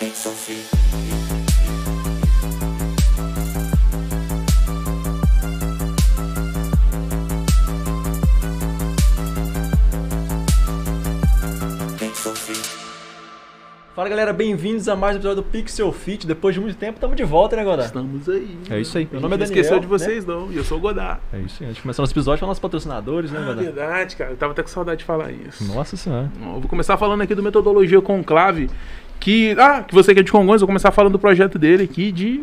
It's Sophie. Fala galera, bem-vindos a mais um episódio do Pixel Fit. Depois de muito tempo, estamos de volta, né, Godá? Estamos aí. É isso aí. Meu nome é não Daniel. esqueceu de né? vocês, não. E eu sou o Godard. É isso aí. Antes de começar nosso episódio, falar nossos patrocinadores, né, Ah, Godá? verdade, cara. Eu tava até com saudade de falar isso. Nossa senhora. Eu vou começar falando aqui do Metodologia Conclave. Que. Ah, que você que é de Congonhas, eu vou começar falando do projeto dele aqui de.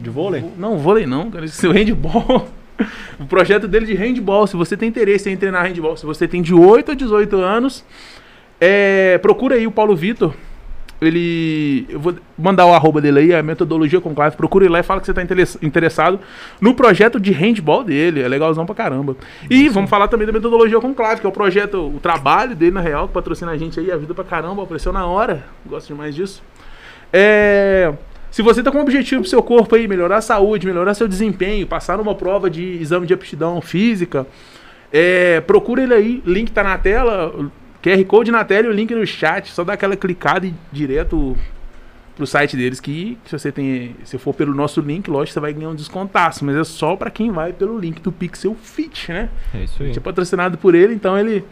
De vôlei? Não, vôlei não, cara. Esse é o handball. O projeto dele de handball. Se você tem interesse em treinar handball, se você tem de 8 a 18 anos, é, procura aí o Paulo Vitor. Ele. Eu vou mandar o arroba dele aí, a metodologia conclave. Procura ele lá e fala que você tá interess- interessado no projeto de handball dele. É legalzão pra caramba. E vamos falar também da metodologia conclave, que é o projeto, o trabalho dele, na real, que patrocina a gente aí, ajuda pra caramba, apareceu na hora. Gosto demais disso. É. Se você tá com um objetivo pro seu corpo aí, melhorar a saúde, melhorar seu desempenho, passar numa prova de exame de aptidão física, é, procura ele aí, link tá na tela, QR Code na tela e o link no chat, só dá aquela clicada e direto pro site deles que se você tem, se for pelo nosso link, lógico, você vai ganhar um descontaço, mas é só pra quem vai pelo link do Pixel Fit, né? É isso A aí. gente é patrocinado por ele, então ele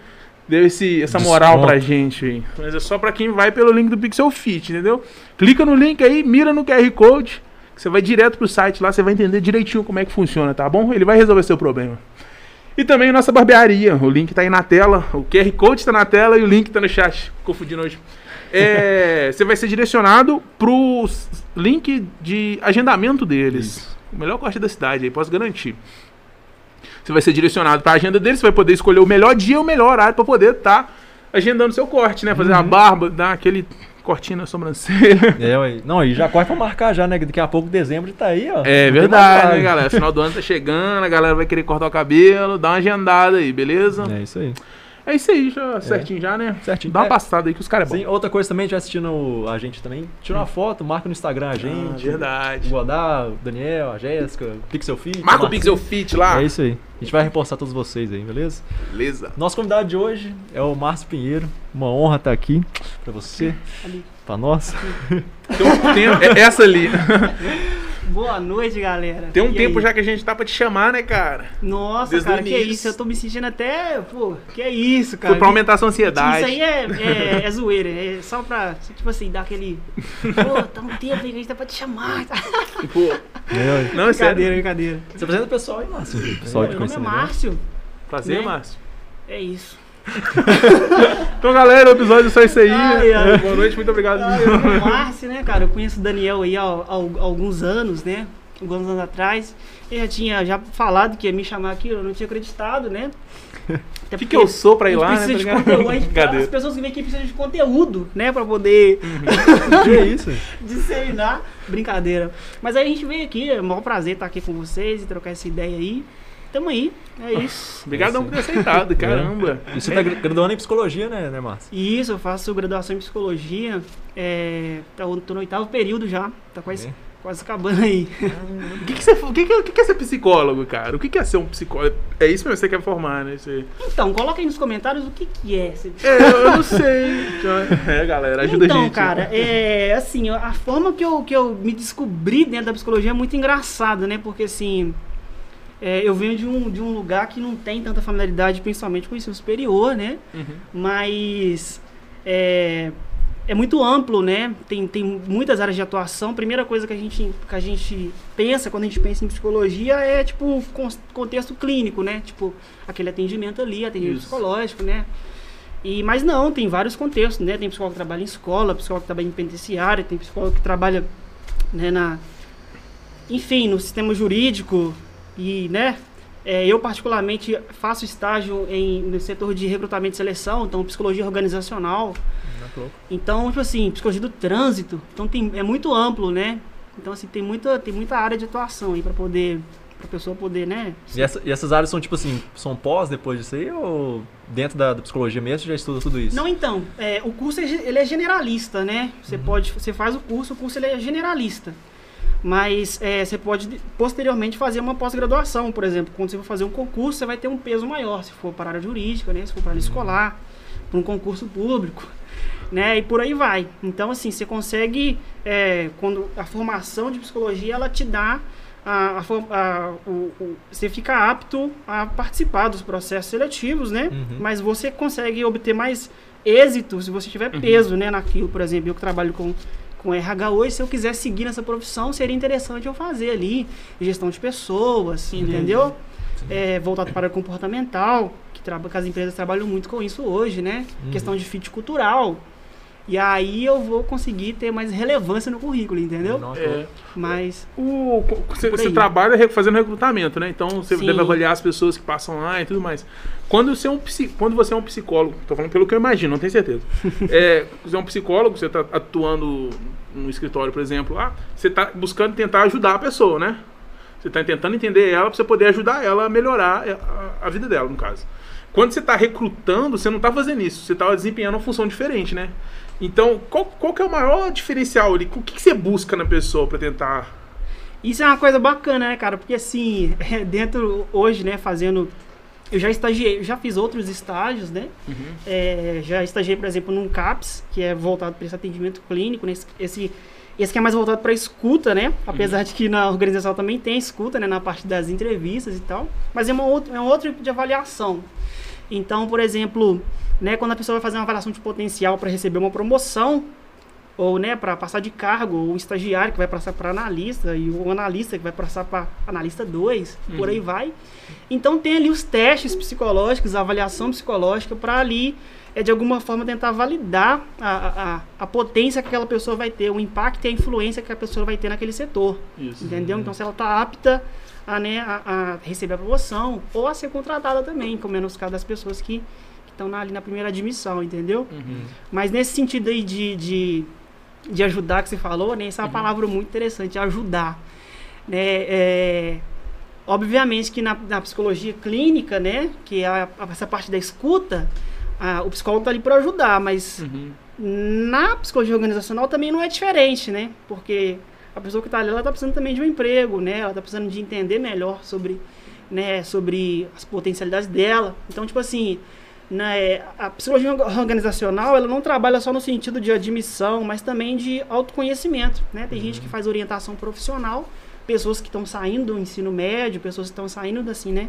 deu esse, essa moral Desconto. pra gente aí. Mas é só pra quem vai pelo link do Pixel Fit, entendeu? Clica no link aí, mira no QR Code, que você vai direto pro site lá, você vai entender direitinho como é que funciona, tá bom? Ele vai resolver seu problema. E também nossa barbearia, o link tá aí na tela, o QR Code tá na tela e o link tá no chat. Confundindo hoje. É, você vai ser direcionado pro link de agendamento deles. O melhor corte da cidade aí, posso garantir. Você vai ser direcionado para a agenda deles, você vai poder escolher o melhor dia e o melhor horário para poder estar agendando seu corte, né? Fazer a barba, dar aquele cortinho na sobrancelha. É, ué. Não, e já corre pra marcar já, né? Daqui a pouco, dezembro, tá aí, ó. É verdade, né, galera? Final do ano tá chegando, a galera vai querer cortar o cabelo, dá uma agendada aí, beleza? É isso aí. É, isso aí, já, certinho já, né? Certinho. Dá uma É. passada aí que os caras é bom. Sim, outra coisa também, estiver assistindo a gente também, tira uma foto, marca no Instagram a Ah, gente. verdade. O Godá, o Daniel, a Jéssica, Pixel Fit. Marca o. Pixel Fit lá. É isso aí. A gente vai repostar todos vocês aí, beleza? Beleza. Nosso convidado de hoje é o Márcio Pinheiro. Uma honra estar aqui pra você, Ali. pra nós. Tem um tempo, é essa ali. Boa noite, galera. Tem um E tempo aí? já que a gente tá pra te chamar, né, cara? Nossa, desde cara, que início. isso? Eu tô me sentindo até. Pô, que isso, cara. Foi pra aumentar a sua ansiedade. Isso aí é, é, é zoeira, é só pra, tipo assim, dar aquele. Pô, tá um tempo aí que a gente tá pra te chamar. Pô, não, é brincadeira, sério. brincadeira. Você apresenta o pessoal aí, Márcio. Pessoal de Meu nome é. Márcio. Prazer, Né? Márcio. É isso. Então, galera, o episódio é só isso aí. Ai, ai. Boa noite, muito obrigado. Eu Márcio, né, cara? Eu conheço o Daniel aí há, há- há alguns anos, né? Alguns anos atrás. Ele já tinha já falado que ia me chamar aqui, eu não tinha acreditado, né? O que, que eu sou pra ir lá, né? precisa tá de conteúdo. As pessoas que vêm aqui precisam de conteúdo, né? Pra poder Que isso? disseminar. Brincadeira. Mas aí a gente veio aqui, é um maior prazer estar aqui com vocês e trocar essa ideia aí. Tamo aí, é isso. Obrigadão por ter aceitado, caramba. E você tá gra- graduando em psicologia, né, né Márcio? Isso, eu faço graduação em psicologia. É, tá, tô no oitavo período já. Tá quase, É. quase acabando aí. O que, que, você, o, que, que, o que que é ser psicólogo, cara? O que, que é ser um psicólogo? É isso mesmo que você quer formar, né? Você... Então, coloca aí nos comentários o que, que é ser É, eu não sei. É, galera, ajuda então, a gente. cara, é assim, a forma que eu, que eu me descobri dentro da psicologia é muito engraçada, né? Porque assim, é, eu venho de um, de um lugar que não tem tanta familiaridade, principalmente com o ensino superior, né? Uhum. Mas é, é muito amplo, né? Tem, tem muitas áreas de atuação. Primeira coisa que a gente, que a gente pensa quando a gente pensa em psicologia é tipo con- contexto clínico, né? Tipo aquele atendimento ali, atendimento Isso. psicológico, né? E, mas não, tem vários contextos, né? Tem psicólogo que trabalha em escola, psicólogo que trabalha em penitenciária, tem psicólogo que trabalha né, na, enfim, no sistema jurídico e, né? é, eu particularmente faço estágio em, no setor de recrutamento e seleção, então psicologia organizacional. Então, tipo assim, psicologia do trânsito. Então tem, é muito amplo, né? Então assim, tem muita, tem muita área de atuação aí para poder pra pessoa poder, né? E, essa- e essas áreas são tipo assim, são pós depois disso aí ou dentro da, da psicologia mesmo você já estuda tudo isso? Não, então, é, o curso é ele é generalista, né? Você pode, você faz o curso, o curso ele é generalista. Mas é, você pode posteriormente fazer uma pós-graduação, por exemplo. Quando você for fazer um concurso, você vai ter um peso maior, se for para a área jurídica, né? Se for para a área escolar. para um concurso público, né? E por aí vai. Então, assim, você consegue, é, quando a formação de psicologia, ela te dá a, a a- o- o- você fica apto a participar dos processos seletivos, né? Uhum. Mas você consegue obter mais êxito se você tiver peso, né, naquilo. Por exemplo, eu que trabalho com com RH hoje, se eu quiser seguir nessa profissão, seria interessante eu fazer ali gestão de pessoas, entendeu? É, voltado para o comportamental, que, que as empresas trabalham muito com isso hoje, né? Uhum. Questão de fit cultural. E aí eu vou conseguir ter mais relevância no currículo, entendeu? Nossa, É, Mas o, você, trabalha fazendo recrutamento, né? Então você Sim. deve avaliar as pessoas que passam lá e tudo mais. Quando você é um, quando você é um psicólogo, tô falando pelo que eu imagino, não tenho certeza. é, você é um psicólogo, você está atuando no escritório, por exemplo, ah, você está buscando tentar ajudar a pessoa, né? Você está tentando entender ela para você poder ajudar ela a melhorar a, a vida dela, no caso. Quando você está recrutando, você não está fazendo isso, você está desempenhando uma função diferente, né? Então, qual, qual que é o maior diferencial ali? O que, que você busca na pessoa para tentar Isso é uma coisa bacana, né, cara? Porque assim, é, dentro hoje, né, fazendo. Eu já estagiei, eu já fiz outros estágios, né? É, já estagiei, por exemplo, num CAPS, que é voltado para esse atendimento clínico, né? Esse, esse, esse que é mais voltado para escuta, né? Apesar de que na organização também tem escuta, né? Na parte das entrevistas e tal. Mas é, uma outra, é um outro tipo de avaliação. Então, por exemplo, né, quando a pessoa vai fazer uma avaliação de potencial para receber uma promoção, ou né, para passar de cargo, ou o estagiário que vai passar para analista, e o analista que vai passar para analista 2, por aí vai. Então tem ali os testes psicológicos, a avaliação psicológica, para ali, é, de alguma forma, tentar validar a, a, a potência que aquela pessoa vai ter, o impacto e a influência que a pessoa vai ter naquele setor. Isso. Entendeu? Então, se ela está apta a, né, a, a receber a promoção ou a ser contratada também, como é nos casos das pessoas que estão ali na primeira admissão, entendeu? Uhum. Mas nesse sentido aí de, de, de ajudar que você falou, né? Essa é uma palavra muito interessante, ajudar. Né? É, obviamente que na, na psicologia clínica, né? Que é a- essa parte da escuta, a- o psicólogo está ali para ajudar, mas Uhum. na psicologia organizacional também não é diferente, né? Porque a pessoa que está ali, ela está precisando também de um emprego, né? Ela está precisando de entender melhor sobre, né, sobre as potencialidades dela. Então, tipo assim, né, a psicologia organizacional, ela não trabalha só no sentido de admissão, mas também de autoconhecimento, né? Tem gente que faz orientação profissional, pessoas que estão saindo do ensino médio, pessoas que estão saindo, assim, né?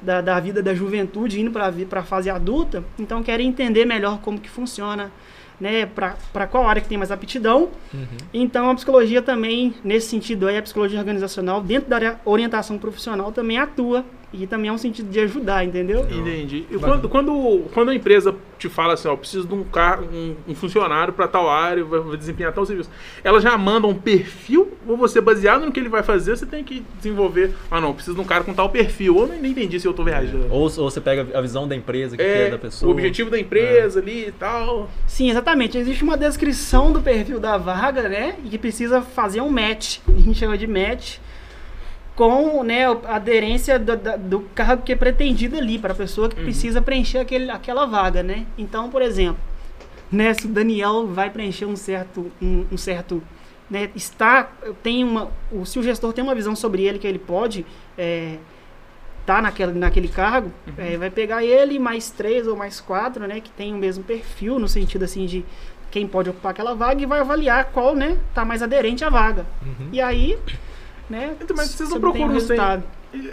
Da, da vida da juventude, indo para a fase adulta, então querem entender melhor como que funciona né, para qual área que tem mais aptidão. Uhum. Então a psicologia também, nesse sentido aí, a psicologia organizacional, dentro da orientação profissional, também atua. E também é um sentido de ajudar, entendeu? Entendi. E quando, quando, quando a empresa te fala assim, ó, preciso de um, car um, um funcionário para tal área, vai, vai desempenhar tal serviço, ela já manda um perfil ou você, baseado no que ele vai fazer, você tem que desenvolver, ah não, preciso de um cara com tal perfil, ou nem, nem entendi se eu tô viajando. Ou, ou você pega a visão da empresa que quer É, da pessoa. o objetivo da empresa ali e tal. Sim, exatamente. Existe uma descrição do perfil da vaga, né? E que precisa fazer um match. A gente chama de match com né, a aderência do, do cargo que é pretendido ali para a pessoa que precisa preencher aquele, aquela vaga, né? Então, por exemplo, né, se o Daniel vai preencher um certo, um, um certo, né, está, tem uma, o, se o gestor tem uma visão sobre ele que ele pode é, tá naquele, naquele cargo, é, vai pegar ele mais três ou mais quatro, né, que tem o mesmo perfil no sentido assim de quem pode ocupar aquela vaga e vai avaliar qual, né, tá mais aderente à vaga. Uhum. E aí, né, Então, mas vocês não procuram um resultado.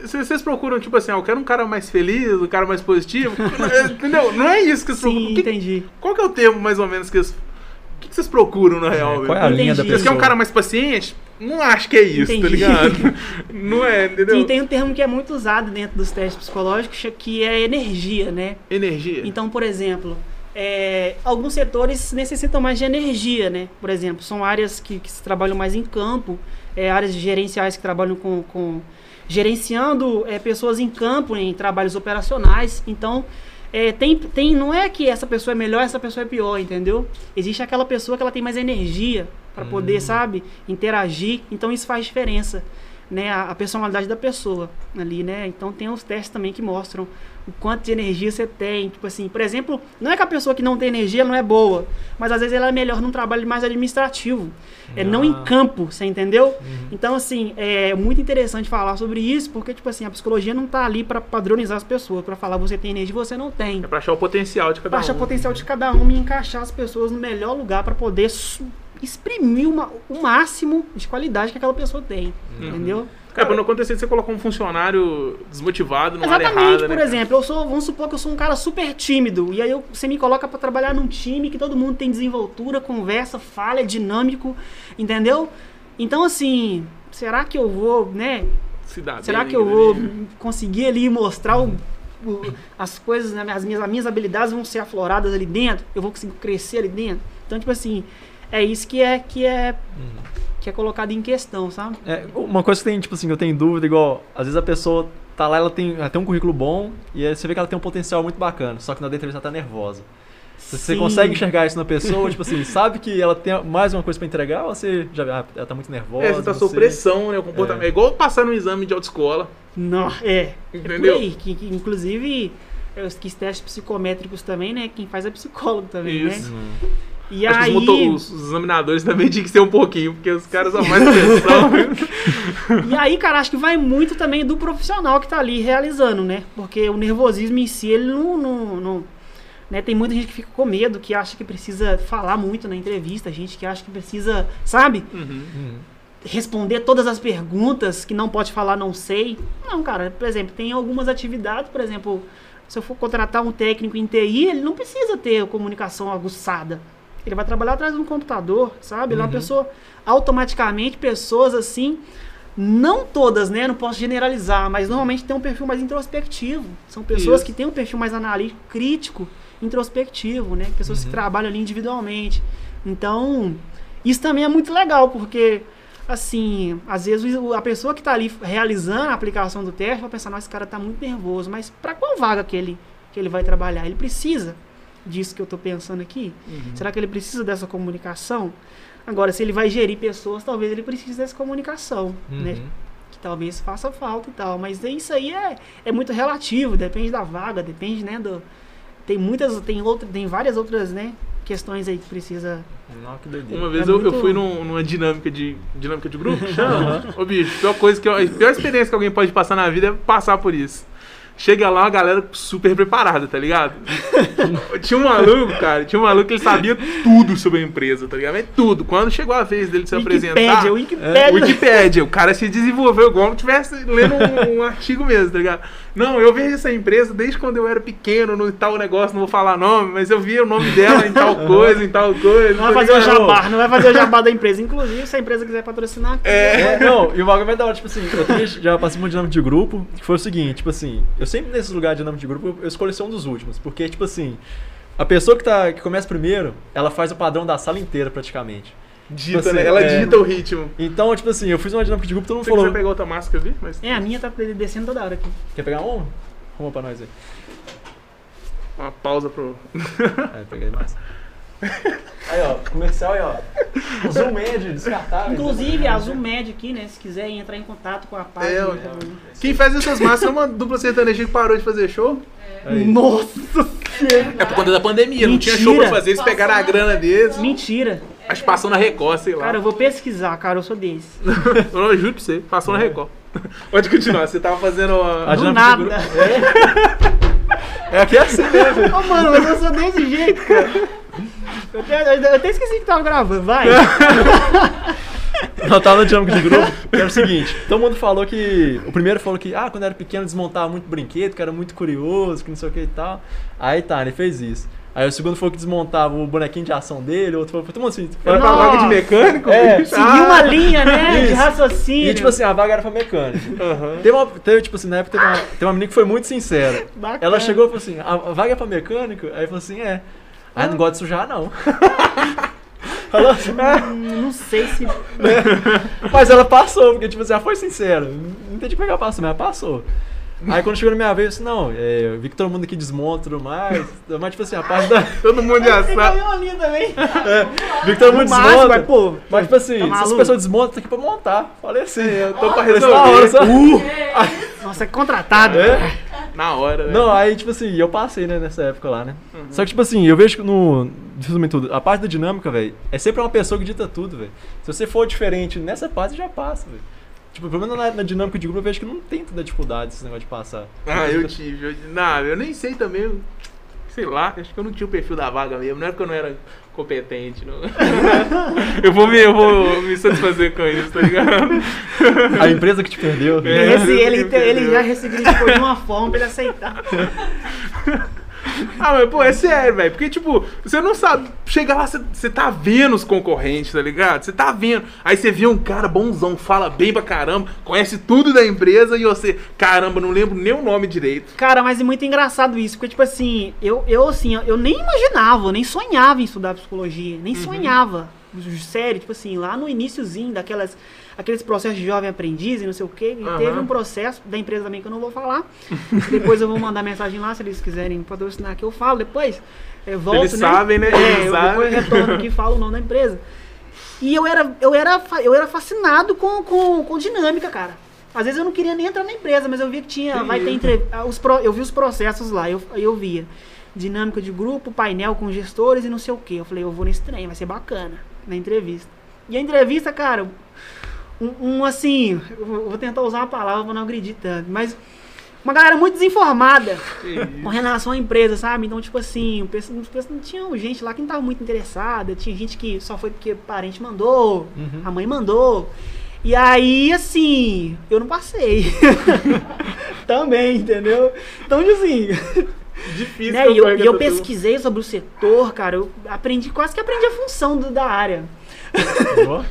Vocês procuram, tipo assim, ah, eu quero um cara mais feliz, um cara mais positivo. Entendeu? Não é isso que vocês procuram. Sim, Que- entendi. Qual que é o termo, mais ou menos, que vocês. O que que vocês procuram, na real? Qual é a linha da Entendi. Vocês querem pessoa? um cara mais paciente? Não acho que é isso, tá Entendi. ligado? Não é, entendeu? Sim, tem um termo que é muito usado dentro dos testes psicológicos, que é energia, né? Energia. Então, por exemplo, é, alguns setores necessitam mais de energia, né? Por exemplo, são áreas que, que se trabalham mais em campo, é, áreas gerenciais que trabalham com, com gerenciando é, pessoas em campo, em trabalhos operacionais. Então, é, tem, tem, não é que essa pessoa é melhor, essa pessoa é pior, entendeu? Existe aquela pessoa que ela tem mais energia para poder, sabe, interagir. Então, isso faz diferença, né? A, a personalidade da pessoa ali, né? Então, tem os testes também que mostram o quanto de energia você tem. Tipo assim, por exemplo, não é que a pessoa que não tem energia não é boa, mas às vezes ela é melhor num trabalho mais administrativo. É não em Ah. campo, você entendeu? Então, assim, é muito interessante falar sobre isso, porque, tipo assim, a psicologia não tá ali pra padronizar as pessoas, pra falar você tem energia você não tem. É pra achar o potencial de cada Pra achar um. o potencial de cada um e encaixar as pessoas no melhor lugar pra poder exprimir uma- o máximo de qualidade que aquela pessoa tem. Uhum. Entendeu? Cara, pra não acontecer de você colocar um funcionário desmotivado numa área Exatamente, errada, por né? exemplo, eu sou, vamos supor que eu sou um cara super tímido, e aí eu- você me coloca pra trabalhar num time que todo mundo tem desenvoltura, conversa, fala, é dinâmico, entendeu? Então, assim, será que eu vou, né? Se Será que eu ali. vou conseguir ali mostrar o- o- as coisas, né, as minhas, as minhas habilidades vão ser afloradas ali dentro? Eu vou conseguir crescer ali dentro? Então, tipo assim, é isso que é que é que é colocado em questão, sabe? É, uma coisa que tem, tipo assim, que eu tenho dúvida, igual, às vezes a pessoa tá lá, ela tem, ela tem um currículo bom, e aí você vê que ela tem um potencial muito bacana, só que na entrevista ela tá nervosa. Você Sim. consegue enxergar isso na pessoa, tipo assim, sabe que ela tem mais uma coisa pra entregar, ou você já ah, ela tá muito nervosa? É, você tá sob pressão, né? O comportamento. É. igual passar no exame de autoescola. Não, é. Entendeu? É por aí, que, que, inclusive, é, os que testes psicométricos também, né? Quem faz é psicólogo também, Isso. né? Hum. E Acho aí. que os, os- examinadores também tinham que ser um pouquinho, porque os caras são mais. E aí, cara, acho que vai muito também do profissional que tá ali realizando, né? Porque o nervosismo em si, ele não. não, não- né? Tem muita gente que fica com medo, que acha que precisa falar muito na entrevista, gente que acha que precisa, sabe? Uhum. Hum. responder todas as perguntas que não pode falar não sei. Não, cara, por exemplo, tem algumas atividades, por exemplo, se eu for contratar um técnico em TI, ele não precisa ter comunicação aguçada. Ele vai trabalhar atrás de um computador, sabe? Ele é uma pessoa automaticamente pessoas assim, não todas, né? Não posso generalizar, mas normalmente tem um perfil mais introspectivo. São pessoas Isso. que têm um perfil mais analítico, crítico, introspectivo, né? Pessoas que trabalham ali individualmente. Então, isso também é muito legal, porque assim, às vezes a pessoa que está ali realizando a aplicação do teste vai pensar, nossa, esse cara tá muito nervoso, mas para qual vaga que ele, que ele vai trabalhar? Ele precisa disso que eu tô pensando aqui? Será que ele precisa dessa comunicação? Agora, se ele vai gerir pessoas, talvez ele precise dessa comunicação, né? Uhum. Que talvez faça falta e tal. Mas isso aí é, é muito relativo, depende da vaga, depende, né, do... Tem muitas, tem, outra, tem várias outras, né, questões aí que precisa... Não, que doideira. Uma vez É eu, eu muito- fui num- numa dinâmica de, dinâmica de grupo, chama. Ô bicho, pior coisa que eu- a pior experiência que alguém pode passar na vida é passar por isso. Chega lá, a galera super preparada, tá ligado? tinha um maluco, cara, tinha um maluco que ele sabia tudo sobre a empresa, tá ligado? Mas tudo. Quando chegou a vez dele se apresentar. Wikipédia, Wikipédia. Wikipédia, o cara se desenvolveu igual se estivesse lendo um, um artigo mesmo, tá ligado? Não, eu vejo essa empresa desde quando eu era pequeno, no tal negócio, não vou falar nome, mas eu via o nome dela em tal coisa, em tal coisa. Não vai fazer o jabá, não vai fazer o jabá da empresa. Inclusive, se a empresa quiser patrocinar, É, não, e o bagulho vai da hora, tipo assim, eu já passei por um dinâmico de grupo, que foi o seguinte, tipo assim, eu sempre nesses lugares de dinâmico de grupo, eu- escolho ser um dos últimos, porque, tipo assim, a pessoa que, tá, que começa primeiro, ela faz o padrão da sala inteira, praticamente. Dita, Tipo né? assim, Ela é. dita o ritmo. Então, tipo assim, eu fiz uma dinâmica de grupo, todo mundo você falou, pegar outra máscara ali, mas É, a minha tá descendo toda hora aqui. quer pegar um? Arruma pra nós aí. uma pausa pro. É, peguei mais. Aí, ó, comercial aí, ó. Azul médio, descartável. Inclusive, a Zoom Med aqui, né? Se quiser entrar em contato com a página. É, Quem faz essas máscaras é uma dupla sertaneja que parou de fazer show. Aí. Nossa É por conta da pandemia, não tinha show Mentira. pra fazer, eles pegaram a grana deles. Mentira. Acho que passou na Record, sei lá. Cara, eu vou pesquisar, cara. Eu sou desse. Eu juro pra você, passou na Record. Pode continuar, você tava fazendo A uma. Do dinâmica nada. É aqui é assim mesmo. Ô, mano, mas eu sou desse jeito, cara. Eu até, eu até esqueci que tava gravando. Vai. Não, tava no dinâmico de grupo, que era o seguinte, todo mundo falou que. O primeiro falou que, ah, quando era pequeno desmontava muito brinquedo, que era muito curioso, que não sei o que e tal. Aí tá, ele fez isso. Aí o segundo falou que desmontava o bonequinho de ação dele, o outro falou, todo mundo assim. Era pra Nossa. vaga de mecânico? É. bicho? Seguir Ah. uma linha, né? De raciocínio. E tipo assim, a vaga era pra mecânica. Aham. Teve, uma, teve, tipo assim, na época teve uma, teve uma menina que foi muito sincera. Bacana. Ela chegou e falou assim, a, a vaga é pra mecânico? Aí falou assim, é. Aí não gosta de sujar, não. Falou assim, Hum, Não sei se. Mas ela passou, porque tipo assim, ela foi sincera. Não entendi como é que ela passou, mas ela passou. Aí quando chegou na minha vez, eu disse, não, é, eu vi que todo mundo aqui desmonta e tudo mais. Mas tipo assim, a parte da. Todo mundo já Você sabe. ganhou uma linha também. Vi que todo mundo No máximo, desmonta. mas, pô, Mas tipo assim, tá se as pessoas desmontam, tá aqui pra montar. Falei assim, eu Tô pra Falei, "Da hora, resolver. só- Nossa, é contratado. É? Na hora, né? Não, aí, tipo assim, eu passei, né, nessa época lá, né? Uhum. Só que, tipo assim, eu vejo que no. Resumindo tudo, a parte da dinâmica, velho, é sempre uma pessoa que dita tudo, velho. Se você for diferente nessa parte, já passa, velho. Tipo, pelo menos na, na dinâmica de grupo, eu vejo que não tem tanta dificuldade esse negócio de passar. Ah, eu tive. Eu, não, eu nem sei também. Sei lá, acho que eu não tinha o perfil da vaga mesmo. Não é porque eu não era competente, não. eu, vou me, eu vou me satisfazer com isso, tá ligado? A empresa que te perdeu. É. Ele, ele, ele já ressignificou de uma forma pra ele aceitar. Ah, mas pô, é sério, velho. Porque, tipo, você não sabe. Chega lá, você, você tá vendo os concorrentes, tá ligado? Você tá vendo. Aí você vê um cara bonzão, fala bem pra caramba, conhece tudo da empresa e você, caramba, não lembro nem o nome direito. Cara, mas é muito engraçado isso, porque, tipo assim, eu, eu assim, eu nem imaginava, nem sonhava em estudar psicologia, nem sonhava. Sério, tipo assim, lá no iníciozinho daquelas, aqueles processos de jovem aprendiz e não sei o quê, e Aham. teve um processo da empresa também que eu não vou falar. depois eu vou mandar mensagem lá, se eles quiserem patrocinar que eu falo depois. Eu volto, Eles né? sabem, né? É, Eles eu sabem. depois retorno aqui e falo o nome da empresa. E eu era, eu era, eu era fascinado com, com, com dinâmica, cara. Às vezes eu não queria nem entrar na empresa, mas eu via que tinha, Que vai ter entre, ah, os pro- eu vi os processos lá, eu, eu via dinâmica de grupo, painel com gestores e não sei o que. Eu falei, eu vou nesse trem, vai ser bacana na entrevista. E a entrevista, cara, um, um, assim, vou tentar usar uma palavra pra não agredir tanto, mas uma galera muito desinformada com relação à empresa, sabe? Então, tipo assim, tinha gente lá que não tava muito interessada, tinha gente que só foi porque parente mandou, Uhum. a mãe mandou. E aí, assim, eu não passei. Também, entendeu? Então, assim, Difícil. né, e eu, eu pesquisei sobre o setor, cara, eu aprendi, quase que aprendi a função do- da área.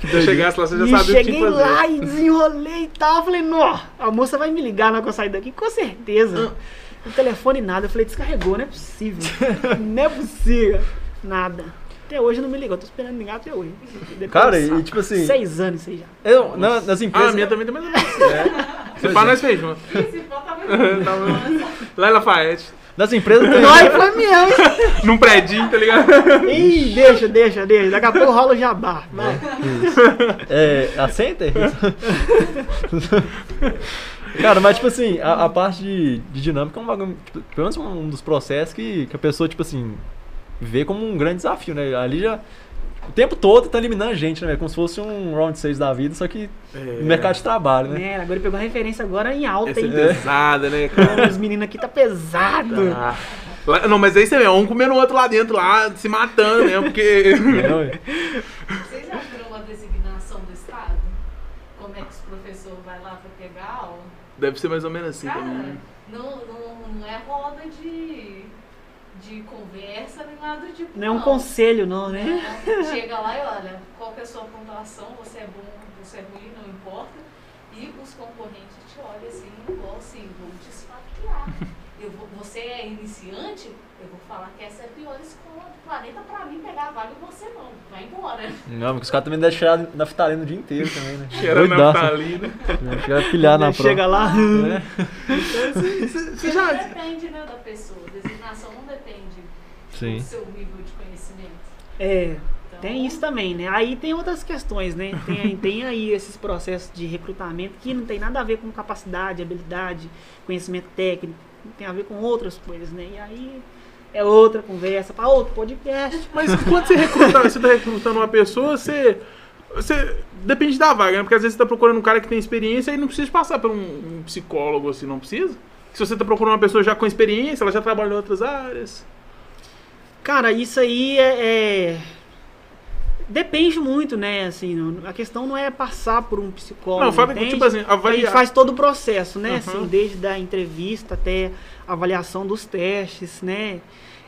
Se chegasse lá, você já e sabia o que cheguei fazer. lá e desenrolei e tal. Falei, nó, a moça vai me ligar na hora que eu sair daqui, com certeza. Ah. O telefone nada. Eu falei, descarregou, não é possível. não é possível. Nada. Até hoje não me ligou, tô esperando ligar até hoje. Depois Cara, e tipo assim. Seis anos isso aí já. Eu, na- nas Ah, empresas. a minha também tem mais ou menos. Você fala, nós fez junto. Esse pó tá muito Lá em Lafayette. Nas empresas tem. Nós foi mesmo. Num predinho, tá ligado? Ih, deixa, deixa, deixa. Daqui a pouco rola o jabá. Vai. É, a Center? Cara, mas tipo assim, a, a parte de, de dinâmica é um bagulho, tipo, pelo menos um dos processos que, que a pessoa, tipo assim, vê como um grande desafio, né? Ali já. O tempo todo tá eliminando a gente, né? velho? Como se fosse um round 6 da vida, só que no mercado de trabalho, né? É, agora ele pegou a referência agora em alta, Essa é hein? pesada, né, cara? Os meninos aqui tá pesado. Lá- Não, mas aí você vê, um comendo o outro lá dentro, lá, se matando mesmo, porque. É. Vocês já viram uma designação do Estado? Como é que os professores vai lá pra pegar aula? Deve ser mais ou menos assim Cara, também. não, não, não é roda de, de conversa nem nada do tipo. Não é um conselho, não, né? Não. Chega lá e olha, qual que é a sua pontuação, você é bom, você é ruim, não importa. E os concorrentes te olham assim, igual assim, vou te esfaquear. Eu vou, você é iniciante, eu vou falar que essa é a pior escola do planeta pra mim pegar a vaga e você não. Vai embora. Não, porque os caras também devem cheirar naftalina o dia inteiro também, né? Cheira Doidaço, né? naftalina. Chega a pilhar na prova. Chega lá. né? Você Não já. depende né, da pessoa. Designação não depende Sim. do seu nível de conhecimento. É, Então, tem isso também, né? Aí tem outras questões, né? Tem, aí- tem aí esses processos de recrutamento que não tem nada a ver com capacidade, habilidade, conhecimento técnico, tem a ver com outras coisas, né? E aí é outra conversa para outro podcast. Mas quando você recruta, você tá recrutando uma pessoa, você. Você. Depende da vaga, né? Porque às vezes você tá procurando um cara que tem experiência e não precisa passar por um, um psicólogo assim, não precisa. Se você tá procurando uma pessoa já com experiência, ela já trabalha em outras áreas. Cara, isso aí é, é- Depende muito, né? Assim, não- a questão não é passar por um psicólogo. Não, fala tipo assim, A gente avaliar. faz todo o processo, né? Uhum. Assim, desde a entrevista até a avaliação dos testes, né?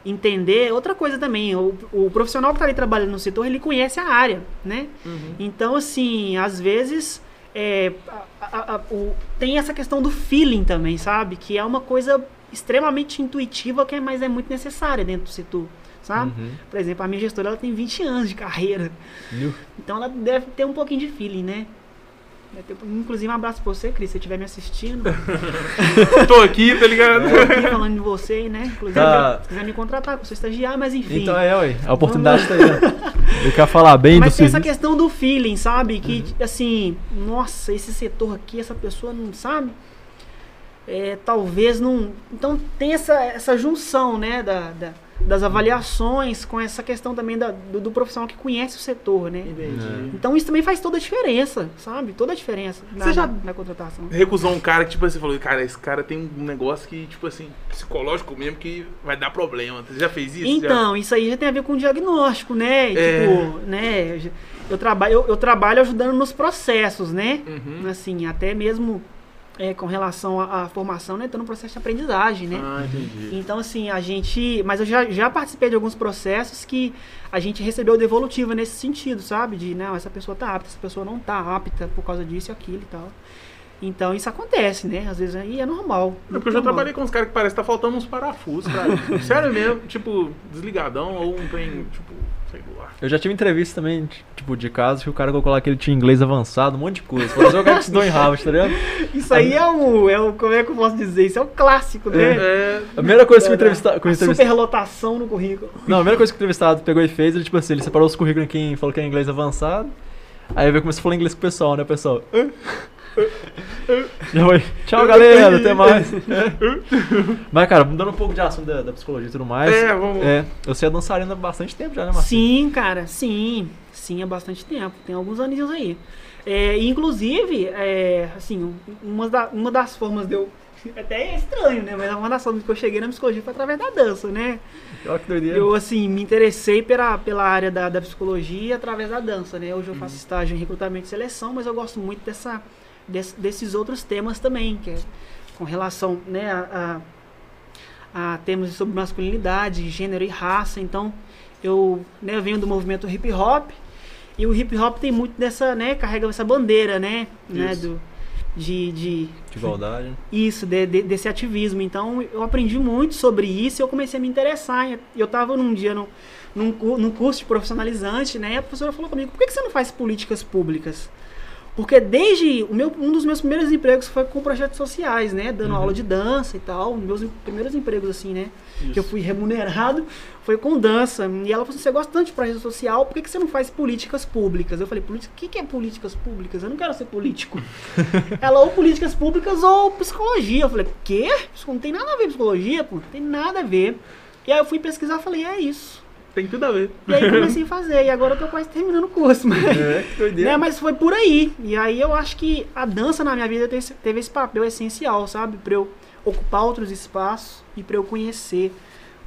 Entender. Outra coisa também, o, o profissional que está ali trabalhando no setor, ele conhece a área, né? Uhum. Então, assim, às vezes é, a- a- a- o- tem essa questão do feeling também, sabe? Que é uma coisa extremamente intuitiva, que é, mas é muito necessária dentro do setor, sabe? Uhum. Por exemplo, a minha gestora ela tem 20 anos de carreira. Viu? Então ela deve ter um pouquinho de feeling, né? Ter- inclusive, um abraço pra você, Cris, se você estiver me assistindo. Tô aqui, tá ligado? Tô aqui falando de você, né? Inclusive, Tá. se quiser me contratar, eu sou estagiário, mas enfim. Então é, ué. A oportunidade tá aí, ó. Ele quer falar bem Mas do tem essa serviço. questão do feeling, sabe? Que, assim, nossa, esse setor aqui, essa pessoa não sabe. É, talvez não. Então tem essa, essa junção, né, da, da- das avaliações com essa questão também da- do, do profissional que conhece o setor, né? Entendi. Então isso também faz toda a diferença, sabe? Toda a diferença na, Você já- na, na contratação. Recusou um cara que, tipo assim, falou, cara, esse cara tem um negócio que, tipo assim, psicológico mesmo que vai dar problema. Você já fez isso? Já? Então, isso aí já tem a ver com diagnóstico, né? É. Tipo, né? eu- Eu trabalho, eu, eu trabalho ajudando nos processos, né? Uhum. Assim, até mesmo é, com relação à, à formação, né? Tô no processo de aprendizagem, né? Ah, entendi. Então, assim, a gente. Mas eu já, já participei de alguns processos que a gente recebeu devolutiva nesse sentido, sabe? De, não, essa pessoa tá apta, essa pessoa não tá apta por causa disso e aquilo e tal. Então, isso acontece, né? Às vezes aí é normal. É porque eu já trabalhei com uns caras que parece que tá faltando uns parafusos, cara. Sério mesmo, tipo, desligadão ou um trem, tipo. Eu já tive entrevista também, tipo, de casos que o cara colocou lá que ele tinha inglês avançado, um monte de coisa. Falou, "Esse é o cara que estudou em Harvard, tá ligado? Isso aí é o, é o. Como é que eu posso dizer? Isso é o clássico, né? É, A primeira coisa que o entrevistado. Que o a entrevistado superlotação no currículo. não, a primeira coisa que o entrevistado pegou e fez, ele, tipo assim, ele separou os currículos em quem falou que é inglês avançado. Aí veio começou a falar inglês com o pessoal, né, o pessoal? "Hã? Já foi. Tchau, galera, até mais. Mas, cara, mudando um pouco de assunto da, da psicologia e tudo mais. É, vamos- É, eu sei a dançarina há bastante tempo já, né, Marcinho? Sim, cara, sim. Sim, há bastante tempo. Tem alguns aninhos aí. É, inclusive, é, assim, um- uma, da- uma das formas de eu. Até é estranho, né? Mas uma das formas que eu cheguei na psicologia foi através da dança, né? Olha que doideira. Eu, assim, me interessei pela, pela área da, da psicologia através da dança, né? Hoje eu Uhum. faço estágio em recrutamento e seleção, mas eu gosto muito dessa, desse- desses outros temas também, que é com relação, né, a, a, a temas sobre masculinidade, gênero e raça. Então, eu, né, venho do movimento hip hop, e o hip hop tem muito dessa, né, carrega essa bandeira, né, né Isso. do, de, de, De igualdade. isso, de- de- desse ativismo. Então, eu aprendi muito sobre isso e eu comecei a me interessar. Eu estava num dia num, num, num curso de profissionalizante, né? E a professora falou comigo, por que, que você não faz políticas públicas? Porque desde o meu, um dos meus primeiros empregos foi com projetos sociais, né? Dando aula de dança e tal. Meus primeiros empregos, assim, né? Que eu fui remunerado foi com dança. E ela falou assim, você gosta tanto de projeto social, por que, que você não faz políticas públicas? Eu falei, "Política- o que, que é políticas públicas? Eu não quero ser político. ela, ou políticas públicas ou psicologia. Eu falei, quê? Isso não tem nada a ver com psicologia, pô. Não tem nada a ver. E aí eu fui pesquisar e falei, é isso. Tem tudo a ver. E aí comecei a fazer. E agora eu tô quase terminando o curso. Mas... É, que doideira. Né, mas foi por aí. E aí eu acho que a dança na minha vida teve, esse- teve esse papel essencial, sabe? Pra eu ocupar outros espaços e pra eu conhecer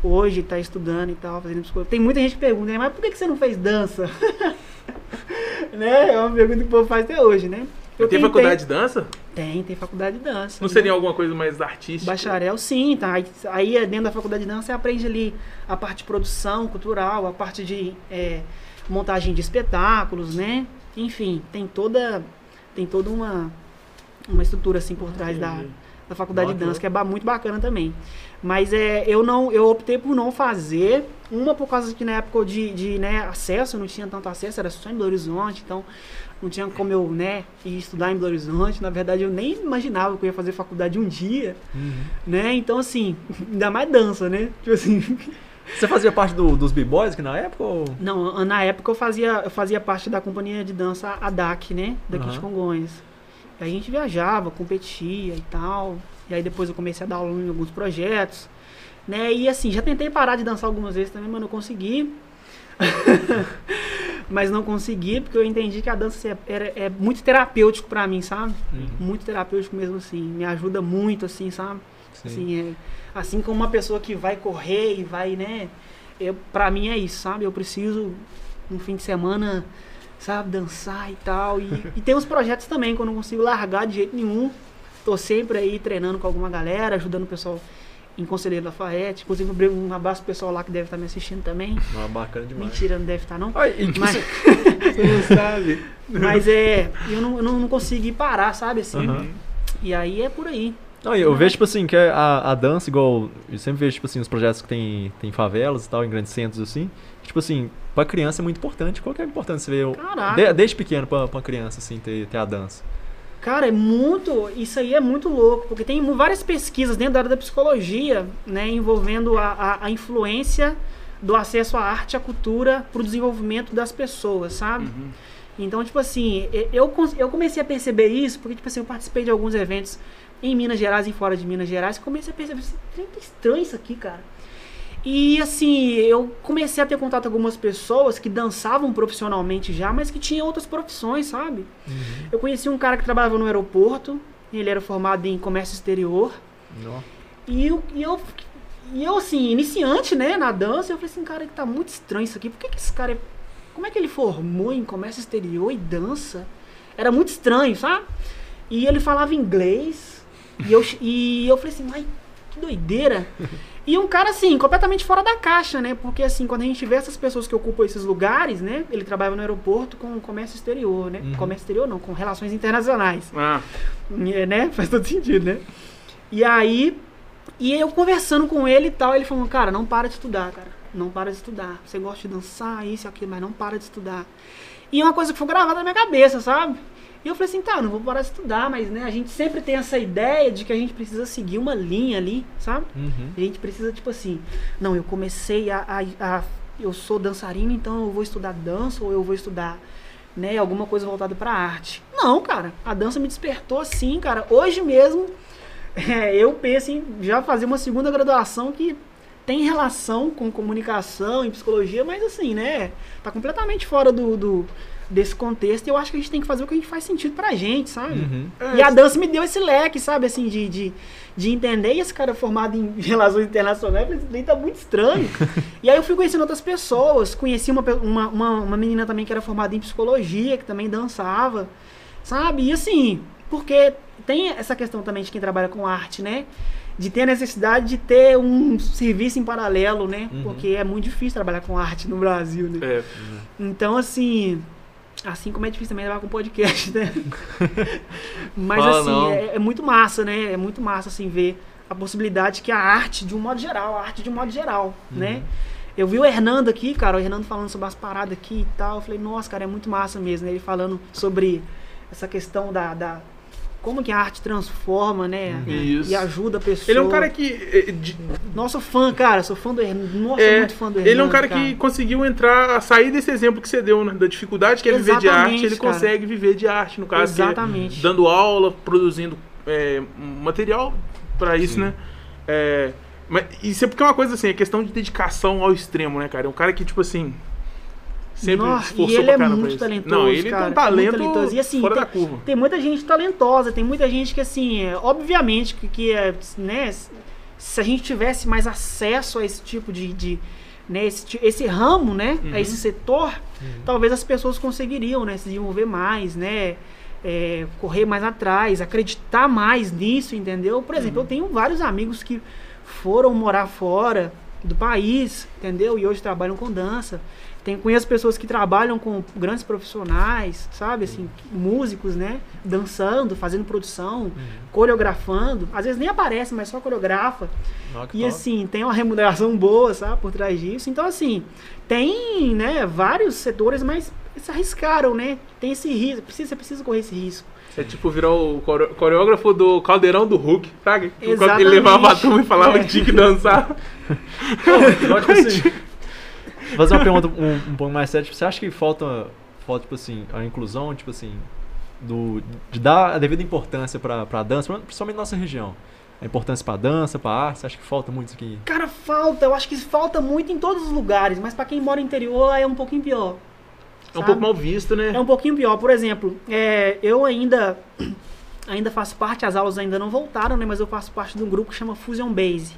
hoje, tá estudando e tal, fazendo psicologia. Tem muita gente que pergunta, né, mas por que que você não fez dança? né? É uma pergunta que o povo faz até hoje, né? Eu tem faculdade de dança? Tem, tem faculdade de dança. Não né? seria alguma coisa mais artística? Bacharel, sim, tá. Aí, aí dentro da faculdade de dança você aprende ali a parte de produção cultural, a parte de é, montagem de espetáculos, né? Enfim, tem toda tem toda uma uma estrutura assim por trás da, Entendi. da faculdade de dança que é muito bacana também. Mas é, eu não eu optei por não fazer uma por causa que na época de, de né, acesso eu não tinha tanto acesso, era só em Belo Horizonte, então não tinha como eu, né, ir estudar em Belo Horizonte. Na verdade, eu nem imaginava que eu ia fazer faculdade um dia, Uhum. né? Então, assim, ainda mais dança, né? Tipo assim. Você fazia parte do- dos b-boys que na época ou... Não, na época eu fazia, eu fazia parte da companhia de dança ADAC, né? Daqui de Aham. Congonhas. E aí a gente viajava, competia e tal. E aí depois eu comecei a dar aula em alguns projetos. Né? E assim, já tentei parar de dançar algumas vezes também, mas não consegui. mas não consegui, porque eu entendi que a dança é, era- é muito terapêutico pra mim, sabe? Muito terapêutico mesmo, assim. Me ajuda muito, assim, sabe? Sim. Assim, é, assim como uma pessoa que vai correr e vai, né? Eu, pra mim é isso, sabe? Eu preciso, no fim de semana, sabe, dançar e tal. E, e tem uns projetos também que eu não consigo largar de jeito nenhum. Tô sempre aí treinando com alguma galera, ajudando o pessoal em Conselheiro Lafayette. Inclusive, um abraço pro pessoal lá que deve estar me assistindo também. Ah, bacana demais. Mentira, não deve estar, não. Ai, Mas, Você não sabe. mas é, eu não, eu não, consegui parar, sabe? Assim. Aham. E aí é por aí. Não, eu vejo, tipo assim, que a, a dança, igual. Eu sempre vejo, tipo assim, os projetos que tem, tem favelas e tal, em grandes centros, assim. Tipo assim, pra criança é muito importante. Qual que é a importância você ver de- desde pequeno pra, pra criança, assim, ter, ter a dança? Cara, é muito. Isso aí é muito louco, porque tem várias pesquisas dentro da área da psicologia, né, envolvendo a, a, a influência do acesso à arte e à cultura para o desenvolvimento das pessoas, sabe? Uhum. Então, tipo assim, eu, eu comecei a perceber isso porque, tipo assim, eu participei de alguns eventos em Minas Gerais e fora de Minas Gerais, comecei a perceber, assim, "Trem, tá estranho isso aqui, cara. E assim, eu comecei a ter contato com algumas pessoas que dançavam profissionalmente já, mas que tinham outras profissões, sabe? Eu conheci um cara que trabalhava no aeroporto, ele era formado em comércio exterior, e eu, e eu, e eu assim, iniciante, né, na dança, eu falei assim, cara, que tá muito estranho isso aqui. Por que, que esse cara. é- Como é que ele formou em comércio exterior e dança? Era muito estranho, sabe? E ele falava inglês. E eu, e eu falei assim, ai, que doideira. E um cara, assim, completamente fora da caixa, né? Porque, assim, quando a gente vê essas pessoas que ocupam esses lugares, né? Ele trabalhava no aeroporto com comércio exterior, né? Uhum. Comércio exterior não, com relações internacionais. Ah, É, né? Faz todo sentido, né? E aí, e eu conversando com ele e tal, ele falou, cara, não para de estudar, cara. Não para de estudar. Você gosta de dançar, isso e aquilo, mas não para de estudar. E uma coisa que foi gravada na minha cabeça, sabe? E eu falei assim, tá, não vou parar de estudar, mas né, a gente sempre tem essa ideia de que a gente precisa seguir uma linha ali, sabe? Uhum. A gente precisa, tipo assim, não, eu comecei a, a, a- Eu sou dançarino, então eu vou estudar dança ou eu vou estudar, né, alguma coisa voltada pra arte. Não, cara, a dança me despertou assim, cara. Hoje mesmo, é, eu penso em já fazer uma segunda graduação que tem relação com comunicação e psicologia, mas assim, né, tá completamente fora do, do- desse contexto e eu acho que a gente tem que fazer o que a gente faz sentido pra gente, sabe? Uhum. E a dança me deu esse leque, sabe, assim, de, de, de entender. E esse cara formado em relações internacionais, eu falei, "Isso daí tá muito estranho. e aí eu fui conhecendo outras pessoas. Conheci uma, uma, uma, uma menina também que era formada em psicologia, que também dançava, sabe? E assim, porque tem essa questão também de quem trabalha com arte, né? De ter a necessidade de ter um serviço em paralelo, né? Uhum. Porque é muito difícil trabalhar com arte no Brasil, né? é. Então, assim. Assim como é difícil também trabalhar com podcast, né? Mas, Fala assim, é, é muito massa, né? É muito massa, assim, ver a possibilidade que a arte, de um modo geral, a arte de um modo geral, Uhum. né? Eu vi o Hernando aqui, cara, o Hernando falando sobre as paradas aqui e tal. Eu falei, nossa, cara, é muito massa mesmo. né? Ele falando sobre essa questão da. da como que a arte transforma, né? Isso. E ajuda a pessoa. Ele é um cara que. é, de- Nossa, fã, cara, sou fã do Hernando. Nossa, É, muito fã do Hernando. ele é um cara, que conseguiu entrar, sair desse exemplo que você deu, né? Da dificuldade que é viver de arte, ele cara. consegue viver de arte, no caso. que é Exatamente. dando aula, produzindo é, material pra isso, Sim. né? É, mas isso é porque é uma coisa assim, é questão de dedicação ao extremo, né, cara? É um cara que, tipo assim. Sempre Nossa, esforçou e ele é muito talentoso, Não, ele cara, tem um talento muito talentoso. E, assim, fora tem- da curva. Tem muita gente talentosa, tem muita gente que, assim, é, obviamente que, que é, né, se a gente tivesse mais acesso a esse tipo de, de né, esse, esse ramo, né, Uhum. a esse setor, talvez as pessoas conseguiriam, né, se desenvolver mais, né, é, correr mais atrás, acreditar mais nisso, entendeu? Por exemplo, Uhum. eu tenho vários amigos que foram morar fora do país, entendeu? E hoje trabalham com dança. Tem, conheço pessoas que trabalham com grandes profissionais, sabe? Assim, músicos, né? Dançando, fazendo produção, coreografando. Às vezes nem aparece, mas só coreografa. E top. assim, tem uma remuneração boa, sabe? Por trás disso. Então, assim, tem, né? Vários setores, mas se arriscaram, né? Tem esse risco. Precisa, você precisa correr esse risco. É tipo virar o core- coreógrafo do Caldeirão do Hulk, sabe? Quando Exatamente. Ele levava a turma e falava É. que tinha que dançar. Igual, tipo assim, fazer uma pergunta um, um pouco mais séria. Tipo, você acha que falta, falta, tipo assim, a inclusão, tipo assim, do, de dar a devida importância pra, pra dança, principalmente na nossa região? A importância pra dança, pra arte, você acha que falta muito isso aqui? Cara, falta. Eu acho que falta muito em todos os lugares, mas pra quem mora no interior é um pouquinho pior. É um sabe? pouco mal visto, né? É um pouquinho pior. Por exemplo, é, eu ainda ainda faço parte, as aulas ainda não voltaram, né? Mas eu faço parte de um grupo que chama Fusion Base,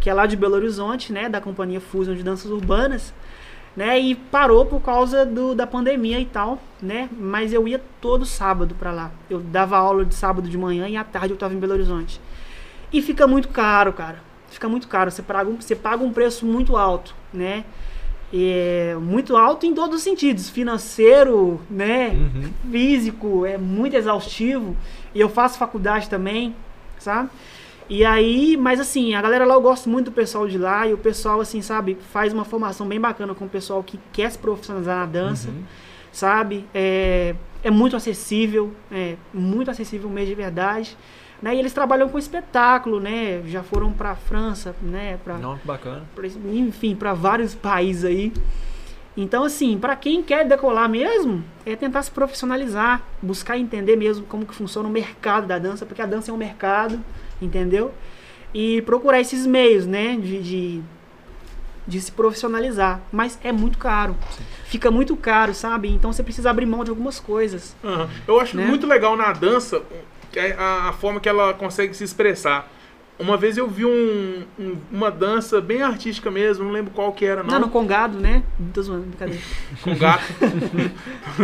que é lá de Belo Horizonte, né? Da companhia Fusion de Danças Urbanas, né? E parou por causa do, da pandemia e tal, né? Mas eu ia todo sábado pra lá. Eu dava aula de sábado de manhã e à tarde eu tava em Belo Horizonte. E fica muito caro, cara. Fica muito caro. Você paga um, você paga um preço muito alto, né? É muito alto em todos os sentidos, financeiro, né? Uhum. Físico, é muito exaustivo. E eu faço faculdade também, sabe? E aí, mas assim, a galera lá eu gosto muito do pessoal de lá e o pessoal assim, sabe, faz uma formação bem bacana com o pessoal que quer se profissionalizar na dança, Uhum. sabe? É, é muito acessível, é muito acessível mesmo de verdade. Né? E eles trabalham com espetáculo, né? Já foram pra França, né? Pra, Não, que bacana. pra- enfim, para vários países aí. Então, assim, para quem quer decolar mesmo, é tentar se profissionalizar, buscar entender mesmo como que funciona o mercado da dança, porque a dança é um mercado, entendeu? E procurar esses meios, né, de, de, de se profissionalizar. Mas é muito caro. Fica muito caro, sabe? Então você precisa abrir mão de algumas coisas. Aham. Eu acho Né? muito legal na dança é a, a forma que ela consegue se expressar. Uma vez eu vi um- um- uma dança bem artística mesmo, não lembro qual que era, Não, não. no Congado, né? Tô zoando, brincadeira. Com gato. Tô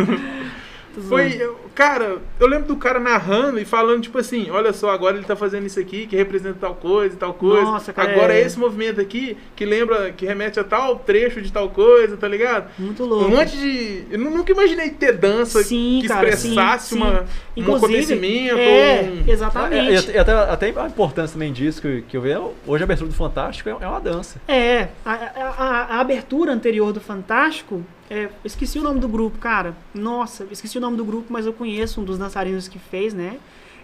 zoando. Foi, cara, eu lembro do cara narrando e falando, tipo assim, olha só, agora ele tá fazendo isso aqui, que representa tal coisa e tal coisa. Nossa, cara, agora é... é- esse movimento aqui que lembra, que remete a tal trecho de tal coisa, tá ligado? Muito Um louco. monte de. Eu nu- nunca imaginei ter dança Sim, que cara, expressasse sim, uma, sim. um Inclusive, acontecimento. É, um- exatamente. É, e até, até a importância também disso que, que eu vejo, hoje a abertura do Fantástico é, é uma dança. É, a- a- a abertura anterior do Fantástico, é, esqueci o nome do grupo, cara. Nossa, esqueci o nome do grupo, mas eu conheço um dos dançarinos que fez, né?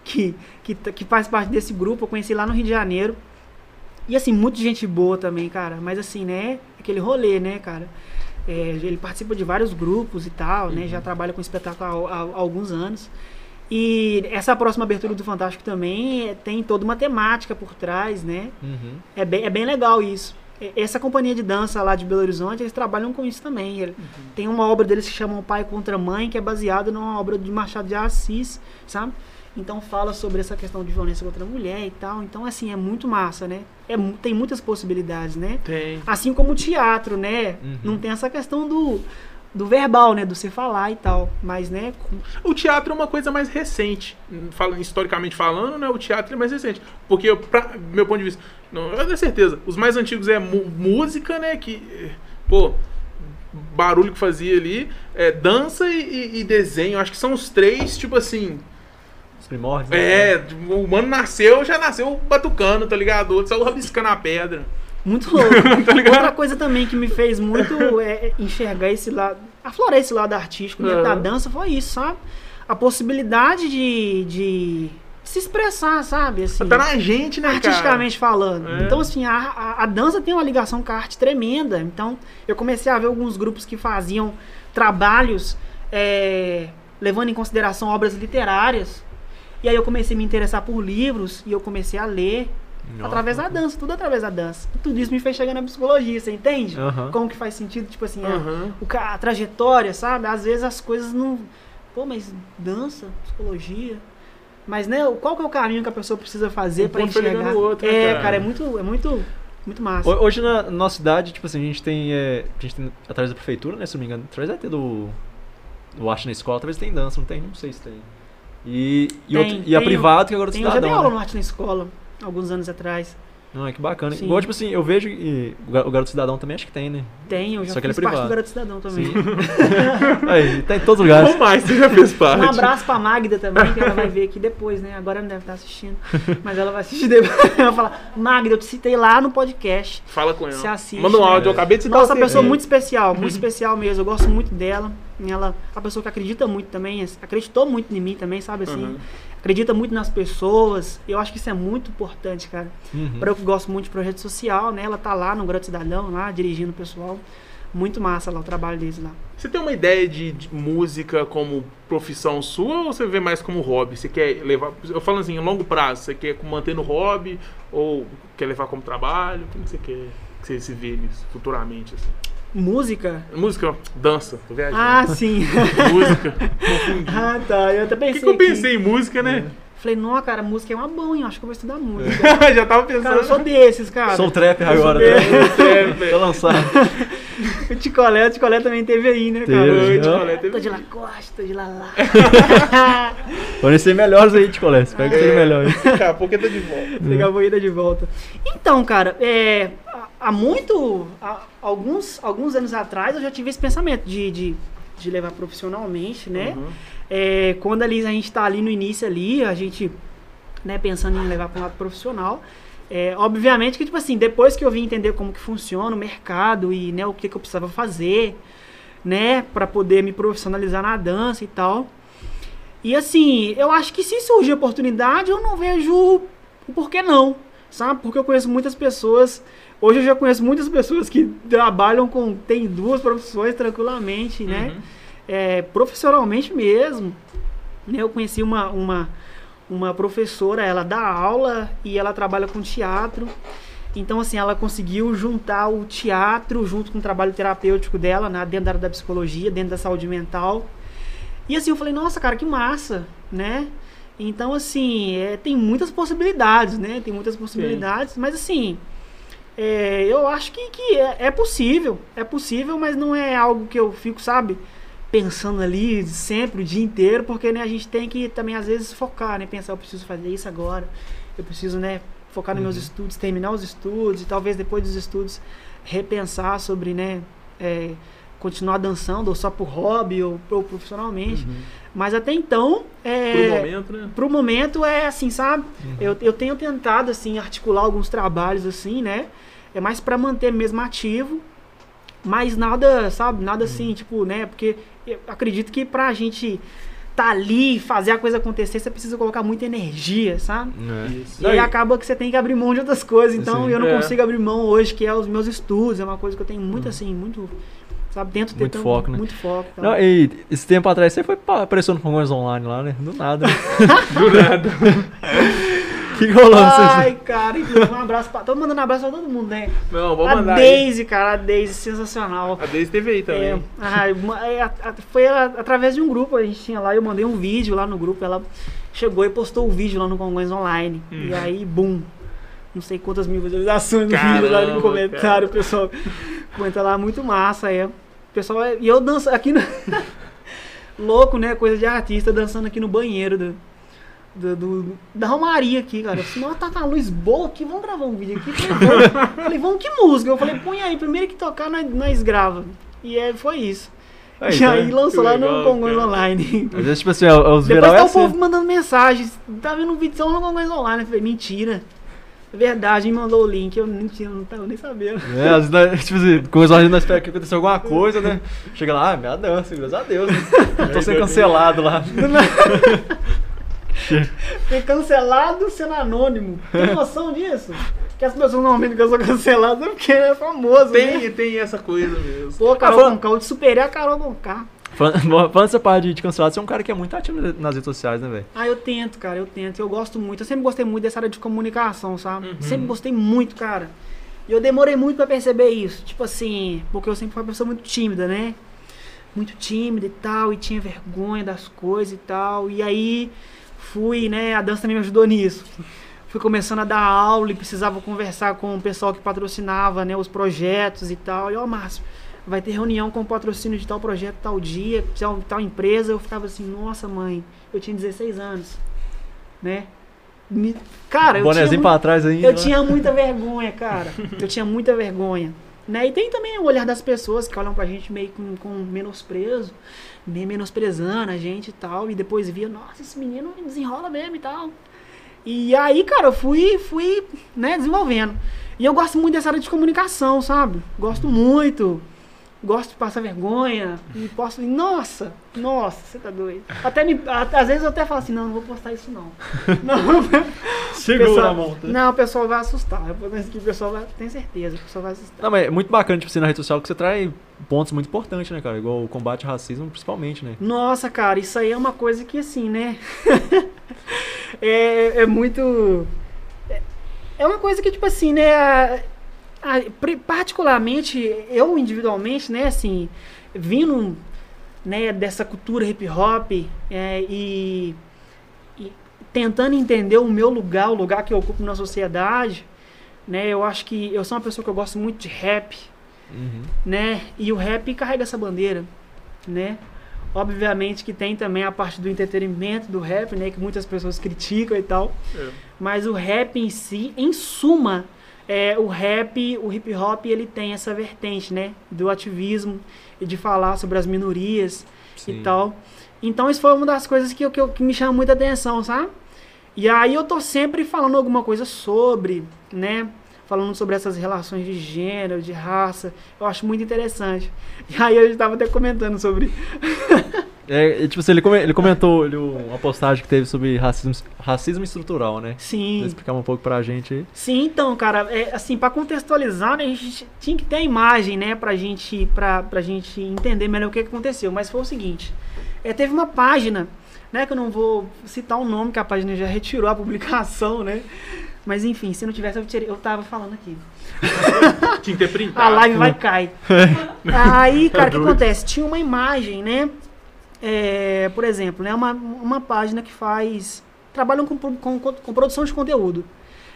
Que, que, que faz parte desse grupo, eu conheci lá no Rio de Janeiro. E assim, muita gente boa também, cara. Mas assim, né? Aquele rolê, né, cara? É, ele participa de vários grupos e tal, né? Já trabalha com espetáculo há, há- há alguns anos. E essa próxima abertura do Fantástico também é, tem toda uma temática por trás, né? Uhum. É bem, é bem legal isso. Essa companhia de dança lá de Belo Horizonte, eles trabalham com isso também. Ele- Tem uma obra deles que chama Pai contra Mãe, que é baseada numa obra de Machado de Assis, sabe? Então fala sobre essa questão de violência contra a mulher e tal. Então, assim, é muito massa, né? É, tem muitas possibilidades, né? Tem. Assim como o teatro, né? Uhum. Não tem essa questão do, do verbal, né? Do você falar e tal. Mas, né? com- O teatro é uma coisa mais recente. Falando, historicamente falando, né? O teatro é mais recente. Porque, pra meu ponto de vista, não, eu tenho certeza, os mais antigos é música, né? Que, pô, barulho que fazia ali, é, dança e, e- e desenho. Acho que são os três, tipo assim. Os primórdios. né? É, o humano nasceu, já nasceu batucando, tá ligado? O outro saiu rabiscando a pedra. Muito louco. Tá? Outra coisa também que me fez muito é enxergar esse lado, aflorar esse lado artístico dentro da dança foi isso, sabe? A possibilidade de, de se expressar, sabe? Assim, Tá na gente, né, cara? artisticamente falando. É. Então, assim, a, a, a dança tem uma ligação com a arte tremenda. Então, eu comecei a ver alguns grupos que faziam trabalhos é, levando em consideração obras literárias. E aí eu comecei a me interessar por livros e eu comecei a ler Nossa. através da dança, tudo através da dança. Tudo isso me fez chegar na psicologia, você entende? Aham. Como que faz sentido, tipo assim, a- o ca- a, trajetória, sabe? Às vezes as coisas não. Pô, mas dança, psicologia. Mas, né, qual que é o caminho que a pessoa precisa fazer Um ligando enxergar? outro, né, é, cara? cara? é muito, é muito, muito massa. Ho- Hoje na nossa cidade, tipo assim, a gente tem. é, a gente tem através da prefeitura, né? Se não me engano, através até do. Do Arte na escola, talvez tem dança, não tem? Não sei se tem. E, e, Tem, outro- e a tem o- privada que agora é Tem, eu já dei cidadão. aula né? no arte na escola, alguns anos atrás. Não, é que bacana. Sim. Igual, tipo assim, eu vejo e o Ga- o Garoto Cidadão também acho que tem, né? Tem, eu já Só que ele é fiz parte privado. do Garoto Cidadão também. Sim. Aí, tá em todos os lugares. Qual mais você já fez parte? Um abraço pra Magda também, que ela vai ver aqui depois, né? Agora não deve estar assistindo. Mas ela vai assistir depois. Ela vai falar, Magda, eu te citei lá no podcast. Fala com ela. Se assiste, Manda um áudio, né? eu acabei de citar Nossa, você. pessoa É. muito especial, muito especial mesmo. Eu gosto muito dela. Ela é uma pessoa que acredita muito também, acreditou muito em mim também, sabe assim? Uhum. Acredita muito nas pessoas. Eu acho que isso é muito importante, cara. Uhum. Pra eu que gosto muito de projeto social, né? Ela tá lá no Grande Cidadão, lá, dirigindo o pessoal. Muito massa lá o trabalho deles lá. Você tem uma ideia de, de música como profissão sua ou você vê mais como hobby? Você quer levar. Eu falo assim, a longo prazo, você quer manter no hobby ou quer levar como trabalho? Como que você quer que você se vê nisso futuramente? Assim? Música? Música, dança, tô viajando. Ah, sim. música, confundi. ah, tá. Eu até Por que, pensei. que eu pensei em música, né? Falei, não, cara, música é uma boa, hein? Eu acho que eu vou estudar música. Já tava pensando. cara, eu sou desses, cara. Sou trapper agora, sou tá? Tô lançado. O Ticolé, o Ticolé também teve aí, né, cara? Teve. Ó. Ticolé, teve- Tô de Lacoste, tô de Lalá. Podem ser melhores aí colégio. Espero que seja melhor aí. Daqui a pouco eu tô de volta. Pegar a boída de volta. Então, cara, é, há- há muito, há alguns, alguns anos atrás, eu já tive esse pensamento de, de, de levar profissionalmente, né? Uhum. É, quando ali a gente tá ali no início ali, a gente, né, pensando em levar para um lado profissional, é, obviamente que, tipo assim, depois que eu vim entender como que funciona o mercado e, né, o que que eu precisava fazer, né, para poder me profissionalizar na dança e tal. E assim, eu acho que se surgir oportunidade, eu não vejo o porquê não. sabe? Porque eu conheço muitas pessoas. Hoje eu já conheço muitas pessoas que trabalham com. tem duas profissões tranquilamente, né? Uhum. É, profissionalmente mesmo. né? Eu conheci uma, uma, uma professora, ela dá aula e ela trabalha com teatro. Então, assim, ela conseguiu juntar o teatro junto com o trabalho terapêutico dela, né, dentro da área da psicologia, dentro da saúde mental. E assim, eu falei, nossa, cara, que massa, né? Então, assim, é, tem muitas possibilidades, né? Tem muitas possibilidades, mas assim, é, eu acho que, que é, é possível, é possível, mas não é algo que eu fico, sabe, pensando ali sempre, o dia inteiro, porque né, a gente tem que também, às vezes, focar, né? Pensar, eu preciso fazer isso agora, eu preciso, né, focar nos meus estudos, terminar os estudos, e talvez depois dos estudos repensar sobre, né, é, continuar dançando, ou só por hobby, ou, ou profissionalmente. Mas até então, é, Por momento, né? pro momento é assim, sabe? Eu, eu tenho tentado, assim, articular alguns trabalhos, assim, né? É mais pra manter mesmo ativo, mas nada, sabe? Nada assim, tipo, né? Porque acredito que pra gente tá ali e fazer a coisa acontecer, você precisa colocar muita energia, sabe? É. E aí acaba que você tem que abrir mão de outras coisas. Então Sim. eu não É. consigo abrir mão hoje, que é os meus estudos. É uma coisa que eu tenho muito assim, muito. Sabe, dentro Muito foco, né? Muito foco. tá? Não, e esse tempo atrás você foi pa- aparecendo no Fogões Online lá, né? Do nada. né? Do nada. O que rolou? Ai, cara, um abraço pra. Tô mandando um abraço pra todo mundo, né? Não, vou a mandar aí. Daisy, cara, a Daisy, sensacional. A Daisy teve aí também. É, é, a- a- foi a- através de um grupo, a gente tinha lá, eu mandei um vídeo lá no grupo, ela chegou e postou o vídeo lá no Congonhas Online. Hum. E aí, bum, não sei quantas mil visualizações no vídeo lá no comentário, o pessoal comenta lá, muito massa, é. O pessoal, é- e eu danço aqui no... Louco, né, coisa de artista, dançando aqui no banheiro do... do- do- da Romaria aqui, cara. Eu falei, nossa, tá com a luz boa aqui, vamos gravar um vídeo aqui. Falei, vamos, Falei, vamos que música? Eu falei, põe aí, primeiro que tocar, nós, nós grava. E é, foi isso. Aí, e tá aí lançou lá legal, no Congonhas cara. Online. Às vezes, tipo assim, os Depois é tá o assim. povo mandando mensagens. Tá vendo um vídeo só no Congonhas Online? Eu falei, mentira. É verdade, me mandou o link. Eu não tinha, não tava nem sabendo. É, às vezes, tipo assim, começou a gente nós espera que aconteceu alguma coisa, né? Chega lá, ah, minha dança, graças a Deus. Né? Tô sendo cancelado lá. Foi cancelado sendo anônimo. Tem noção disso? Que as pessoas normalmente que eu sou cancelado é porque é famoso, né? Tem, tem essa coisa mesmo. Pô, Carol Ah, Conká, eu te superei a Carol Conká. Falando dessa parte de- cancelado, você é um cara que é muito ativo nas redes sociais, né, velho? Ah, eu tento, cara, eu tento. Eu gosto muito. Eu sempre gostei muito dessa área de comunicação, sabe? Uhum. Sempre gostei muito, cara. E eu demorei muito pra perceber isso. Tipo assim, porque eu sempre fui uma pessoa muito tímida, né? Muito tímida e tal, e tinha vergonha das coisas e tal. E aí fui, né? A dança também me ajudou nisso. Fui começando a dar aula e precisava conversar com o pessoal que patrocinava, né? Os projetos e tal. E ó, Márcio, vai ter reunião com o patrocínio de tal projeto tal dia, tal, tal empresa. Eu ficava assim, nossa mãe, eu tinha 16 anos, né? Me- Cara, eu tinha, Bonezinho pra trás ainda. eu né? tinha muita vergonha, cara. Eu tinha muita vergonha. Né? E tem também o olhar das pessoas que olham pra gente meio com, com menosprezo, meio menosprezando a gente e tal. E depois via, nossa, esse menino desenrola mesmo e tal. E aí, cara, eu fui, fui, né, desenvolvendo. E eu gosto muito dessa área de comunicação, sabe? Gosto muito. Gosto de passar vergonha. E posso. Nossa, nossa, você tá doido. Até me, às vezes eu até falo assim, não, não vou postar isso não. não Segura a mão. Não, o pessoal vai assustar. Eu penso que o pessoal vai. Tenho certeza, o pessoal vai assustar. Não, mas é muito bacana, tipo assim, na rede social que você traz pontos muito importantes, né, cara? Igual o combate ao racismo, principalmente, né? Nossa, cara, isso aí é uma coisa que assim, né? é, é muito. é- É uma coisa que, tipo assim, né? A- a- pri- particularmente, eu individualmente, né, assim, vindo né, dessa cultura hip hop é, e, e tentando entender o meu lugar, o lugar que eu ocupo na sociedade, né? Eu acho que eu sou uma pessoa que eu gosto muito de rap, né? E o rap carrega essa bandeira, né? Obviamente que tem também a parte do entretenimento do rap, né? Que muitas pessoas criticam e tal. É. Mas o rap em si, em suma, é, o rap, o hip hop, ele tem essa vertente, né? Do ativismo e de falar sobre as minorias Sim. e tal. Então isso foi uma das coisas que, que, que me chama muita atenção, sabe? E aí eu tô sempre falando alguma coisa sobre, né? Falando sobre essas relações de gênero, de raça. Eu acho muito interessante. E aí eu estava até comentando sobre É, e, tipo assim, ele, come- ele comentou ele, uma postagem que teve sobre racismo, racismo estrutural, né? Sim. Vou explicar um pouco pra gente aí. Sim, então, cara, é, assim, para contextualizar, né, a gente tinha que ter a imagem, né, pra gente, pra, pra gente entender melhor o que que aconteceu. Mas foi o seguinte, é, teve uma página, né, que eu não vou citar o nome, que a página já retirou a publicação, né, mas enfim, se não tivesse eu, tirei, eu tava falando aqui. Tinha que ter printado. A live vai cair. Aí, cara, o que acontece? Tinha uma imagem, né? É, por exemplo, né? Uma, uma página que faz. Trabalham com, com, com produção de conteúdo,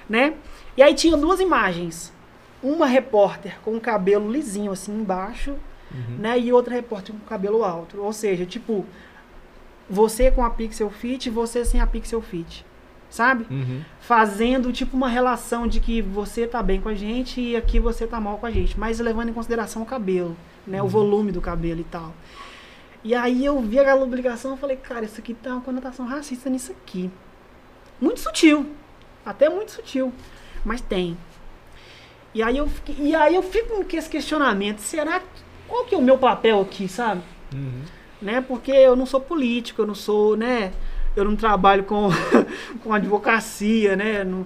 né? E aí tinha duas imagens. Uma repórter com o cabelo lisinho assim embaixo, né? E outra repórter com o cabelo alto. Ou seja, tipo, você com a Pixel Fit e você sem a Pixel Fit. Sabe? Uhum. fazendo tipo uma relação de que você tá bem com a gente e aqui você tá mal com a gente, mas levando em consideração o cabelo, né, o volume do cabelo e tal. E aí eu vi aquela publicação e falei, cara, isso aqui tá uma conotação racista nisso aqui. Muito sutil, até muito sutil, mas tem. E aí eu fiquei, e aí eu fico com esse questionamento, será qual que é o meu papel aqui, sabe? Uhum. né? Porque eu não sou político, eu não sou, né? Eu não trabalho com, com advocacia, né? Não-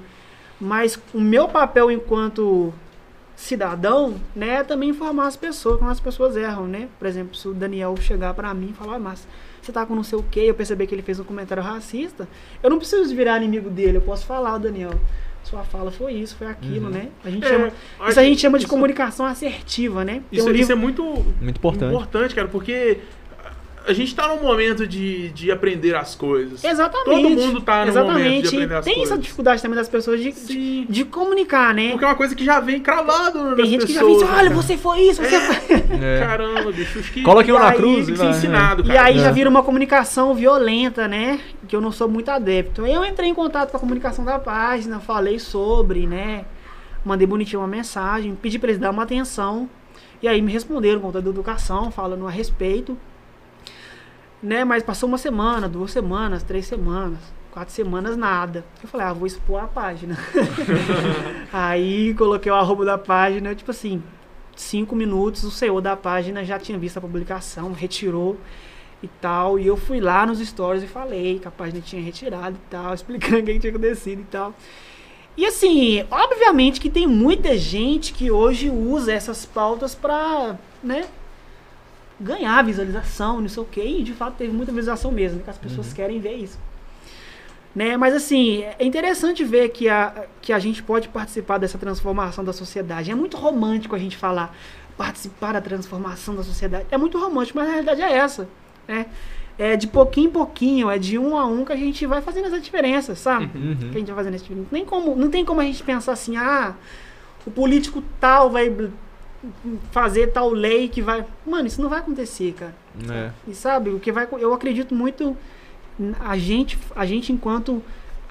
mas o meu papel enquanto cidadão, né, é também informar as pessoas quando as pessoas erram, né? Por exemplo, se o Daniel chegar pra mim e falar, "Ah, mas você tá com não sei o quê, eu perceber que ele fez um comentário racista, eu não preciso virar inimigo dele, eu posso falar, "Ô, Daniel, sua fala foi isso, foi aquilo, Uhum. né? A gente É, chama, isso a gente chama de isso- comunicação assertiva, né? Tem Isso, um isso é muito Muito importante. importante, cara, porque a gente tá num momento de, de aprender as coisas. Exatamente. Todo mundo tá no Exatamente. momento de aprender as Tem essa coisas. dificuldade também das pessoas de, de, de comunicar, né? Porque é uma coisa que já vem cravado nas Tem gente que já pessoas. diz, olha, né, você foi isso, você É. foi... É. Caramba, bicho, acho que Coloque um E na aí, cruz tem e que ser vai. ensinado, E aí já É. vira uma comunicação violenta, né? Que eu não sou muito adepto. Aí eu entrei em contato com a comunicação da página, falei sobre, né? Mandei bonitinho uma mensagem, pedi pra eles dar uma atenção. E aí me responderam com toda a educação, falando a respeito. Né? Mas passou uma semana, duas semanas, três semanas, quatro semanas, nada. Eu falei, ah, vou expor a página. aí coloquei o arroba da página, tipo assim, cinco minutos, o CEO da página já tinha visto a publicação, retirou e tal. E eu fui lá nos stories e falei que a página tinha retirado e tal, explicando o que tinha acontecido e tal. E assim, obviamente que tem muita gente que hoje usa essas pautas pra, né, ganhar visualização, não sei o quê. E de fato teve muita visualização mesmo, né, que as pessoas querem ver isso. Né? Mas assim, é interessante ver que a, que a gente pode participar dessa transformação da sociedade. É muito romântico a gente falar participar da transformação da sociedade. É muito romântico, mas a realidade é essa. Né? É de pouquinho em pouquinho, é de um a um que a gente vai fazendo essa diferença, sabe? Uhum. Que a gente vai fazendo essa diferença. Nem como, não tem como a gente pensar assim, ah, o político tal vai fazer tal lei que vai. Mano, isso não vai acontecer, cara. É. E sabe, o que vai. Eu acredito muito a gente, a gente enquanto,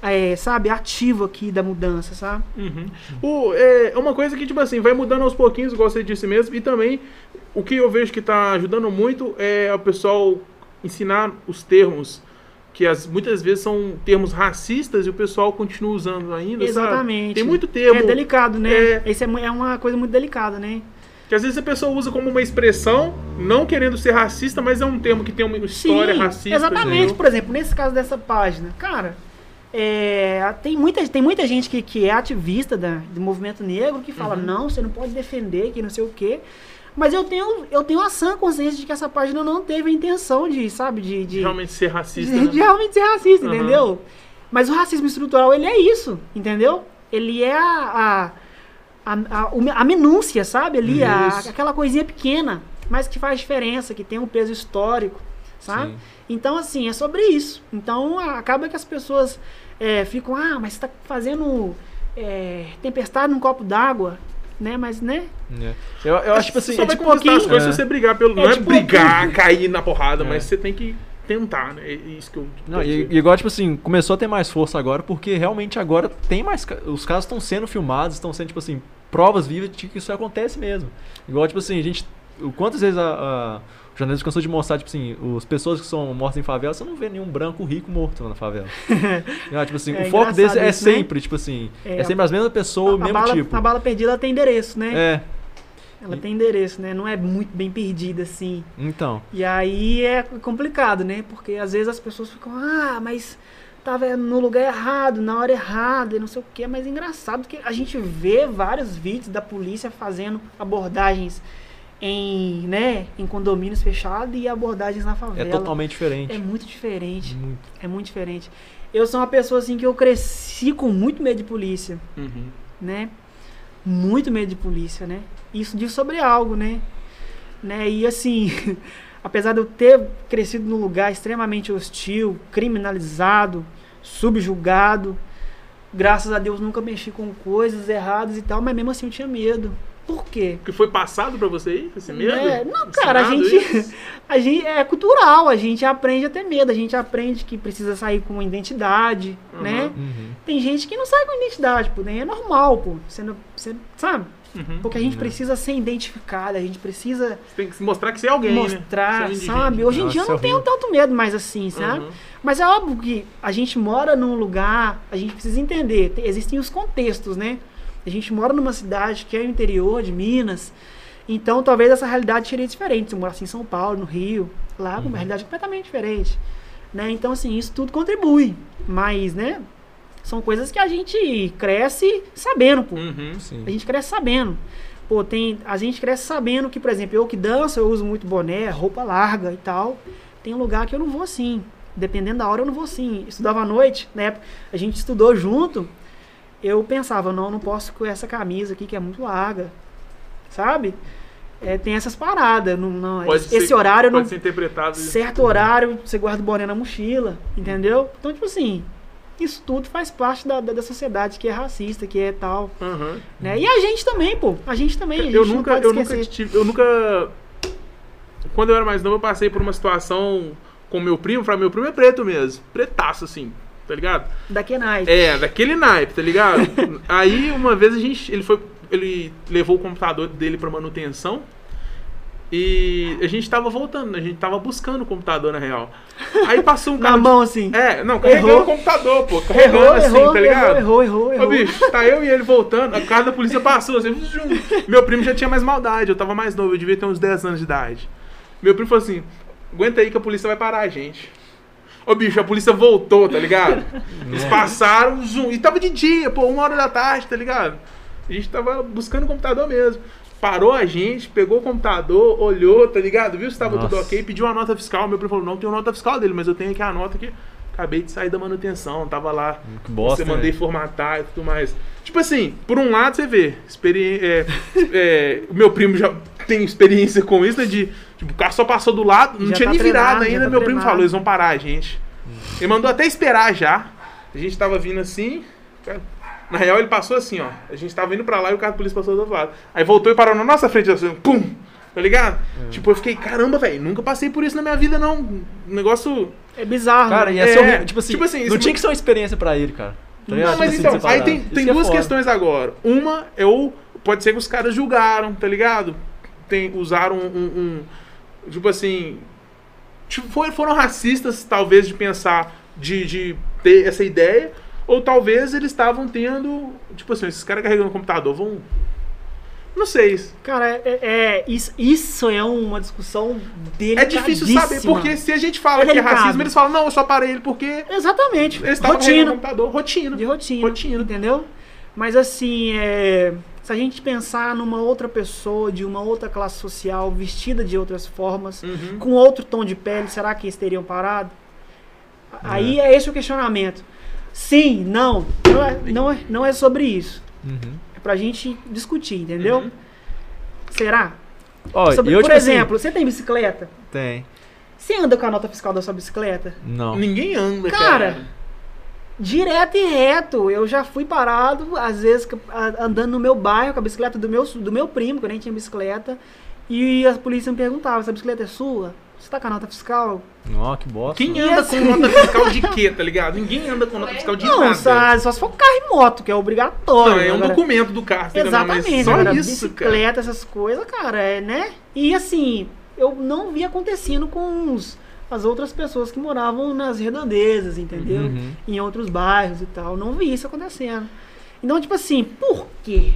é, sabe, ativo aqui da mudança, sabe? Uhum. O, é é uma coisa que, tipo assim, vai mudando aos pouquinhos, igual você disse mesmo, e também o que eu vejo que tá ajudando muito é o pessoal ensinar os termos, que as, muitas vezes são termos racistas e o pessoal continua usando ainda, sabe? Exatamente. Tem muito termo É delicado, né? É. Isso é, é uma coisa muito delicada, né? Que às vezes a pessoa usa como uma expressão, não querendo ser racista, mas é um termo que tem uma história Sim, racista. Exatamente, entendeu? por exemplo, nesse caso dessa página, cara, é, tem, muita, tem muita gente que, que é ativista da, do movimento negro que Uhum. fala, não, você não pode defender, que não sei o quê. Mas eu tenho, eu tenho a sã consciência de que essa página não teve a intenção de, sabe, de, de, Realmente ser racista. de, né? de realmente ser racista, Aham. entendeu? Mas o racismo estrutural, ele é isso, entendeu? Ele é a, a, a, a, a minúcia, sabe? Ali, a, aquela coisinha pequena, mas que faz diferença, que tem um peso histórico, sabe? Sim. Então, assim, é sobre isso. Então, acaba que as pessoas é, ficam, ah, mas você tá fazendo é, tempestade num copo d'água, né? Mas, né? É. Eu, eu acho, tipo assim, Você só é vai tipo conquistar as pouquinho- coisas é. se você brigar pelo. É não é de brigar, cair na porrada, É. mas você tem que tentar, né? É isso que eu. Não, e, e igual, tipo assim, começou a ter mais força agora, porque realmente agora tem mais. Os casos estão sendo filmados, estão sendo, tipo assim, provas vivas de que isso acontece mesmo. Igual, tipo assim, a gente. Quantas vezes a, a, o jornalista cansou de mostrar, tipo assim, as pessoas que são mortas em favela, você não vê nenhum branco rico morto lá na favela. Tipo assim, É o foco desse é né? sempre, tipo assim, é, É, sempre as mesmas pessoas, o mesmo bala, tipo. a bala perdida tem endereço, né? É. Ela tem endereço, né? Não é muito bem perdida assim. Então. E aí é complicado, né? Porque às vezes as pessoas ficam, ah, mas tava no lugar errado, na hora errada, e não sei o quê. Mas é engraçado que a gente vê vários vídeos da polícia fazendo abordagens em, né, em condomínios fechados e abordagens na É favela. totalmente diferente. É muito diferente. Muito. É muito diferente. Eu sou uma pessoa assim que eu cresci com muito medo de polícia, Uhum. né? Muito medo de polícia, né? Isso diz sobre algo, né? né? E assim, apesar de eu ter crescido num lugar extremamente hostil, criminalizado, subjugado, graças a Deus nunca mexi com coisas erradas e tal, mas mesmo assim eu tinha medo. Por quê? Que foi passado pra você aí? Esse medo? É, não, cara, a gente, isso? a gente é cultural, a gente aprende a ter medo, a gente aprende que precisa sair com identidade, Uhum. né? Uhum. Tem gente que não sai com identidade, pô, nem é normal, pô. Você não, você, sabe? Uhum. Porque a gente Uhum. precisa ser identificada, a gente precisa Você tem que mostrar que você é alguém, mostrar, né? Você é indigente. sabe? Hoje em Nossa, dia eu não tenho tanto medo mais assim, sabe? Uhum. Mas é óbvio que a gente mora num lugar, a gente precisa entender, tem- existem os contextos, né? A gente mora numa cidade que é o interior de Minas, então talvez essa realidade seria diferente. Se eu morasse em São Paulo, no Rio, lá Uhum. uma realidade completamente diferente. Né? Então, assim, isso tudo contribui. Mas, né? São coisas que a gente cresce sabendo, pô. Uhum. A gente cresce sabendo. Pô, tem, a gente cresce sabendo que, por exemplo, eu que danço, eu uso muito boné, roupa larga e tal. Tem lugar que eu não vou assim. Dependendo da hora, eu não vou assim. Estudava à noite, na época, a gente estudou junto. Eu pensava, não, não posso com essa camisa aqui que é muito larga. Sabe? É, tem essas paradas. Não, não, Pode esse, ser- horário Pode não. ser interpretado. Certo horário, você guarda o boné na mochila, entendeu? Então, tipo assim, isso tudo faz parte da, da, da sociedade que é racista, que é tal. Uhum. Né? E a gente também, pô. A gente também. A gente Eu nunca, eu esquecer. nunca tive, eu nunca. Quando eu era mais novo, eu passei por uma situação com meu primo. Falei, meu primo é preto mesmo, pretaço assim, tá ligado? Daqui night. É, daquele naipe, tá ligado? Aí uma vez a gente, ele foi, ele levou o computador dele pra manutenção. E a gente tava voltando, a gente tava buscando o computador na real. Aí passou um Na cara. mão, assim. É, não, carregando Errou. o computador, pô. Carregando Errou, assim, errou, tá ligado? errou, errou, errou. Ô, bicho, tá eu e ele voltando, a casa da polícia passou, assim, meu primo já tinha mais maldade, eu tava mais novo, eu devia ter uns 10 anos de idade. Meu primo falou assim, aguenta aí que a polícia vai parar a gente. Ô, bicho, a polícia voltou, tá ligado? Eles passaram, zoom, e tava de dia, pô, uma hora da tarde, tá ligado? A gente tava buscando o computador mesmo. Parou a gente, pegou o computador, olhou, tá ligado? Viu se tava tudo Nossa. ok, pediu uma nota fiscal. Meu primo falou, não tenho nota fiscal dele, mas eu tenho aqui a nota que acabei de sair da manutenção, tava lá. Que bosta, Você mandei né? formatar e tudo mais. Tipo assim, por um lado você vê, experi é, é, o meu primo já tem experiência com isso, né? De, tipo, o carro só passou do lado, não Já tinha tá nem virado ainda. tá meu primo treinado. falou, eles vão parar a gente. Ele mandou até esperar já. A gente tava vindo assim. Na real, ele passou assim, ó. A gente tava indo pra lá e o carro da polícia passou do outro lado. Aí voltou e parou na nossa frente, assim, pum! Tá ligado? É. Tipo, eu fiquei, caramba, velho, nunca passei por isso na minha vida, não. Um negócio. É bizarro. Cara, né? ia ser É, horrível. Tipo assim, tipo assim, não tinha que ser uma experiência pra ele, cara. Tá? Não, mas Tipo então, assim, aí separado. tem, tem é duas foda. questões agora. Uma é o. Pode ser que os caras julgaram, tá ligado? Tem, usaram um, um- um- Tipo assim. Tipo, foi- foram racistas, talvez, de pensar, de, de ter essa ideia. Ou talvez eles estavam tendo. Tipo assim, esses caras carregando o computador vão. Não sei. Cara, é, é- isso, isso é uma discussão É difícil saber, porque se a gente fala É que é racismo, eles falam, não, eu só parei ele porque Exatamente. eles estavam carregando o Rotina. computador. Rotina. De rotina. Rotina. Entendeu? Mas assim, é, se a gente pensar numa outra pessoa, de uma outra classe social, vestida de outras formas, Uhum. com outro tom de pele, será que eles teriam parado? Aí é esse o questionamento. Sim, não. Não é, não é, não é sobre isso. Uhum. É pra gente discutir, entendeu? Uhum. Será? Ó, Sobre- eu, por tipo assim, exemplo, você tem bicicleta? tem. Você anda com a nota fiscal da sua bicicleta? Não. Ninguém anda, Cara, cara. Direto e reto. Eu já fui parado, às vezes, andando no meu bairro com a bicicleta do meu, do meu primo, que eu nem tinha bicicleta. E a polícia me perguntava: essa bicicleta é sua? Você tá com a nota fiscal? Ó, que bosta. Quem anda assim- com nota fiscal de quê, tá ligado? Ninguém anda com nota fiscal de Não, nada. só, só se for carro e moto, que é obrigatório. Não, é um Agora- documento do carro, tá? Exatamente, Mas só agora, isso, cara. bicicleta, essas coisas, cara, é, né? E assim, eu não vi acontecendo com os- as outras pessoas que moravam nas redondezas, entendeu? Uhum. Em outros bairros e tal. Não vi isso acontecendo. Então, tipo assim, por quê?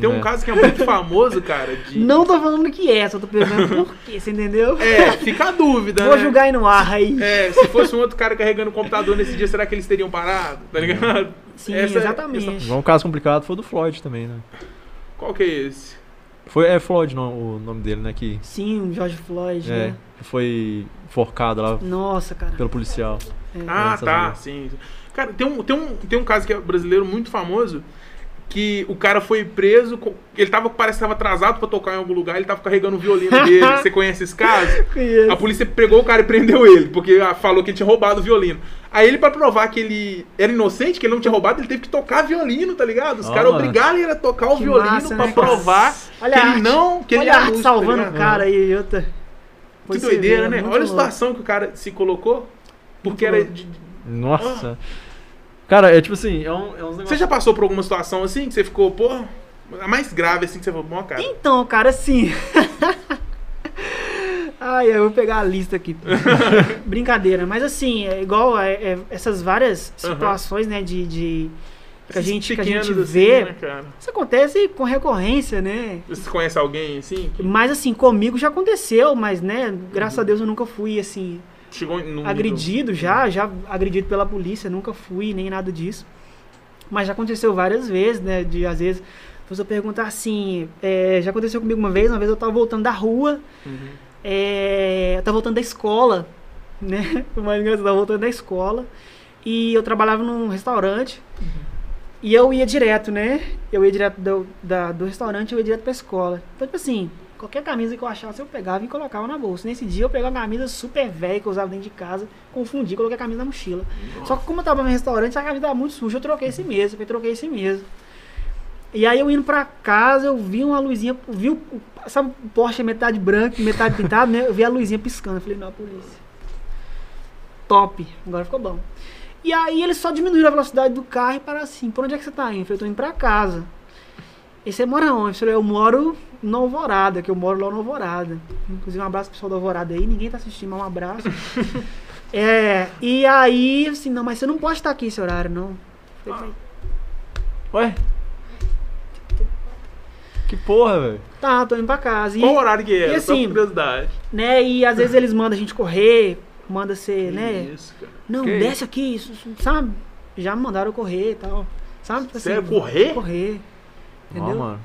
Tem um É. caso que é muito famoso, cara, de... Não tô falando que é, só tô perguntando por quê, você entendeu? É, fica a dúvida, Vou né? julgar aí no ar aí. É, se fosse um outro cara carregando o computador nesse dia, será que eles teriam parado? Tá ligado? Sim, Essa- exatamente. Igual Um caso complicado foi o do Floyd também, né? Qual que é esse? Foi, é Floyd não, o nome dele, né? Que, Sim, o George Floyd, é, né? que foi enforcado lá Nossa, cara. pelo policial. É. Ah, tá, sim. Cara, tem um, tem, um, tem um caso que é brasileiro muito famoso, que o cara foi preso, com- ele tava, parece que tava atrasado pra tocar em algum lugar, ele tava carregando o violino dele. Você conhece esse caso? Conheço. A polícia pegou o cara e prendeu ele, porque ah, falou que ele tinha roubado o violino. Aí ele, pra provar que ele era inocente, que ele não tinha roubado, ele teve que tocar violino, tá ligado? Os Ó, caras obrigaram ele a tocar o violino massa, pra né, provar Olha que a ele arte. não. Que ele Olha era a arte tá salvando ligado? o cara aí, outra. Que doideira, ver, né? Olha a louco. situação que o cara se colocou. Porque Muito era. de- Nossa. Cara, é tipo assim, é, um, é uns negócios... Você já passou por alguma situação assim que você ficou, pô, a mais grave assim que você falou, bom, cara. Então, cara, assim. Ai, eu vou pegar a lista aqui. Brincadeira, mas assim, é igual é, é, essas várias situações, né, de. de que, a gente, que a gente assim, vê. né? Isso acontece com recorrência, né? Você conhece alguém assim? Que Mas assim, comigo já aconteceu, mas né, graças a Deus eu nunca fui assim, chegou num agredido já, já agredido pela polícia, nunca fui, nem nada disso. Mas já aconteceu várias vezes, né? De às vezes, você perguntar assim, é, já aconteceu comigo uma vez, uma vez eu tava voltando da rua, Uhum. é, eu tava voltando da escola, né? O mais engraçado, eu tava voltando da escola. E eu trabalhava num restaurante. E eu ia direto, né? Eu ia direto do, da, do restaurante, eu ia direto pra escola. Então, tipo assim, qualquer camisa que eu achasse, eu pegava e colocava na bolsa. Nesse dia eu peguei uma camisa super velha que eu usava dentro de casa, confundi, coloquei a camisa na mochila. Só que como eu tava no restaurante, a camisa tava muito suja, eu troquei esse mês, eu troquei esse mês. E aí eu indo pra casa, eu vi uma luzinha, vi o, sabe o Porsche metade branco, metade pintado, né? Eu vi a luzinha piscando, eu falei, não, a polícia. Top, agora ficou bom. E aí eles só diminuíram a velocidade do carro e pararam assim, por onde é que você tá indo? Eu falei, eu tô indo pra casa. E você mora onde? Eu falei, eu moro na Alvorada, que eu moro lá na Alvorada. Inclusive um abraço pro pessoal da Alvorada aí, ninguém tá assistindo, mas um abraço. é, e aí, assim, não, mas você não pode estar aqui esse horário, não. Eu falei, Ué? Que porra, velho. tá, tô indo pra casa. E, Qual horário que era? e assim, curiosidade. né, e às vezes eles mandam a gente correr, manda ser, né, Isso, cara. não, Que desce aqui, isso, isso, sabe? Já me mandaram correr e tal, sabe? Tipo Sério, correr? Correr, Ó, entendeu? mano.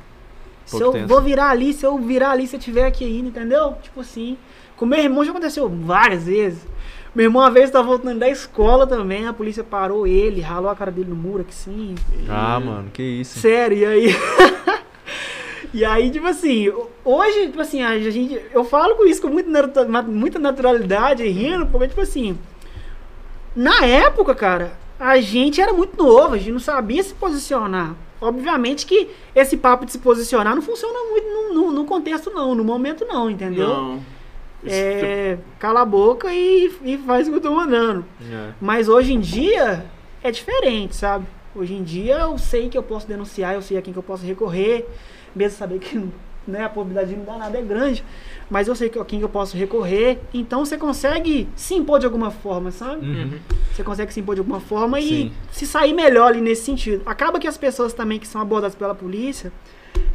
Se eu tenso. vou virar ali, se eu virar ali, se eu tiver aqui ainda, entendeu? Tipo assim. Com meu irmão já aconteceu várias vezes. Meu irmão uma vez tava voltando da escola também, a polícia parou ele, ralou a cara dele no muro aqui sim. Ah, mano, que isso. Sério, e aí. e aí, tipo assim, hoje, tipo assim, a gente. Eu falo com isso com muita naturalidade, rindo, porque, tipo assim. Na época, cara, a gente era muito novo, a gente não sabia se posicionar. Obviamente que esse papo de se posicionar não funciona muito no, no- no contexto, não, no momento, não, entendeu? Não. É, cala a boca e, e faz o que eu tô mandando. É. Mas hoje em dia é diferente, sabe? Hoje em dia eu sei que eu posso denunciar, eu sei a quem que eu posso recorrer, mesmo saber que né, a probabilidade de não dar nada é grande, mas eu sei que a quem que eu posso recorrer. Então você consegue se impor de alguma forma, sabe? Uhum. Você consegue se impor de alguma forma e Sim. se sair melhor ali nesse sentido. Acaba que as pessoas também que são abordadas pela polícia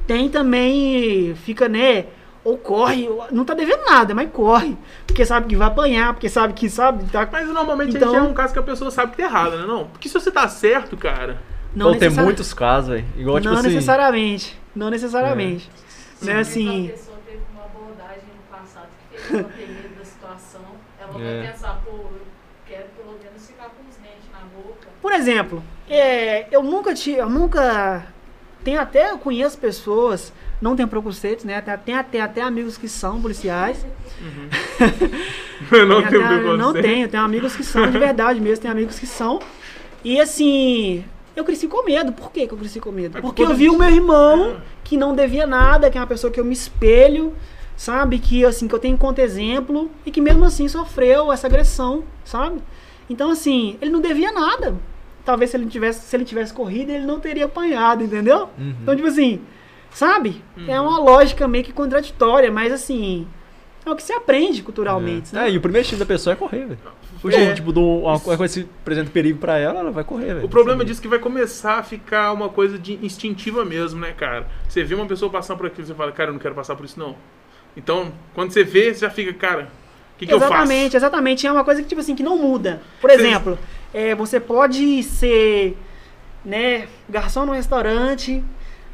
tem também fica, né, ou corre, ou- não tá devendo nada, mas corre, porque sabe que vai apanhar, porque sabe que sabe, tá Mas normalmente Então- é um caso que a pessoa sabe que tá errado, né? Não. Porque se você tá certo, cara. não Pô, tem necessari- muitos casos, velho. Igual, tipo não assim. necessariamente. Não necessariamente. Né, Às vezes assim. a pessoa teve uma abordagem no medo da situação. Ela É. vai pensar, pô, eu quero pelo menos ficar com os dentes na boca. Por exemplo, é, eu nunca tive, eu nunca tem até eu conheço pessoas, não tem preconceitos, né? Tem, tem até até amigos que são policiais. não Tem tem até- preconceito. não tenho, tenho amigos que são de verdade mesmo, tem amigos que são. E assim, eu cresci com medo. Por que, que eu cresci com medo? É Porque eu vi o meu irmão que não devia nada, que é uma pessoa que eu me espelho, sabe? Que assim, que eu tenho enquanto exemplo e que mesmo assim sofreu essa agressão, sabe? Então assim, ele não devia nada. Talvez se ele tivesse, se ele tivesse corrido, ele não teria apanhado, entendeu? Uhum. Então, tipo assim, sabe? Uhum. É uma lógica meio que contraditória, mas assim, é o que se aprende culturalmente. É, né? e o primeiro instinto da pessoa é correr, velho. O É. jeito, tipo, de um- uma coisa que apresenta perigo pra ela, ela vai correr, velho. O problema disso é que vai começar a ficar uma coisa de instintiva mesmo, né, cara? Você vê uma pessoa passando por aquilo, você fala, cara, eu não quero passar por isso, não. Então, quando você vê, você já fica, cara, o que, que eu faço? exatamente, exatamente. É uma coisa que, tipo assim, que não muda. Por Vocês- exemplo, é, você pode ser, né, garçom num restaurante,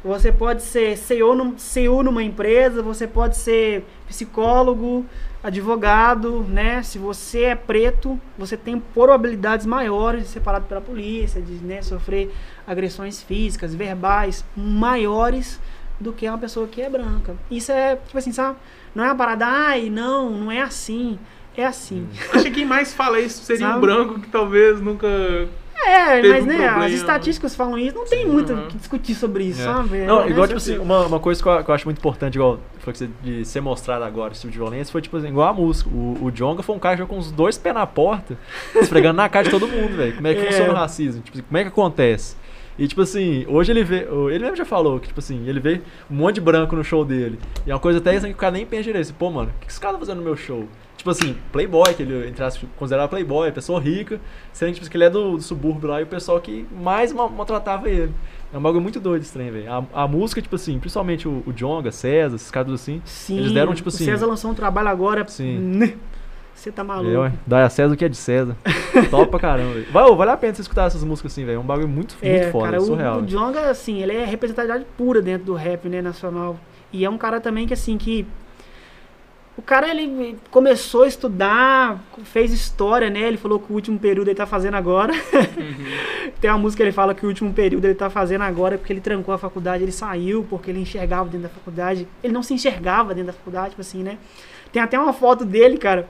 você pode ser CEO, num, CEO numa empresa, você pode ser psicólogo, advogado, né? Se você é preto, você tem probabilidades maiores de ser parado pela polícia, de né, sofrer agressões físicas, verbais, maiores do que uma pessoa que é branca. Isso é, tipo assim, sabe? Não é uma parada, ai, não, não é assim. É assim. Acho que quem mais fala isso seria um Sabe? branco que talvez nunca. É, mas um né, problema. as estatísticas falam isso, não tem muito o Aham. que discutir sobre isso, É. sabe? Não, É, igual, é, tipo assim, uma, uma coisa que eu, que eu acho muito importante, igual foi que você, de ser mostrado agora, esse tipo de violência, foi tipo assim, igual a música. O, o Jonga foi um cara que jogou com os dois pés na porta, esfregando na cara de todo mundo, velho. Como é que É. funciona o racismo? Tipo assim, como é que acontece? E tipo assim, hoje ele vê. Ele mesmo já falou que, tipo assim, ele vê um monte de branco no show dele. E é uma coisa até assim, que o cara nem pensa direito. Assim, Pô, mano, o que esse cara tá fazendo no meu show? Tipo assim, playboy, que ele entre aspas, considerava playboy, pessoa rica, sendo tipo, que ele é do, do subúrbio lá e o pessoal que mais ma- maltratava ele. É um bagulho muito doido esse trem, velho. A, a música, tipo assim, principalmente o, o Jonga, César, esses caras assim. Sim, Eles deram, tipo o assim- César lançou um trabalho agora. Sim. né? Você tá maluco. É, ué, dá a César o que é de César. Top pra caramba. Vai, vale a pena você escutar essas músicas assim, velho. É um bagulho muito, muito É, foda, cara, é o, surreal. o Djonga, assim, ele é representatividade pura dentro do rap, né, nacional. E é um cara também que, assim, que... O cara, ele começou a estudar, fez história, né? Ele falou que o último período ele tá fazendo agora. Tem uma música que ele fala que o último período ele tá fazendo agora porque ele trancou a faculdade, ele saiu porque ele enxergava dentro da faculdade. Ele não se enxergava dentro da faculdade, tipo assim, né? Tem até uma foto dele, cara.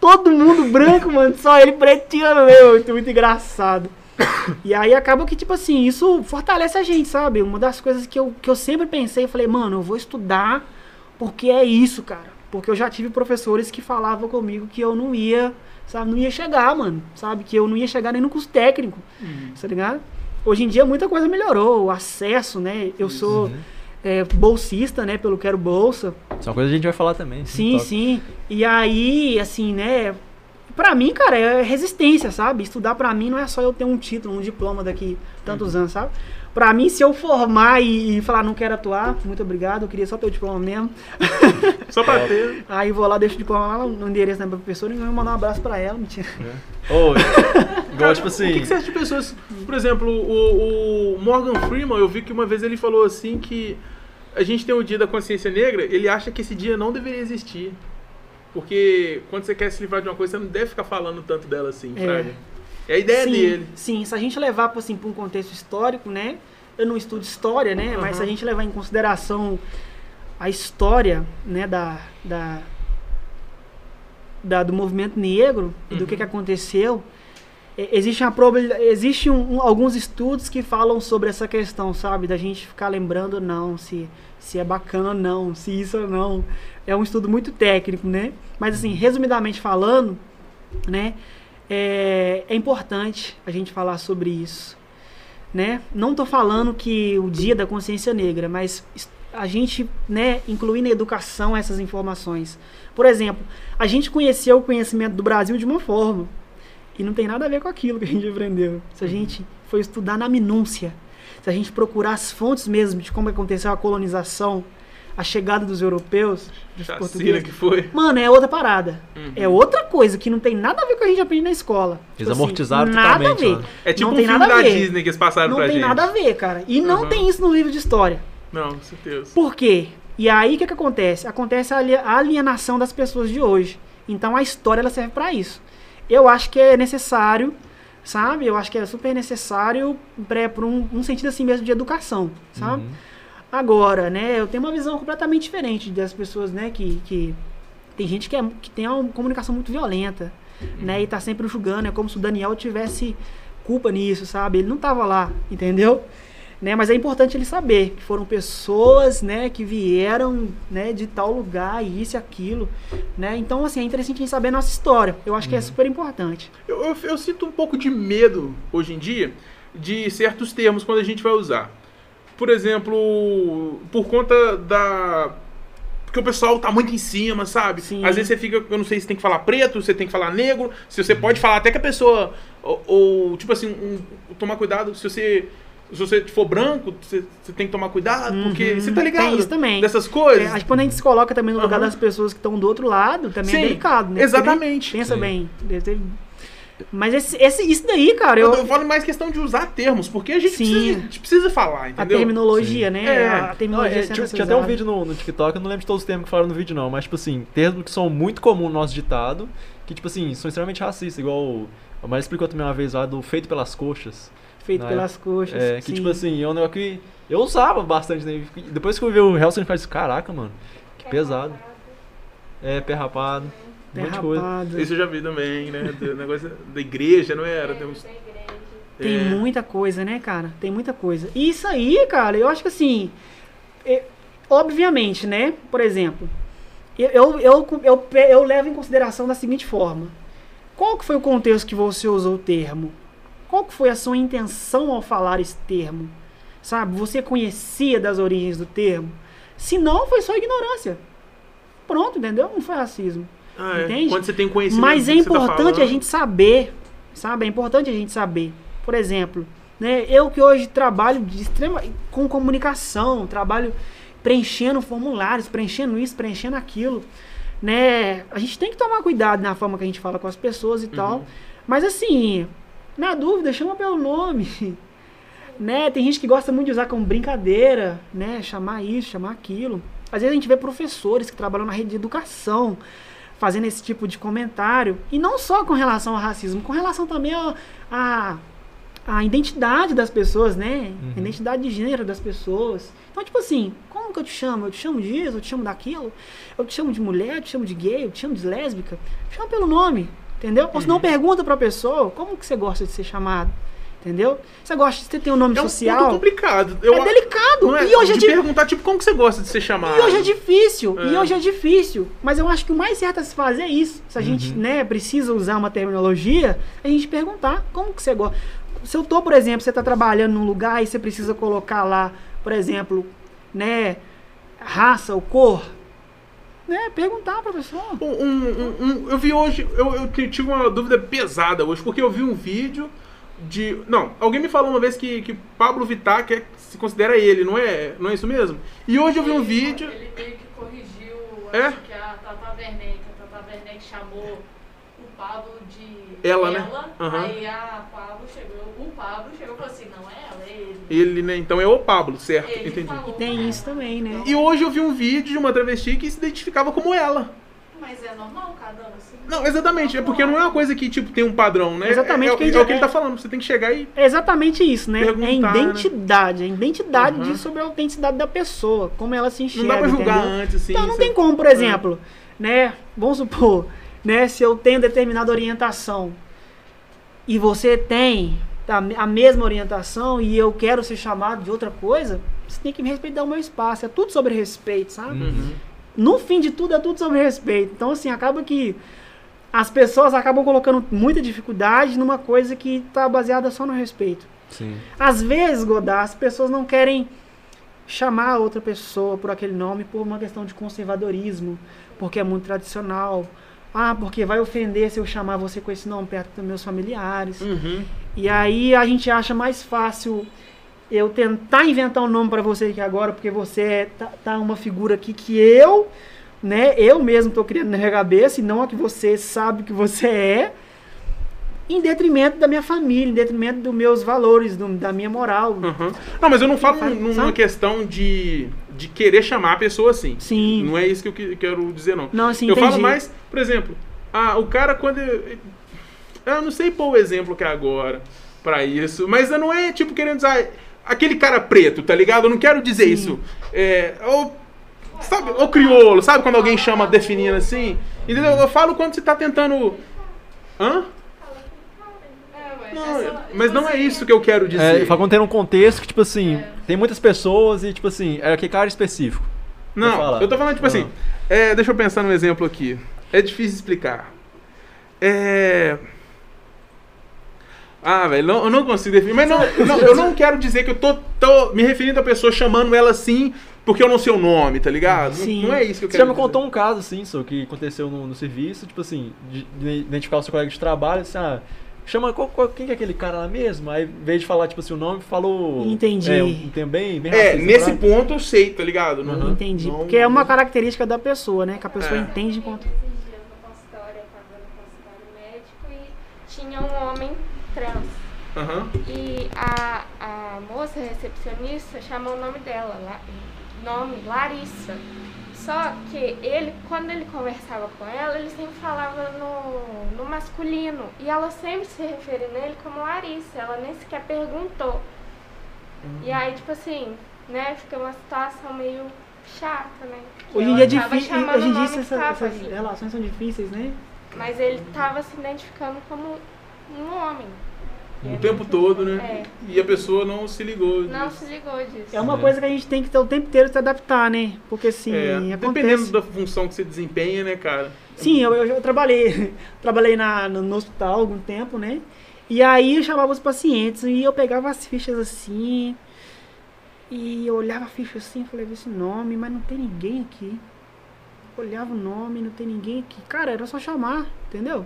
Todo mundo branco, mano. Só ele pretinho meio. Muito, muito engraçado. E aí acaba que, tipo assim, isso fortalece a gente, sabe? Uma das coisas que eu, que eu sempre pensei, falei, mano, eu vou estudar porque é isso, cara. Porque eu já tive professores que falavam comigo que eu não ia, sabe, não ia chegar, mano, sabe? Que eu não ia chegar nem no curso técnico, tá ligado? Hoje em dia muita coisa melhorou, o acesso, né? Eu sou Uhum. É, bolsista, né, pelo Quero Bolsa. Isso é uma coisa que a gente vai falar também. Sim, sim. E aí, assim, né? Pra mim, cara, é resistência, sabe? Estudar pra mim não é só eu ter um título, um diploma daqui tantos anos, sabe? Pra mim, se eu formar e, e falar não quero atuar, muito obrigado, eu queria só ter o diploma mesmo. Só pra ter. Aí vou lá, deixo o diploma lá no endereço da minha professora e vou mandar um abraço pra ela, mentira. Ô, igual, tipo O assim. que, que você acha de pessoas. Por exemplo, o, o Morgan Freeman, eu vi que uma vez ele falou assim que a gente tem o dia da consciência negra, ele acha que esse dia não deveria existir. Porque quando você quer se livrar de uma coisa, você não deve ficar falando tanto dela assim, É. Fraga. É a ideia sim, dele. Sim, se a gente levar assim, pra um contexto histórico, né? Eu não estudo história, né? Mas se a gente levar em consideração a história, né, da, da, da- do movimento negro e do que, Uhum. que aconteceu, é, existe uma existe um- um- alguns estudos que falam sobre essa questão, sabe? Da gente ficar lembrando ou não, se, se é bacana ou não, se isso ou não. É um estudo muito técnico, né? Mas assim, resumidamente falando, né? É, é importante a gente falar sobre isso, né? Não tô falando que o dia da consciência negra, mas a gente, né, incluir na educação essas informações. Por exemplo, a gente conheceu o conhecimento do Brasil de uma forma e não tem nada a ver com aquilo que a gente aprendeu. Se a gente for estudar na minúcia, se a gente procurar as fontes mesmo de como aconteceu a colonização, a chegada dos europeus, dos Chacina portugueses, que foi. Mano, é outra parada. Uhum. É outra coisa que não tem nada a ver com o que a gente aprende na escola. Eles Tipo assim, amortizaram nada totalmente a ver. É tipo Não um tem filme nada a da ver. Disney que eles passaram Não pra tem gente. nada a ver, cara. E não Uhum. tem isso no livro de história. Não, com certeza. Por quê? E aí o que, que acontece? Acontece a ali- a alienação das pessoas de hoje. Então a história ela serve pra isso. Eu acho que é necessário, sabe? Eu acho que é super necessário para um, um sentido assim mesmo de educação, sabe? Uhum. Agora, né, eu tenho uma visão completamente diferente das pessoas, né, que, que tem gente que, é, que tem uma comunicação muito violenta, né, e tá sempre julgando, é como se o Daniel tivesse culpa nisso, sabe? Ele não tava lá, entendeu? Né, mas é importante ele saber que foram pessoas, né, que vieram, né, de tal lugar, e isso e aquilo, né? Então, assim, é interessante a gente saber a nossa história. Eu acho que é super importante. Eu, eu, eu sinto um pouco de medo hoje em dia de certos termos quando a gente vai usar. Por exemplo, por conta da. porque o pessoal tá muito em cima, sabe? Sim. Às vezes você fica, eu não sei se tem que falar preto, se tem que falar negro, se você pode falar até que a pessoa, ou, ou, tipo assim, um- tomar cuidado, se você, se você for branco, você, você tem que tomar cuidado, porque Uhum. você tá ligado? Tem isso também. Dessas coisas. É, acho que quando a gente se coloca também no lugar Aham. das pessoas que estão do outro lado, também Sim, é delicado, né? exatamente. Pensa Sim. bem. deve ter- Mas esse, esse- isso daí, cara, Eu, eu, falo mais questão de usar termos, porque a gente, Sim. precisa, a gente precisa falar, a entendeu? terminologia, né? É. A Não, terminologia é, sendo tinha, essa tinha até um vídeo no, no TikTok, eu não lembro de todos os termos que falaram no vídeo não, mas tipo assim, termos que são muito comuns no nosso ditado, que tipo assim, são extremamente racistas, igual o- a Maria explicou também uma vez lá do feito pelas coxas. Feito na pelas coxas. É, que sim. tipo assim, é um negócio que eu usava bastante, né? Depois que eu vi o Helson, eu falei assim, caraca, mano, que pesado. É, pé rapado, um monte de coisa. Isso eu já vi também, né? Do negócio da igreja, não era? Tem, uns- Tem é. muita coisa, né, cara? Tem muita coisa. E isso aí, cara, eu acho que assim. é- obviamente, né? Por exemplo, eu, eu, eu, eu, eu levo em consideração da seguinte forma: qual que foi o contexto que você usou o termo? Qual que foi a sua intenção ao falar esse termo? Sabe? Você conhecia das origens do termo? Se não, foi só ignorância. Pronto, entendeu? Não foi racismo. Ah, é. Entende? Quando você tem conhecimento Mas é tá importante a falando. gente saber, sabe? É importante a gente saber. Por exemplo, né, eu que hoje trabalho de extrema, com comunicação, trabalho preenchendo formulários, preenchendo isso, preenchendo aquilo, né? A gente tem que tomar cuidado na forma que a gente fala com as pessoas e Uhum. tal. Mas assim, na dúvida, chama pelo nome. Né? Tem gente que gosta muito de usar como brincadeira, né? Chamar isso, chamar aquilo. Às vezes a gente vê professores que trabalham na rede de educação fazendo esse tipo de comentário. E não só com relação ao racismo, com relação também a, a, a identidade das pessoas, né? Uhum. A identidade de gênero das pessoas. Então, tipo assim, como que eu te chamo? Eu te chamo disso, eu te chamo daquilo, eu te chamo de mulher, eu te chamo de gay, eu te chamo de lésbica. Chama pelo nome, entendeu? Ou se não Uhum. pergunta pra pessoa, como que você gosta de ser chamado? Entendeu? Você gosta de você ter um nome É um social? complicado. Eu, é delicado. é, e hoje é de di- perguntar, tipo, como que você gosta de ser chamado? e hoje é difícil, e É. hoje é difícil. Mas eu acho que o mais certo a se fazer é isso. Se a gente, né, precisa usar uma terminologia, a gente perguntar como que você gosta. Se eu tô, por exemplo, você tá trabalhando num lugar e você precisa colocar lá, por exemplo, né, raça ou cor, né, perguntar pra pessoa. Um- um- um- eu vi hoje, eu, eu tive uma dúvida pesada hoje, porque eu vi um vídeo de. Não, alguém me falou uma vez que, que Pablo Vittar que é- se considera ele, não é, não é isso mesmo? E hoje eu vi um Ele- vídeo. Ele meio que corrigiu, É? acho que a Tata Werneck. A Tata Werneck chamou o Pablo de Ela, né? Aham. Aí a Pablo chegou, o Pablo chegou e falou assim, não é ela, é ele. Ele, né? Então é o Pablo, certo? Ele Entendi. falou Tem com isso ela. também, né? E hoje eu vi um vídeo de uma travesti que se identificava como ela. Mas é normal cada um assim? Não, exatamente. É porque não é uma coisa que, tipo, tem um padrão, né? Exatamente É, o que é, é, gente- o que ele é- tá falando. Você tem que chegar e. É exatamente isso, né? É identidade, é a identidade Uhum. disso sobre a autenticidade da pessoa, como ela se enxerga. Não dá pra julgar entendeu? antes, assim. Então não tem como, por exemplo, né? Vamos supor, né? Se eu tenho determinada orientação e você tem a a mesma orientação e eu quero ser chamado de outra coisa, você tem que me respeitar o meu espaço. É tudo sobre respeito, sabe? Uhum. No fim de tudo, é tudo sobre respeito. Então, assim, acaba que as pessoas acabam colocando muita dificuldade numa coisa que tá baseada só no respeito. Sim. Às vezes, Godard, as pessoas não querem chamar a outra pessoa por aquele nome por uma questão de conservadorismo, porque é muito tradicional. Ah, porque vai ofender se eu chamar você com esse nome perto dos meus familiares. Uhum. E aí a gente acha mais fácil eu tentar inventar um nome pra você aqui agora, porque você é, tá, tá uma figura aqui que eu, né, eu mesmo tô criando na minha cabeça, e não a que você sabe que você é, em detrimento da minha família, em detrimento dos meus valores, do- da minha moral. Uhum. Não, mas eu não falo Sabe? numa questão de, de querer chamar a pessoa assim. Sim. Não é isso que eu que- quero dizer, não. Não, assim, eu entendi. falo mais, por exemplo, ah, o cara quando. Eu, eu não sei pôr o exemplo que é agora pra isso, mas não é tipo querendo dizer. Aquele cara preto, tá ligado? Eu não quero dizer Sim. isso. É, ou, sabe, ou crioulo, sabe quando alguém chama definindo assim? Entendeu? Eu falo quando você tá tentando. Hã? É, ué, Não, essa- mas não é assim, isso que eu quero É, dizer. eu falo quando tem um contexto que, tipo assim, É. tem muitas pessoas e, tipo assim, é aquele cara específico. Não, eu tô falando, tipo assim, é, deixa eu pensar num exemplo aqui. É difícil explicar. É. Ah, velho, não- eu não consigo definir. Mas não, não, eu não quero dizer que eu tô, tô me referindo à pessoa chamando ela assim porque eu não sei o nome, tá ligado? Não- Sim. Não é isso que eu Você quero já me dizer. contou um caso, assim, só que aconteceu no, no serviço, tipo assim, de, de identificar o seu colega de trabalho, assim, ah, chama, qual, qual- quem que é aquele cara lá mesmo? Aí, em vez de falar, tipo assim, o nome, falou... Entendi. É, um termo bem, É, racista, nesse sabe? ponto eu sei, tá ligado? Não- Uhum. Entendi. não- Porque é uma característica da pessoa, né? Que a pessoa É. entende enquanto. Esses dias no consultório, eu tava no consultório médico e tinha um homem trans. Aham. E a, a moça recepcionista chamou o nome dela, La- nome Larissa. Só que ele, quando ele conversava com ela, ele sempre falava no, no masculino. E ela sempre se referindo a ele como Larissa. Ela nem sequer perguntou. E aí, tipo assim, né, fica uma situação meio chata, né? Hoje em dia é difícil. Hoje em dia essas, essas ali. relações são difíceis, né? Mas ele tava se identificando como um homem. O tempo todo, né? É. E a pessoa não se ligou. Não disso. se ligou disso. É uma É. coisa que a gente tem que ter o tempo inteiro se adaptar, né? Porque assim, É, acontece. dependendo da função que você desempenha, né, cara? Sim, eu, eu, eu trabalhei, trabalhei na, no, no hospital há algum tempo, né? E aí eu chamava os pacientes e eu pegava as fichas assim. E eu olhava a ficha assim, falei, esse nome, mas não tem ninguém aqui. Olhava o nome, não tem ninguém aqui. Cara, era só chamar, entendeu?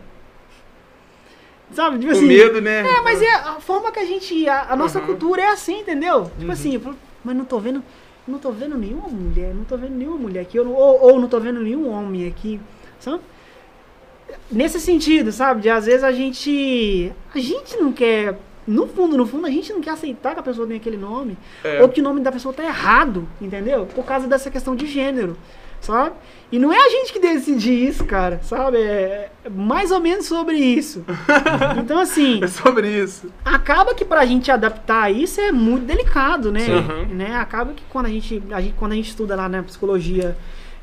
Sabe, tipo assim. medo, né? É, mas é a forma que a gente. A, a nossa Uhum. cultura é assim, entendeu? Tipo Uhum. assim, mas não tô vendo. Não tô vendo nenhuma mulher, não tô vendo nenhuma mulher aqui, ou, ou, ou não tô vendo nenhum homem aqui, sabe? Nesse sentido, sabe? De às vezes a gente. A gente não quer. No fundo, no fundo, a gente não quer aceitar que a pessoa tem aquele nome. É. Ou que o nome da pessoa tá errado, entendeu? Por causa dessa questão de gênero, sabe? E não é a gente que decide isso, cara, sabe? É é mais ou menos sobre isso. Então, assim, É sobre isso. acaba que pra gente adaptar isso é muito delicado, né? Sim. né? Acaba que quando a gente, a gente- quando a gente estuda lá na psicologia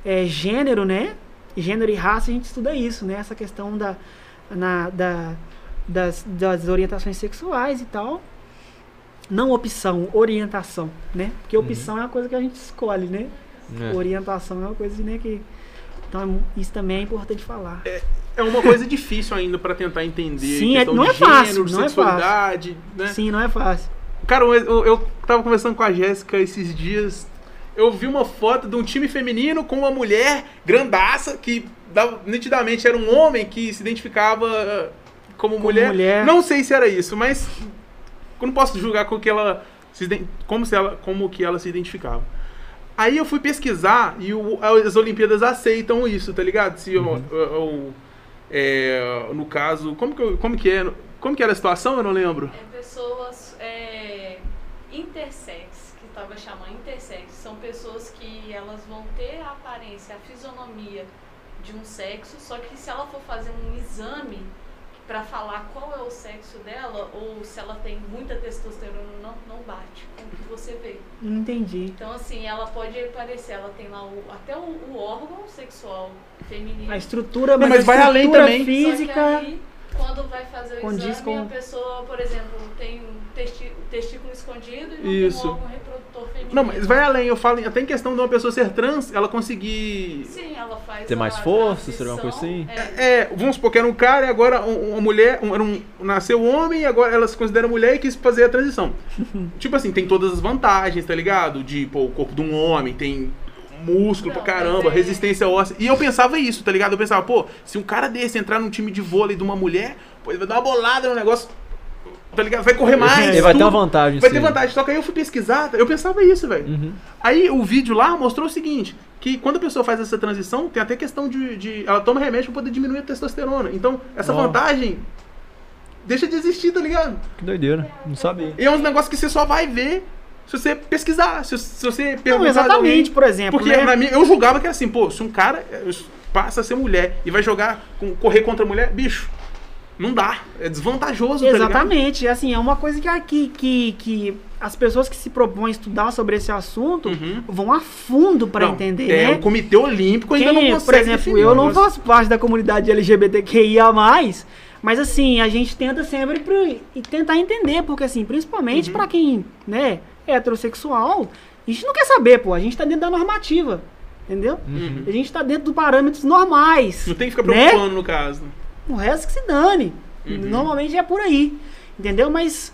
é, gênero, né? Gênero e raça, a gente estuda isso, né? Essa questão da, na- da- das, das orientações sexuais e tal. Não opção, orientação, né? Porque opção é uma coisa que a gente escolhe, né? É. Orientação é uma coisa né, que. Então, isso também é importante falar. É uma coisa difícil ainda pra tentar entender. Sim, é- questão não de é fácil, gênero, não é sexualidade, né? Sim, não é fácil. Cara, eu, eu, eu tava conversando com a Jéssica esses dias. Eu vi uma foto de um time feminino com uma mulher grandaça que nitidamente era um homem que se identificava eh, como, mulher. mulher. Não sei se era isso, mas eu não posso julgar com que ela se como se ela como que ela se identificava. Aí eu fui pesquisar e o- as Olimpíadas aceitam isso, tá ligado? Se eu- eu- eu- é, no caso, como que, eu- como que é? Como que era a situação? Eu não lembro. É pessoas é, intersex, que estava chamando intersex. São pessoas que elas vão ter a aparência, a fisionomia de um sexo, só que se ela for fazer um exame para falar qual é o sexo dela, ou se ela tem muita testosterona, não, não bate com o que você vê. Entendi. Então, assim, ela pode parecer, ela tem lá o, até o, o órgão sexual feminino. A estrutura, Não, mas, mas a vai além também. Só que física. aí, quando vai fazer o condiz exame, com- a pessoa, por exemplo, tem um testi- testículo escondido e não Isso. tem um órgão reprodutor feminino. Não, mas vai além. Eu falo até em questão de uma pessoa ser trans, ela conseguir. Sim, ela faz Ter mais força, seria uma coisa assim? É, É, vamos supor que era um cara e agora um- uma mulher, um, era um, nasceu homem e agora ela se considera mulher e quis fazer a transição. tipo assim, tem todas as vantagens, tá ligado? De, pô, o corpo de um homem, tem músculo Não, pra caramba, é- resistência óssea. E eu pensava isso, tá ligado? Eu pensava, pô, se um cara desse entrar num time de vôlei de uma mulher, pô, ele vai dar uma bolada no negócio, tá ligado? Vai correr mais. Ele vai ter tudo. uma vantagem, Vai sim. ter vantagem. Só que aí eu fui pesquisar, eu pensava isso, velho. Uhum. Aí o vídeo lá mostrou o seguinte: que quando a pessoa faz essa transição, tem até questão de. de- ela toma remédio pra poder diminuir a testosterona. Então, essa Ó. vantagem deixa de existir, tá ligado? Que doideira. Não sabia. E é um negócio que você só vai ver se você pesquisar, se, se você perguntar. Não, exatamente, alguém. por exemplo. Porque né? na minha- eu julgava que era assim, pô, se um cara eh, passa a ser mulher e vai jogar, correr contra a mulher, bicho, não dá. É desvantajoso, tá? Exatamente, assim, é uma coisa que, que, que, que as pessoas que se propõem a estudar sobre esse assunto Uhum. vão a fundo para entender, é, né? O Comitê Olímpico ainda Quem, não consegue por exemplo, eu não faço parte da comunidade LGBTQIA+, mas assim, a gente tenta sempre pro- e tentar entender, porque assim, principalmente Uhum. pra quem, né, heterossexual, a gente não quer saber, pô, a gente tá dentro da normativa, entendeu? Uhum. A gente tá dentro dos parâmetros normais. Não tem que ficar né? preocupando no caso. O resto que se dane. Uhum. Normalmente é por aí. Entendeu? Mas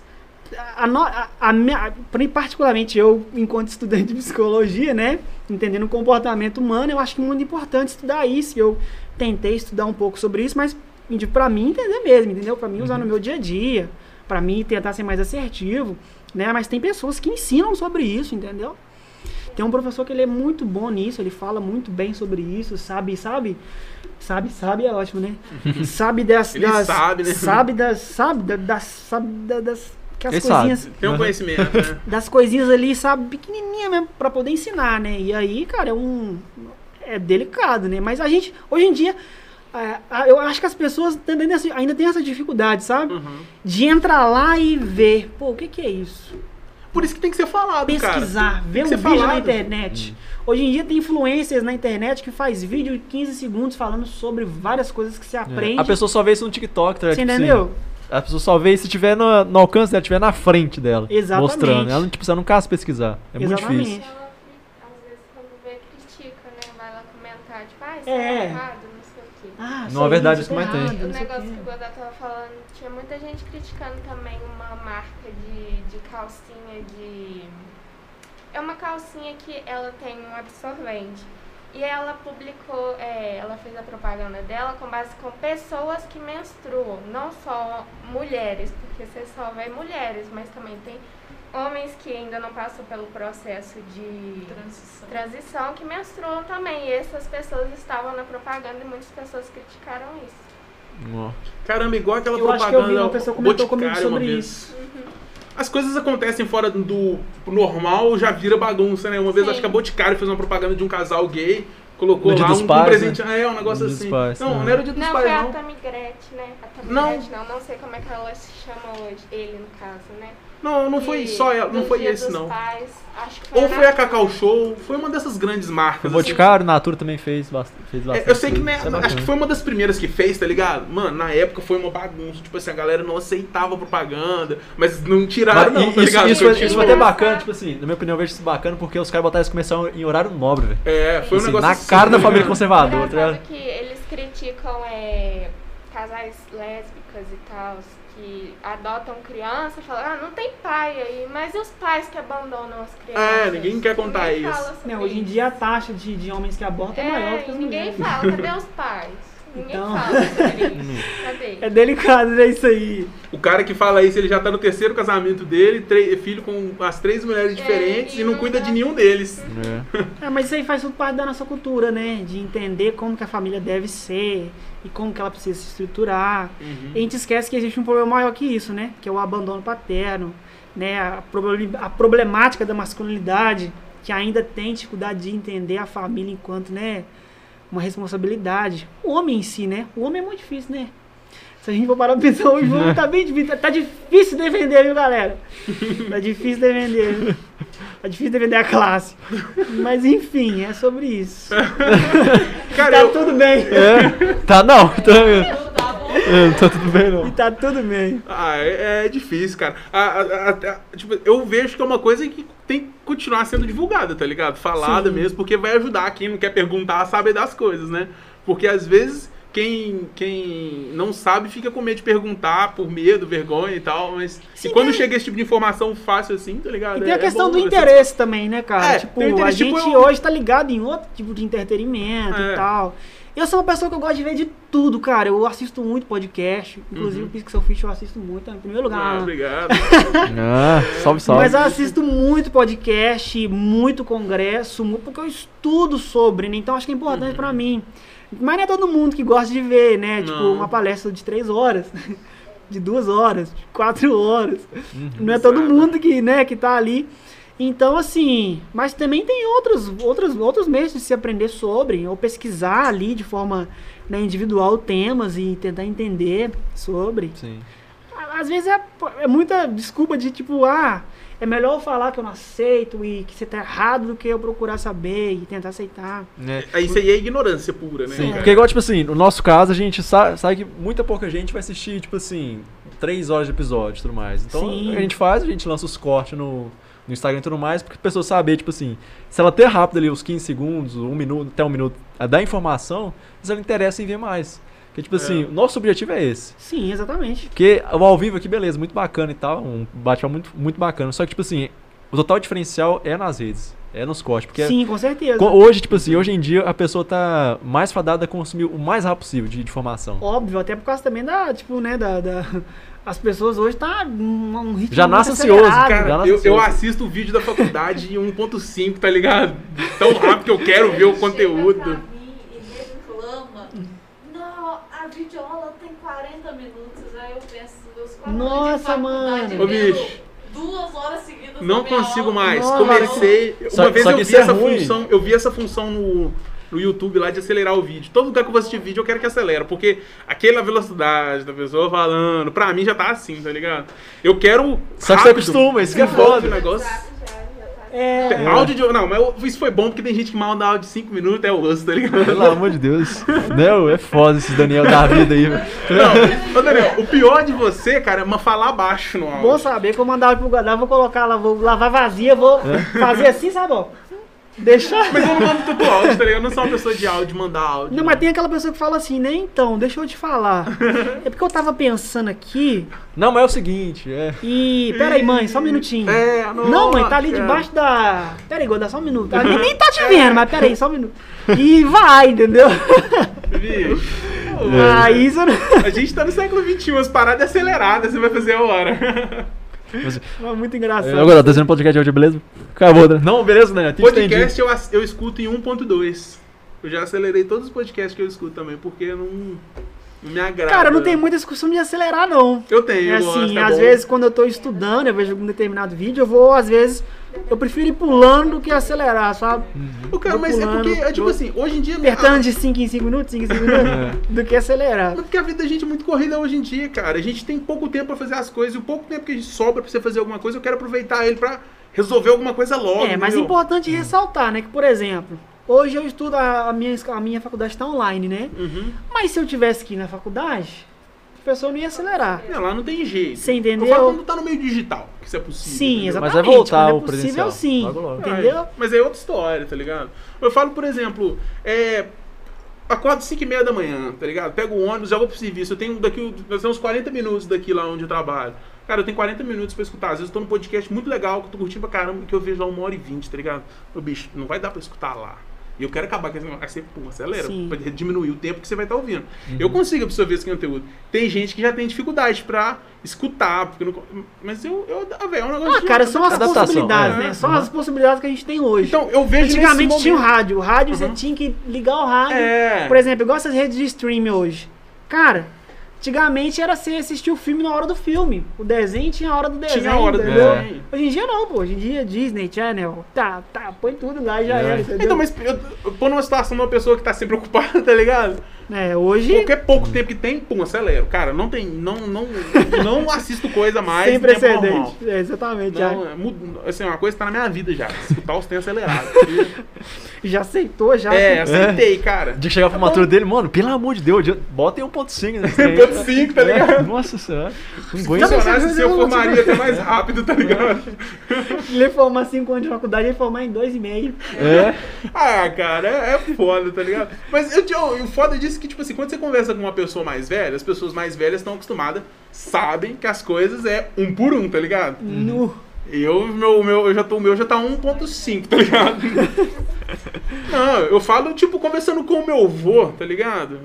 a, a- a minha- particularmente eu, enquanto estudante de psicologia, né, entendendo o comportamento humano, eu acho que é muito importante estudar isso. Eu tentei estudar um pouco sobre isso, mas pra mim entender mesmo, entendeu? Pra mim usar no meu dia a dia, pra mim tentar ser mais assertivo, né? Mas tem pessoas que ensinam sobre isso, entendeu? Tem um professor que ele é muito bom nisso, ele fala muito bem sobre isso, sabe, sabe? Sabe, sabe é ótimo, né? sabe das, Ele das sabe, né? sabe das, sabe da- das, sabe da- das que as Ele sabe. coisinhas, Tem um Uhum. conhecimento, né? das coisinhas ali, sabe, pequenininha mesmo pra poder ensinar, né? E aí, cara, é um é delicado, né? Mas a gente hoje em dia eu acho que as pessoas ainda têm essa dificuldade, sabe? Uhum. De entrar lá e ver, pô, o que que é isso? Por isso que tem que ser falado, cara. pesquisar, Tem ver que um vídeo na falado. internet. Hoje em dia tem influencers na internet que faz vídeo de 15 segundos falando sobre várias coisas que se aprende. É. A pessoa só vê isso no TikTok, tá? Você Tipo assim, entendeu? a pessoa só vê se tiver no, no alcance dela, tiver na frente dela. Exatamente. Mostrando. Ela, não- tipo, você não cansa pesquisar. É muito Exatamente. difícil. Ela, às vezes, quando vê, critica, né? Vai lá comentar, tipo, ah, isso É. é errado, não sei o quê. Ah, Não, é verdade, isso que mais tem. errado, O negócio que o Godot tava falando, tinha muita gente criticando também uma marca de, de calcinha de. É uma calcinha que ela tem um absorvente. E ela publicou, é, ela fez a propaganda dela com base com pessoas que menstruam, não só mulheres, porque você só vê mulheres, mas também tem homens que ainda não passam pelo processo de Transição. transição que menstruam também. E essas pessoas estavam na propaganda e muitas pessoas criticaram isso. Caramba, igual aquela Eu acho que propaganda. eu vi uma pessoa comentou comigo Boticário uma sobre vez. isso. As coisas acontecem fora do normal, já vira bagunça, né? Uma vez Sim. acho que a Boticário fez uma propaganda de um casal gay, colocou lá um, um Pais, presente. né? É, um negócio assim. Pais, não, né? não era o dia dos Não, pais, foi a não. Tamigretti, né? A Não. Não. não, sei como é que ela se chama hoje, ele no caso, né? Não, não foi só ela, não foi esse, não. Pais, acho que foi Ou foi a. Cacau Show, foi uma dessas grandes marcas. O assim. Boticário, Natura também fez bastante. Fez É, bastante eu sei que né, Isso é acho bacana. que foi uma das primeiras que fez, tá ligado? Mano, na época foi uma bagunça. Tipo assim, a galera não aceitava propaganda, mas não tiraram, Mas não, e- tá isso, ligado? isso, isso tipo, foi até bacana, tipo assim, na minha opinião, eu vejo isso bacana porque os caras botaram isso começar em horário nobre, velho. É, foi um Assim, negócio na assim, cara da tá família conservadora, tá ligado? Que eles criticam é, casais lésbicas e tal, que adotam criança, falam, ah, não tem pai aí, mas e os pais que abandonam as crianças? É, ninguém quer contar Ninguém isso. Né, hoje em dia a taxa de, de homens que abortam é, maior do que É, as ninguém mulheres. fala, cadê os pais? Ninguém Então. fala sobre isso. Cadê? É delicado, né, isso aí. O cara que fala isso, ele já tá no terceiro casamento dele, filho com as três mulheres diferentes e e não não cuida de nenhum deles. É. É, mas isso aí faz tudo parte da nossa cultura, né? De entender como que a família deve ser e como que ela precisa se estruturar. Uhum. A gente esquece que existe um problema maior que isso, né? Que é o abandono paterno, né? A, problem- a problemática da masculinidade, que ainda tem dificuldade de entender a família enquanto, né? Uma responsabilidade. O homem em si, né? O homem é muito difícil, né? Se a gente for parar pra pensar hoje, tá bem difícil. Tá difícil defender, viu, galera? Tá difícil defender. Tá difícil defender a classe. Mas enfim, é sobre isso. Cara, Tá eu, tudo bem. É, tá não, tá, Tá é, tá tudo bem não. E tá tudo bem. Ah, é, é difícil, cara. A- a- a- a- tipo, eu vejo que é uma coisa que tem que continuar sendo divulgada, tá ligado? Falada Sim. mesmo, porque vai ajudar quem não quer perguntar a saber das coisas, né? Porque às vezes quem, quem não sabe fica com medo de perguntar por medo, vergonha e tal, mas Sim, e quando tem- chega esse tipo de informação fácil assim, tá ligado? E tem a É- é questão bom, do assim. interesse também, né, cara? É, tipo, a interesse, gente tipo, eu- hoje tá ligado em outro tipo de entretenimento É. e tal. Eu sou uma pessoa que eu gosto de ver de tudo, cara. Eu assisto muito podcast. Inclusive, Uhum. o Pixel Fish eu assisto muito, em primeiro lugar. Ah, obrigado. Ah, salve, salve. Mas eu assisto muito podcast, muito congresso, porque eu estudo sobre, né? Então acho que é importante pra mim. Mas não é todo mundo que gosta de ver, né? Tipo, Não. uma palestra de três horas, de duas horas, de quatro horas. Uhum. Não é todo Exato. mundo que, né, que tá ali. Então, assim, mas também tem outros, outros, outros meios de se aprender sobre, ou pesquisar ali de forma né, individual temas e tentar entender sobre. Sim. Às vezes é, é muita desculpa de tipo, ah, é melhor eu falar que eu não aceito e que você tá errado do que eu procurar saber e tentar aceitar. Né? É, Isso aí é ignorância pura, né? Sim, cara? porque igual, tipo assim, no nosso caso, a gente sa- sabe que muita pouca gente vai assistir, tipo assim, três horas de episódio e tudo mais. Então, Sim. o que a gente faz, a gente lança os cortes no, no Instagram e tudo mais, porque a pessoa saber, tipo assim, se ela ter rápido ali os 15 segundos, um minuto, até um minuto, a dar informação, se ela interessa em ver mais. Porque, tipo assim, o nosso objetivo é esse. Sim, exatamente. Porque o ao vivo aqui, beleza, muito bacana e tal, um bate-papo muito, muito bacana. Só que, tipo assim, o total diferencial é nas redes, é nos cortes. Porque Sim, com certeza. hoje, tipo assim, hoje em dia a pessoa tá mais fadada a consumir o mais rápido possível de informação. Óbvio, até por causa também da, tipo, né, da... da- As pessoas hoje tá um, um ritmo Já nasce ansioso, Cara, nasce eu, eu ansioso. assisto o vídeo da faculdade em 1.5, tá ligado? Tão rápido que eu quero ver o Chega conteúdo. pra mim e reclama. Não, a videoaula tem 40 minutos. Aí eu penso, meus quatro Nossa, mano. Ô, bicho. Duas horas seguidas Não consigo mais. Nossa. Comecei. Só- uma vez só eu vi é essa ruim. função. Eu vi essa função no, no YouTube lá de acelerar o vídeo. Todo lugar que eu vou assistir vídeo eu quero que acelere. Porque aquela velocidade da pessoa falando, pra mim já tá assim, tá ligado? Eu quero. Só que você acostuma, isso que é foda. o negócio. É, Tem Áudio de. Não, mas isso foi bom porque tem gente que manda áudio de 5 minutos, é osso, tá ligado? Pelo amor de Deus. Não, é foda esses Daniel da vida aí, velho. Não, ô Daniel, o pior de você, cara, é uma falar baixo no áudio. bom saber que eu mandar pro guardar, vou colocar lá, vou lavar vazia, vou fazer assim, sabe, ó. Deixar. Mas eu não mando tanto áudio, tá ligado? Eu não sou uma pessoa de áudio, de mandar áudio. Não, mas tem aquela pessoa que fala assim, né? Então, deixa eu te falar. É porque eu tava pensando aqui Não, mas é o seguinte, é. e. Pera aí, mãe, só um minutinho. É, Não, mãe, tá ali nossa. debaixo da. Pera aí, dá só um minuto. Ali nem tá te vendo, mas pera aí, só um minuto. E vai, entendeu? Bicho, Aí você não. a gente tá no século XXI, as paradas aceleradas, você vai fazer a hora. Mas, É muito engraçado. eu agora, tá fazendo podcast hoje, beleza? Acabou, né? Não, beleza, né? Entendi. Podcast eu, eu escuto em 1.2. Eu já acelerei todos os podcasts que eu escuto também, porque não, não me agrada. Cara, não tem muita discussão de acelerar, não. Eu tenho, É eu assim, gosto, é às bom. vezes quando eu tô estudando, eu vejo algum determinado vídeo, eu vou, às vezes, eu prefiro ir pulando do que acelerar, sabe? O cara, mas é pulando, porque, é tipo vou assim, hoje em dia. Apertando de 5 em 5 minutos, 5 em 5 minutos, É. do que acelerar. Mas porque a vida da gente é muito corrida hoje em dia, cara. A gente tem pouco tempo pra fazer as coisas. E o pouco tempo que a gente sobra pra você fazer alguma coisa, eu quero aproveitar ele pra resolver alguma coisa logo. É, mas é importante ressaltar, né? Que, por exemplo, hoje eu estudo, a, a minha, a minha faculdade está online, né? Uhum. Mas se eu tivesse que ir na faculdade, o professor não ia acelerar. Não, lá não tem jeito. Você entendeu? Eu falo quando tá no meio digital, que isso é possível. Sim, entendeu? exatamente. Mas vai voltar Quando é o possível, presencial. sim. Logo, logo. Entendeu? É, mas é outra história, tá ligado? Eu falo, por exemplo, é. Acordo 5 e meia da manhã, tá ligado? Pego o ônibus, já vou pro serviço. Eu tenho daqui, nós temos 40 minutos daqui lá onde eu trabalho. Cara, eu tenho 40 minutos pra escutar. Às vezes eu tô num podcast muito legal, que eu tô curtindo pra caramba, que eu vejo lá uma hora e vinte, tá ligado? Ô, bicho, não vai dar pra escutar lá. E eu quero acabar com esse negócio. Aí você, pum, acelera, Sim. pra diminuir o tempo que você vai estar ouvindo. Eu consigo absorver esse conteúdo. Tem gente que já tem dificuldade pra escutar, porque não... Mas eu, eu ah, velho, é um negócio Ah, de- cara, são as Adaptação, possibilidades, é. né? São as possibilidades que a gente tem hoje. Então, eu vejo Antigamente tinha o rádio. O rádio você Uhum. tinha que ligar o rádio. É. Por exemplo, igual essas redes de streaming hoje. Cara, antigamente era você assistir o filme na hora do filme. O desenho tinha a hora do desenho. Tinha a hora do entendeu? desenho. Hoje em dia não, pô. Hoje em dia Disney, Channel, tá, tá, põe tudo lá e já É. era, entendeu? Então, mas eu, eu pôr numa situação de uma pessoa que tá sempre ocupada, tá ligado? É, hoje Qualquer pouco tempo que tem, pum, acelero. Cara, não tem. Não, não, não assisto coisa mais. sem precedente. É, exatamente. Não, já, é, assim, uma coisa que tá na minha vida já. Escutar os tem acelerado. já aceitou, já. é, aceitei, cara. De chegar pra formatura dele, mano, pelo amor de Deus, bota em 1.5 nesse trem. 1.5, tá ligado? Nossa senhora. Não Se aguento. funcionasse assim, eu formaria até mais rápido, tá ligado? Ele formar 5 anos de faculdade, ele formar em 2,5. É. Ah, cara, é, é foda, tá ligado? Mas eu, eu, o foda disso é que, tipo assim, quando você conversa com uma pessoa mais velha, as pessoas mais velhas estão acostumadas, sabem que as coisas é um por um, tá ligado? No. Eu, meu, meu, eu já tô, o meu já tá 1.5, tá ligado? Não, eu falo, tipo, conversando com o meu avô, tá ligado?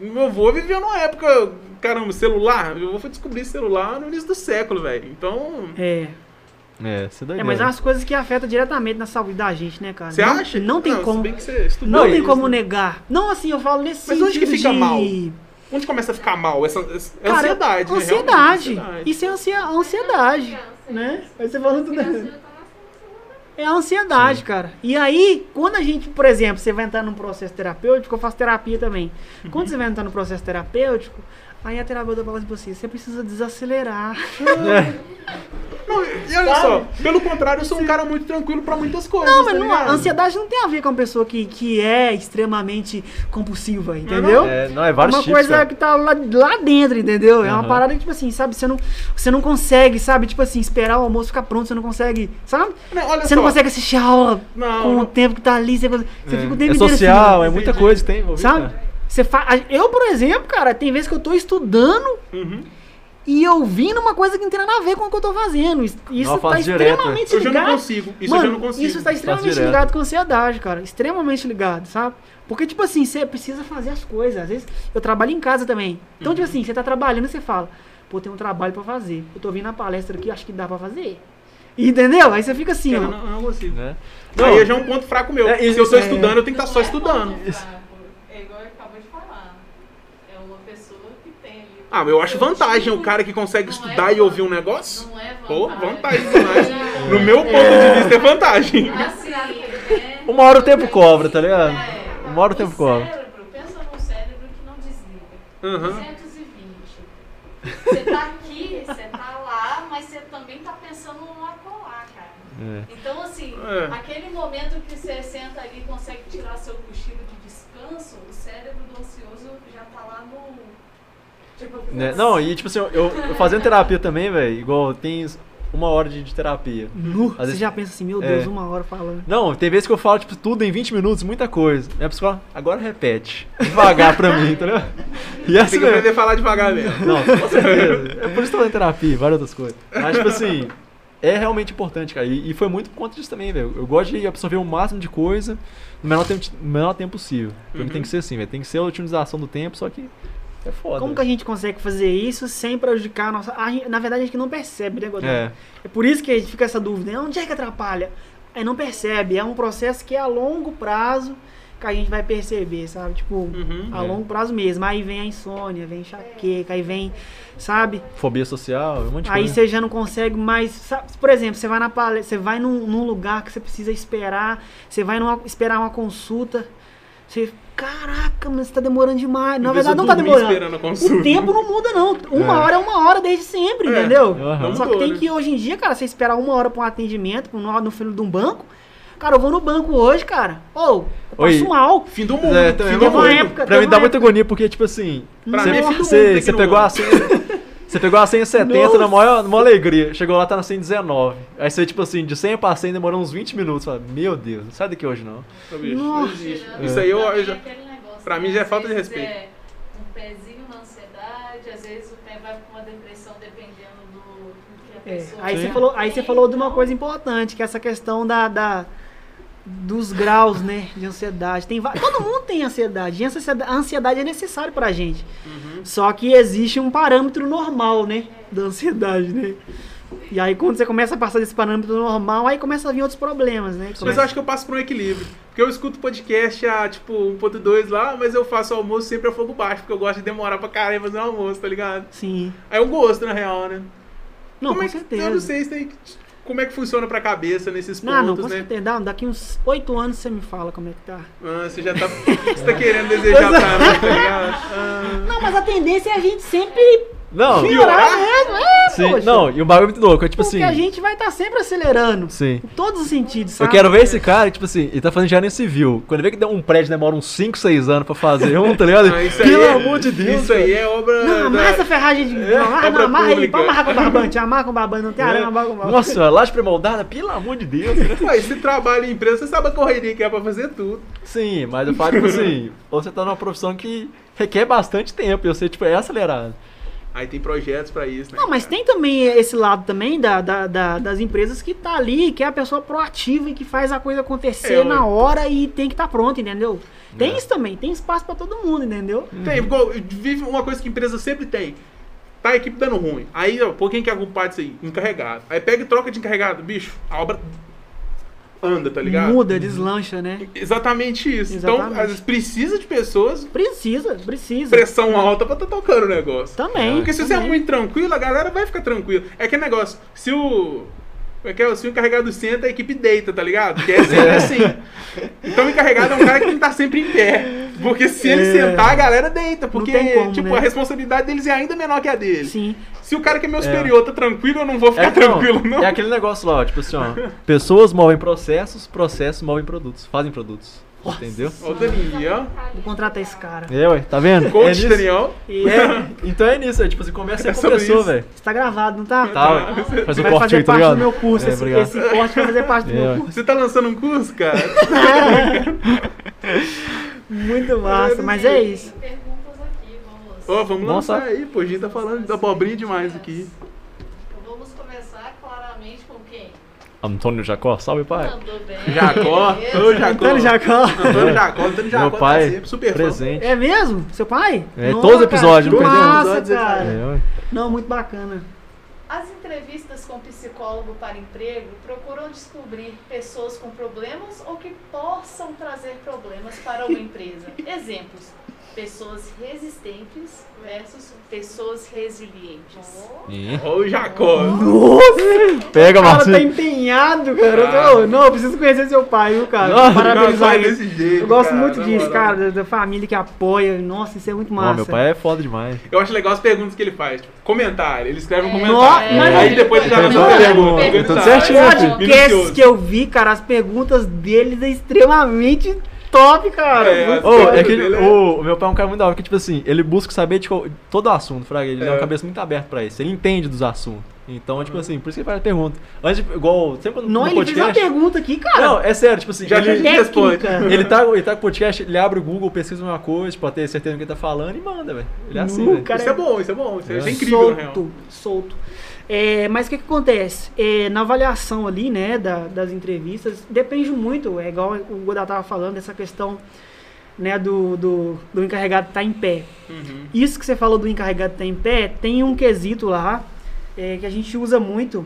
O meu avô viveu numa época, caramba, celular. Eu fui descobrir celular no início do século, velho. Então, É. É, você dá É, mas é umas coisas que afetam diretamente na saúde da gente, né, cara? você não, acha? Não tem se como. bem que você estudou Não tem isso, como né? negar. Não, assim, eu falo nesse Mas sentido onde que fica de... mal? Onde começa a ficar mal? Essa, essa- é Cara, ansiedade, né? ansiedade. Realmente, ansiedade. Isso é ansia- ansiedade, Criança, né? Aí você falando tudo... É a ansiedade, cara. E aí, quando a gente, por exemplo, você vai entrar num processo terapêutico, eu faço terapia também. Quando você vai entrar num processo terapêutico, aí a terapeuta fala assim pra você, você precisa desacelerar. Não, e olha Sabe? só, pelo contrário, eu sou um cara muito tranquilo pra muitas coisas. Não, mas tá não, a ansiedade não tem a ver com uma pessoa que, que é extremamente compulsiva, entendeu? É, não, é É vários uma tipos, coisa cara. que tá lá, lá dentro, entendeu? É uma parada que, tipo assim, sabe, você não, você não consegue, sabe, tipo assim, esperar o almoço ficar pronto, você não consegue, sabe? Não, olha Você só. não consegue assistir a aula Não, com o não. tempo que tá ali, você, você fica o tempo É inteiro social, assim, é muita coisa que tem envolvido. sabe? Você fa... Eu, por exemplo, cara, tem vezes que eu tô estudando Uhum. e ouvindo uma coisa que não tem nada a ver com o que eu tô fazendo. Isso Não, eu tá faço direto. extremamente Eu já ligado. não consigo. Isso Mano, eu já não consigo. Isso está extremamente direto. ligado com ansiedade, cara. Extremamente ligado, sabe? Porque, tipo assim, você precisa fazer as coisas. Às vezes, eu trabalho em casa também. Então, Uhum. tipo assim, você tá trabalhando e você fala, pô, tem um trabalho pra fazer. Eu tô vindo na palestra aqui, acho que dá pra fazer. Entendeu? Aí você fica assim, Eu ó. não, eu não consigo. Né? Aí já é um ponto fraco meu. É, Se eu estou é. estudando, eu tenho que estar só Não é estudando. É igual ele acabou de falar. É uma pessoa que tem ali. Ah, mas eu acho vantagem o cara que consegue Não estudar é e ouvir um negócio. Não é Pô, vantagem. vantagem demais. Não. No meu ponto de vista é vantagem. Assim, é- Uma hora o tempo cobra, tá ligado? É, Uma hora o tempo cobra. cérebro, pensa num cérebro que não desliga. Uhum. 220. Você tá aqui, você tá lá, mas você também tá pensando no acolá, cara. É. Então, assim, É. aquele momento que você senta ali e consegue tirar seu cochilo de descanso, o cérebro do ansioso já tá lá no. Tipo, Né? Não, e tipo assim, eu, eu fazendo terapia também, velho, igual tem uma hora de, de terapia. Nu, Às você vezes- já pensa assim, meu É. Deus, uma hora falando. Não, tem vezes que eu falo, tipo, tudo em 20 minutos, muita coisa. Minha psicóloga, agora repete. Devagar pra mim, ligado? E assim Tem que aprender a falar devagar mesmo. Não, com certeza. É por isso que eu tô em terapia, várias outras coisas. Mas, tipo assim, é realmente importante, cara. E, e foi muito por conta disso também, velho. Eu gosto de absorver o máximo de coisa no menor tempo, no menor tempo possível. Pra mim Uhum. tem que ser assim, velho. Tem que ser a otimização do tempo, só que é foda. Como que a gente consegue fazer isso sem prejudicar a nossa. a gente- na verdade, a gente não percebe, né, Godinho? É. É por isso que fica essa dúvida, né? Onde é que atrapalha? É, não percebe, é um processo que é a longo prazo que a gente vai perceber, sabe? Tipo, Uhum. a É. longo prazo mesmo. Aí vem a insônia, vem enxaqueca, aí vem, sabe? Fobia social, um monte de Aí coisa. você já não consegue mais. sabe? Por exemplo, você vai na palestra, você vai num, num lugar que você precisa esperar, você vai numa- esperar uma consulta. Você, caraca, mas você tá demorando demais. Na verdade, de não tá demorando. O tempo não muda, não. Uma É. hora é uma hora desde sempre, É. entendeu? Aham. Só que tem né? que, hoje em dia, cara, você esperar uma hora pra um atendimento, no, no filho de um banco. Cara, eu vou no banco hoje, cara. Ou, Oi. passo mal. Fim do mundo. É, também fim é do uma uma mundo. época- Pra mim dá muita agonia, porque, tipo assim. Pra você, mim é fim do mundo você, pegou mundo. a. Você pegou a senha 70 Nossa. na maior, na maior alegria. Chegou lá, tá na senha 19. Aí você, tipo assim, de 100 pra 100 demorou uns 20 minutos. Fala, meu Deus, não sai daqui hoje não. Nossa. Isso aí eu, eu já. negócio, pra né? mim já é falta de respeito. É um pezinho na ansiedade, às vezes o pé vai pra uma depressão dependendo do, do que a É, pessoa aí, você falou, aí você falou de uma Então, coisa importante, que é essa questão da, da- dos graus, né, de ansiedade. Tem todo mundo tem ansiedade. E a ansiedade é necessária pra gente. Uhum. Só que existe um parâmetro normal, né, da ansiedade, né? E aí quando você começa a passar desse parâmetro normal, aí começa a vir outros problemas, né? Mas eu acho que eu passo por um equilíbrio. Porque eu escuto podcast a, tipo, 1.2 lá, mas eu faço almoço sempre a fogo baixo, porque eu gosto de demorar pra caralho fazer um almoço, tá ligado? Sim. Aí eu gosto, na real, né? Não, como com é que, certeza. Eu não sei se tem, como é que funciona pra cabeça nesses Não, não, pontos, com né? certeza. Dá- Daqui uns oito anos você me fala como é que tá. Ah, você já tá. Você tá querendo desejar pra mim, tá ligado? Ah, Não, mas a tendência é a gente sempre Não, piorar mesmo. É, sim, poxa. não, e o bagulho é muito louco. É tipo Porque assim. a gente vai estar sempre acelerando. Sim. Em todos os sentidos, Eu sabe? quero ver esse cara, tipo assim, ele tá fazendo engenharia civil. Quando ele vê que um prédio demora uns 5, 6 anos pra fazer um, tá ligado? ah, isso aí Pelo é- amor de Deus. Isso aí é obra. Não, da- amarra essa ferragem de. É, não, amarra, não, pública. vamos amarrar com barbante, amarra com barbante, não tem arame, amarra com barbante. Nossa, laje pré-moldada, pelo amor de Deus. né? Ué, se trabalha em empresa, você sabe a correria que é pra fazer tudo. Sim, mas eu falo, tipo assim, ou você tá numa profissão que requer bastante tempo, e você, tipo, é acelerado. Aí tem projetos pra isso, né? Não, mas tem também esse lado também da, da- da- das empresas que tá ali, que é a pessoa proativa e que faz a coisa acontecer É, na hora e tem que estar pronto, entendeu? Tem É. isso também, tem espaço pra todo mundo, entendeu? Tem, igual, vive uma coisa que empresa sempre tem. Tá a equipe dando ruim. Aí, ó, pô, quem que é a culpado disso aí? Encarregado. Aí pega e troca de encarregado. Bicho, a obra anda, tá ligado? Muda, deslancha, né? Exatamente isso. Então, Exatamente. às vezes precisa de pessoas, Precisa, precisa. pressão alta pra tá tocando o negócio. Também. Porque se você é também. muito tranquilo, a galera vai ficar tranquila. É aquele negócio, se o. como é que é? Se o encarregado senta, a equipe deita, tá ligado? Porque é sempre assim. Então o encarregado é um cara que tem que estar sempre em pé. Porque se ele É. sentar, a galera deita. Porque, como, tipo, né? a responsabilidade deles é ainda menor que a dele. Sim. Se o cara que é meu superior tá tranquilo, eu não vou ficar não, tranquilo, não. É aquele negócio lá, ó, tipo assim, ó. Pessoas movem processos, processos movem produtos, fazem produtos. Entendeu? Ó, o Daniel. Vou contratar esse cara. É, ué, tá vendo? é Coach nisso. Daniel. E É, então é nisso, é tipo assim, conversa É com a pessoa, isso. velho. Está gravado, não tá? Tá, ué. Faz o vai corte fazer aí, tá parte do meu curso. É, esse, obrigado. esse corte vai fazer parte do É, meu ué. curso. Você tá lançando um curso, cara? Muito massa, mas é isso. Vamos. Ó, vamos Nossa. lançar aí, pô. A gente tá falando da abobrinha demais aqui. Então vamos começar claramente com quem? Antônio Jacó, salve pai. Mandou bem. Jacó, ô Jacó. Antônio Jacó. Antônio Jacó, Antônio Jacó Meu tá pai, super fã. presente. É mesmo? Seu pai? É, Nossa, todos os episódios, cara, não perdeu massa, cara. É. Não, muito bacana. As entrevistas com psicólogo para emprego procuram descobrir pessoas com problemas ou que possam trazer problemas para uma empresa. Exemplos: pessoas resistentes versus pessoas resilientes. Ih, Ó o Jacó. Pega, O cara tá empenhado, cara. Eu Ah. tô- não, eu preciso conhecer seu pai, viu, cara? Não, Parabenizar é ele. desse jeito, Eu gosto cara, muito disso, cara, da, da família que apoia. Nossa, isso é muito massa. Ó, meu pai é foda demais. Eu acho legal as perguntas que ele faz. Tipo, comentário. Ele escreve um É. comentário. Nossa, aí depois ele já lança uma pergunta. tudo certinho, É, filho. Podcasts que eu vi, cara, as perguntas deles é extremamente top, cara. É, Muito top. é que dele é- o, o meu pai é um cara muito da hora, que tipo assim, ele busca saber de qual- todo assunto, fraga. Ele é. É. uma cabeça muito aberta pra isso. Ele entende dos assuntos. Então, tipo assim, por isso que ele faz a pergunta. Antes, de- igual, sempre Não, no ele fez uma podcast. pergunta aqui, cara. Não, é sério, tipo assim, Já ele, responde. ele, tá, ele tá com o podcast, ele abre o Google, pesquisa uma coisa, pra ter certeza do que ele tá falando e manda, velho. Ele é assim, velho. cara, Isso é bom, isso é bom. Isso é, É. é incrível, solto, solto. É, mas o que, que acontece? É, na avaliação ali, né, da- das entrevistas, depende muito, é igual o Godá tava falando, essa questão né, do, do, do encarregado estar em pé. Uhum. Isso que você falou do encarregado estar em pé, tem um quesito lá é, que a gente usa muito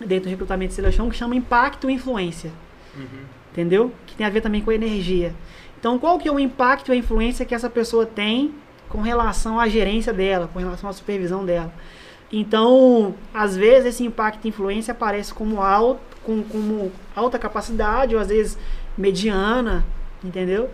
dentro do recrutamento de seleção que chama impacto e influência. Uhum. Entendeu? Que tem a ver também com energia. Então, qual que é o impacto e a influência que essa pessoa tem com relação à gerência dela, com relação à supervisão dela? Então, às vezes esse impacto e influência aparece como alto, com, como alta capacidade, ou às vezes mediana, entendeu?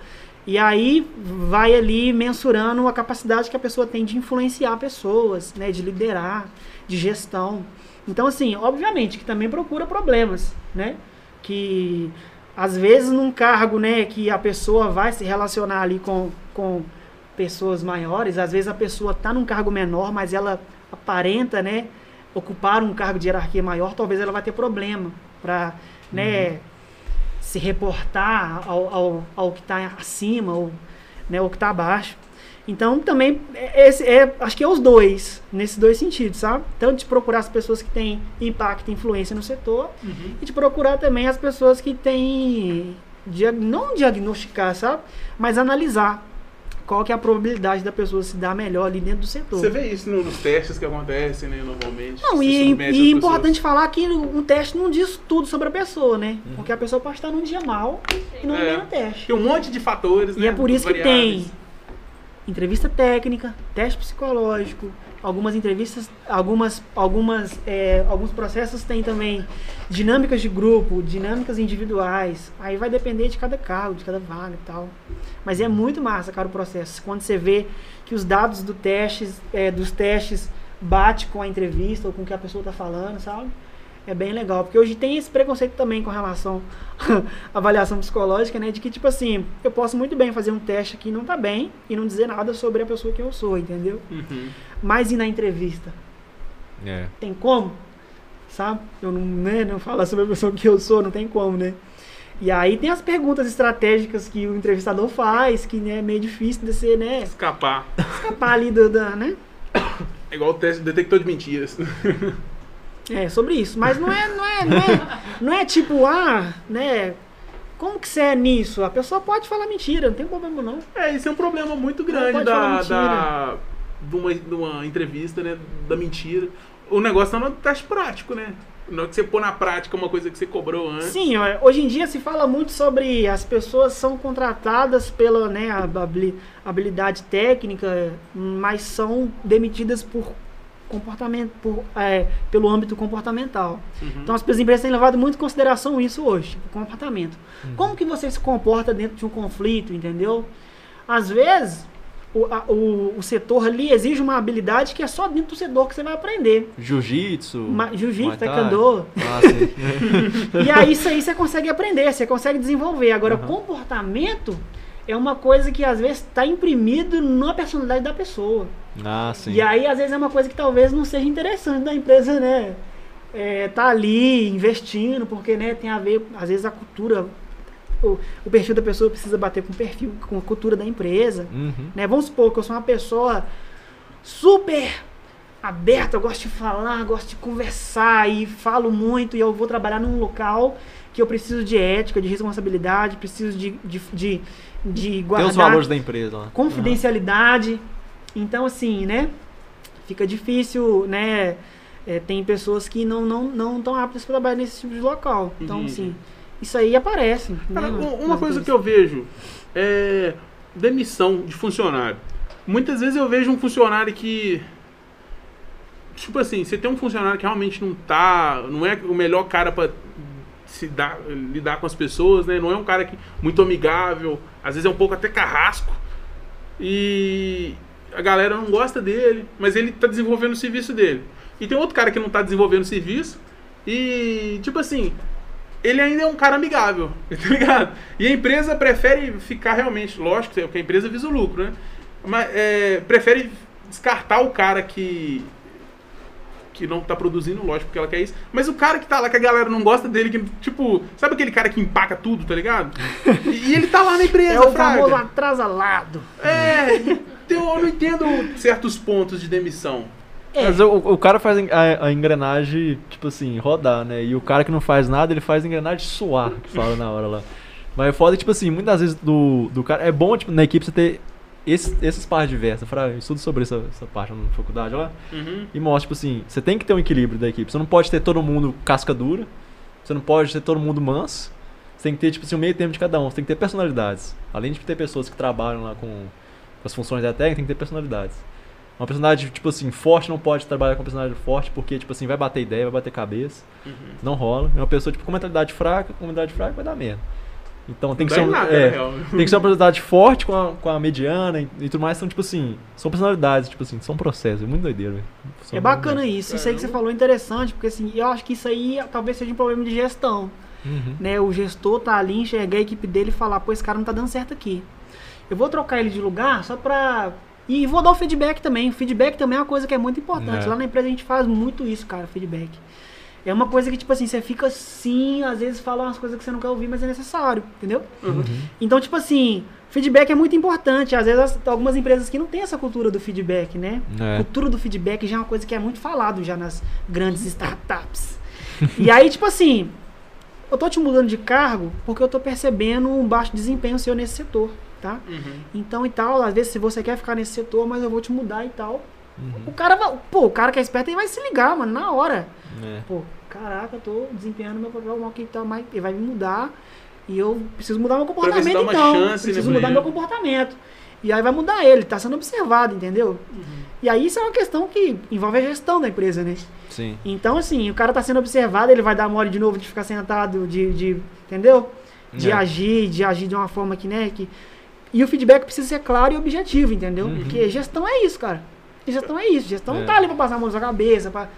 E aí vai ali mensurando a capacidade que a pessoa tem de influenciar pessoas, né, de liderar, de gestão. Então, assim, obviamente que também procura problemas, né? Que às vezes num cargo, né, que a pessoa vai se relacionar ali com, com pessoas maiores, às vezes a pessoa está num cargo menor, mas ela aparenta, né, ocupar um cargo de hierarquia maior, talvez ela vai ter problema para, né, se reportar ao, ao, ao que está acima ou né, ao que está abaixo. Então também é, esse é, acho que é os dois, nesses dois sentidos, sabe? Tanto de procurar as pessoas que têm impacto e influência no setor Uhum. e de procurar também as pessoas que têm não diagnosticar, sabe? Mas analisar qual que é a probabilidade da pessoa se dar melhor ali dentro do setor. Você vê isso no- nos testes que acontecem, né, normalmente. Não, e, e é importante falar que um teste não diz tudo sobre a pessoa, né? Uhum. Porque a pessoa pode estar num dia mal e não É. no teste. Tem um monte de fatores, E né? é por isso que variáveis. tem entrevista técnica, teste psicológico, algumas entrevistas, algumas, algumas, é, alguns processos têm também dinâmicas de grupo, dinâmicas individuais. Aí vai depender de cada cargo, de cada vaga e tal. Mas é muito massa, cara, o processo. Quando você vê que os dados do testes, é, dos testes bate com a entrevista ou com o que a pessoa está falando, sabe? É bem legal, porque hoje tem esse preconceito também com relação à avaliação psicológica, né? De que, tipo assim, eu posso muito bem fazer um teste que não tá bem e não dizer nada sobre a pessoa que eu sou, entendeu? Uhum. Mas e na entrevista? É. Tem como? Sabe? Eu não, né, não falar sobre a pessoa que eu sou, não tem como, né? E aí tem as perguntas estratégicas que o entrevistador faz, que né, é meio difícil de você, né, Escapar. escapar ali do, da, né? É igual o teste detector de mentiras. É, sobre isso. Mas não é, não é, não é, não é tipo, ah, né? Como que você é nisso? A pessoa pode falar mentira, não tem problema não. É, esse é um problema muito Não grande da, da, de, uma, de uma entrevista, né? Da mentira. O negócio tá no teste prático, né? Na hora que você pôr na prática uma coisa que você cobrou antes. Sim, hoje em dia se fala muito sobre as pessoas são contratadas pela né, habilidade técnica, mas são demitidas por comportamento, por, é, pelo âmbito comportamental. Uhum. Então as empresas têm levado muito em consideração isso hoje, o comportamento. Como que você se comporta dentro de um conflito, entendeu? Às vezes, o, a- o, o setor ali exige uma habilidade que é só dentro do setor que você vai aprender. Jiu-jitsu. Jiu-jitsu, taekwondo. Ah. E aí isso aí você consegue aprender, você consegue desenvolver. Agora, Aham. comportamento é uma coisa que às vezes está imprimido na personalidade da pessoa. ah, sim. E aí, às vezes, é uma coisa que talvez não seja interessante da empresa, né? É, tá ali investindo, porque né, tem a ver, às vezes a cultura o, o perfil da pessoa precisa bater com o perfil, com a cultura da empresa. Uhum. Né? Vamos supor que eu sou uma pessoa super aberta, eu gosto de falar, gosto de conversar e falo muito e eu vou trabalhar num local que eu preciso de ética, de responsabilidade, preciso de, de, de, de Tem guardar os valores da empresa lá. confidencialidade. Então, assim, né? Fica difícil, né? é, tem pessoas que não não não estão aptas para trabalhar nesse tipo de local. Então, Entendi. assim, isso aí aparece. Cara, né, u- nas uma coisa empresas. que eu vejo é demissão de funcionário. Muitas vezes eu vejo um funcionário que. Tipo assim, você tem um funcionário que realmente não tá. Não é o melhor cara pra se dar, lidar com as pessoas, né? Não é um cara que, muito amigável, às vezes é um pouco até carrasco. E a galera não gosta dele, mas ele tá desenvolvendo o serviço dele. E tem outro cara que não tá desenvolvendo o serviço. E, tipo assim, ele ainda é um cara amigável, tá ligado? E a empresa prefere ficar realmente, lógico, que a empresa visa o lucro, né? Mas é, prefere descartar o cara que que não tá produzindo, lógico, porque ela quer isso. Mas o cara que tá lá, que a galera não gosta dele, que, tipo, sabe aquele cara que empaca tudo, tá ligado? E, e ele tá lá na empresa, É o fraga. famoso atrasalado. É, então eu não entendo certos pontos de demissão. É, Mas o, o cara faz a, a engrenagem, tipo assim, rodar, né? E o cara que não faz nada, ele faz a engrenagem suar, que fala na hora lá. Mas é foda, tipo assim, muitas vezes do, do cara. É bom, tipo, na equipe você ter esse, essas partes diversas. Eu falei, eu estudo sobre essa, essa parte na faculdade lá. Uhum. E mostra, tipo assim, você tem que ter um equilíbrio da equipe. Você não pode ter todo mundo casca dura. Você não pode ter todo mundo manso. Você tem que ter, tipo assim, o meio tempo de cada um. Você tem que ter personalidades. Além de ter pessoas que trabalham lá com, com as funções da técnica, tem que ter personalidades. Uma personalidade, tipo assim, forte não pode trabalhar com uma personalidade forte, porque, tipo assim, vai bater ideia, vai bater cabeça. Uhum. Não rola. É uma pessoa, tipo, com mentalidade fraca, com mentalidade fraca, vai dar merda. Então tem que ser um, nada, é, tem que ser uma personalidade forte com a, com a mediana e, e tudo mais. São, tipo assim, são personalidades, tipo assim, são processos. É muito doideiro, velho. É bacana doido. isso. Isso aí que você falou é interessante, porque assim, eu acho que isso aí talvez seja um problema de gestão. Uhum. né? O gestor tá ali, enxergar a equipe dele e falar, pô, esse cara não tá dando certo aqui. Eu vou trocar ele de lugar só pra. E vou dar o feedback também. O feedback também é uma coisa que é muito importante. É. Lá na empresa a gente faz muito isso, cara, feedback. É uma coisa que, tipo assim, você fica assim, às vezes fala umas coisas que você não quer ouvir, mas é necessário, entendeu? Uhum. Então, tipo assim, feedback é muito importante. Às vezes, as- algumas empresas que não têm essa cultura do feedback, né? É. Cultura do feedback já é uma coisa que é muito falado já nas grandes startups. e aí, tipo assim, eu tô te mudando de cargo porque eu tô percebendo um baixo desempenho seu nesse setor, tá? Uhum. Então e tal, às vezes se você quer ficar nesse setor, mas eu vou te mudar e tal. Uhum. O cara vai, pô, o cara que é esperto ele vai se ligar, mano, na hora. É. Pô, caraca, eu tô desempenhando meu papel mal que tá mais, ele vai me mudar e eu preciso mudar meu comportamento então. chance, né, preciso pra mudar meu comportamento. E aí vai mudar ele, tá sendo observado, entendeu? E aí isso é uma questão que envolve a gestão da empresa, né? Sim. Então, assim, o cara tá sendo observado, ele vai dar mole de novo de ficar sentado, de, de entendeu? De É. agir, de agir de uma forma que, né, que... E o feedback precisa ser claro e objetivo, entendeu? Uhum. Porque gestão é isso, cara. Gestão é isso. Gestão não É. tá ali pra passar a mão na sua cabeça, pra...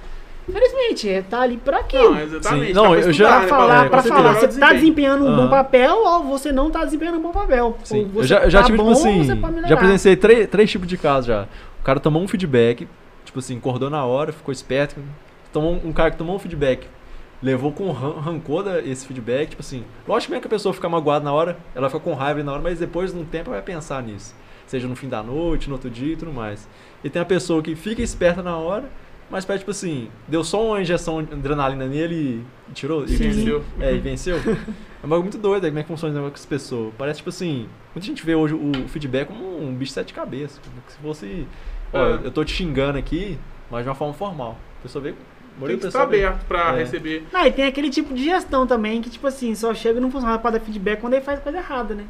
Infelizmente, é, tá ali pra quê? Não, exatamente. Sim. tá Não, pra eu estudar, já- né, falar, é, pra falar, você tá desempenhando um bom papel ou você não tá desempenhando um bom papel. Sim. Ou Eu você já, eu já tá tive, bom, tipo assim, já presenciei três, três tipos de casos já. O cara tomou um feedback, tipo assim, acordou na hora, ficou esperto. Tomou um, um cara que tomou um feedback, levou com ran- rancor da- esse feedback, tipo assim. Lógico que a pessoa fica magoada na hora, ela fica com raiva na hora, mas depois de um tempo ela vai pensar nisso. Seja no fim da noite, no outro dia e tudo mais. E tem a pessoa que fica esperta na hora, mas pede, tipo assim, deu só uma injeção de adrenalina nele e tirou. e Sim. venceu. É, e venceu. É um bagulho muito doido aí, como é que funciona com as pessoas. Parece, tipo assim, muita gente vê hoje o feedback como um bicho de sete cabeças. como Se fosse, ó, É. eu tô te xingando aqui, mas de uma forma formal. A pessoa vê... Tem que estar aberto pra É. receber. Não, e tem aquele tipo de gestão também que, tipo assim, só chega e não funciona pra dar feedback quando ele faz coisa errada, né?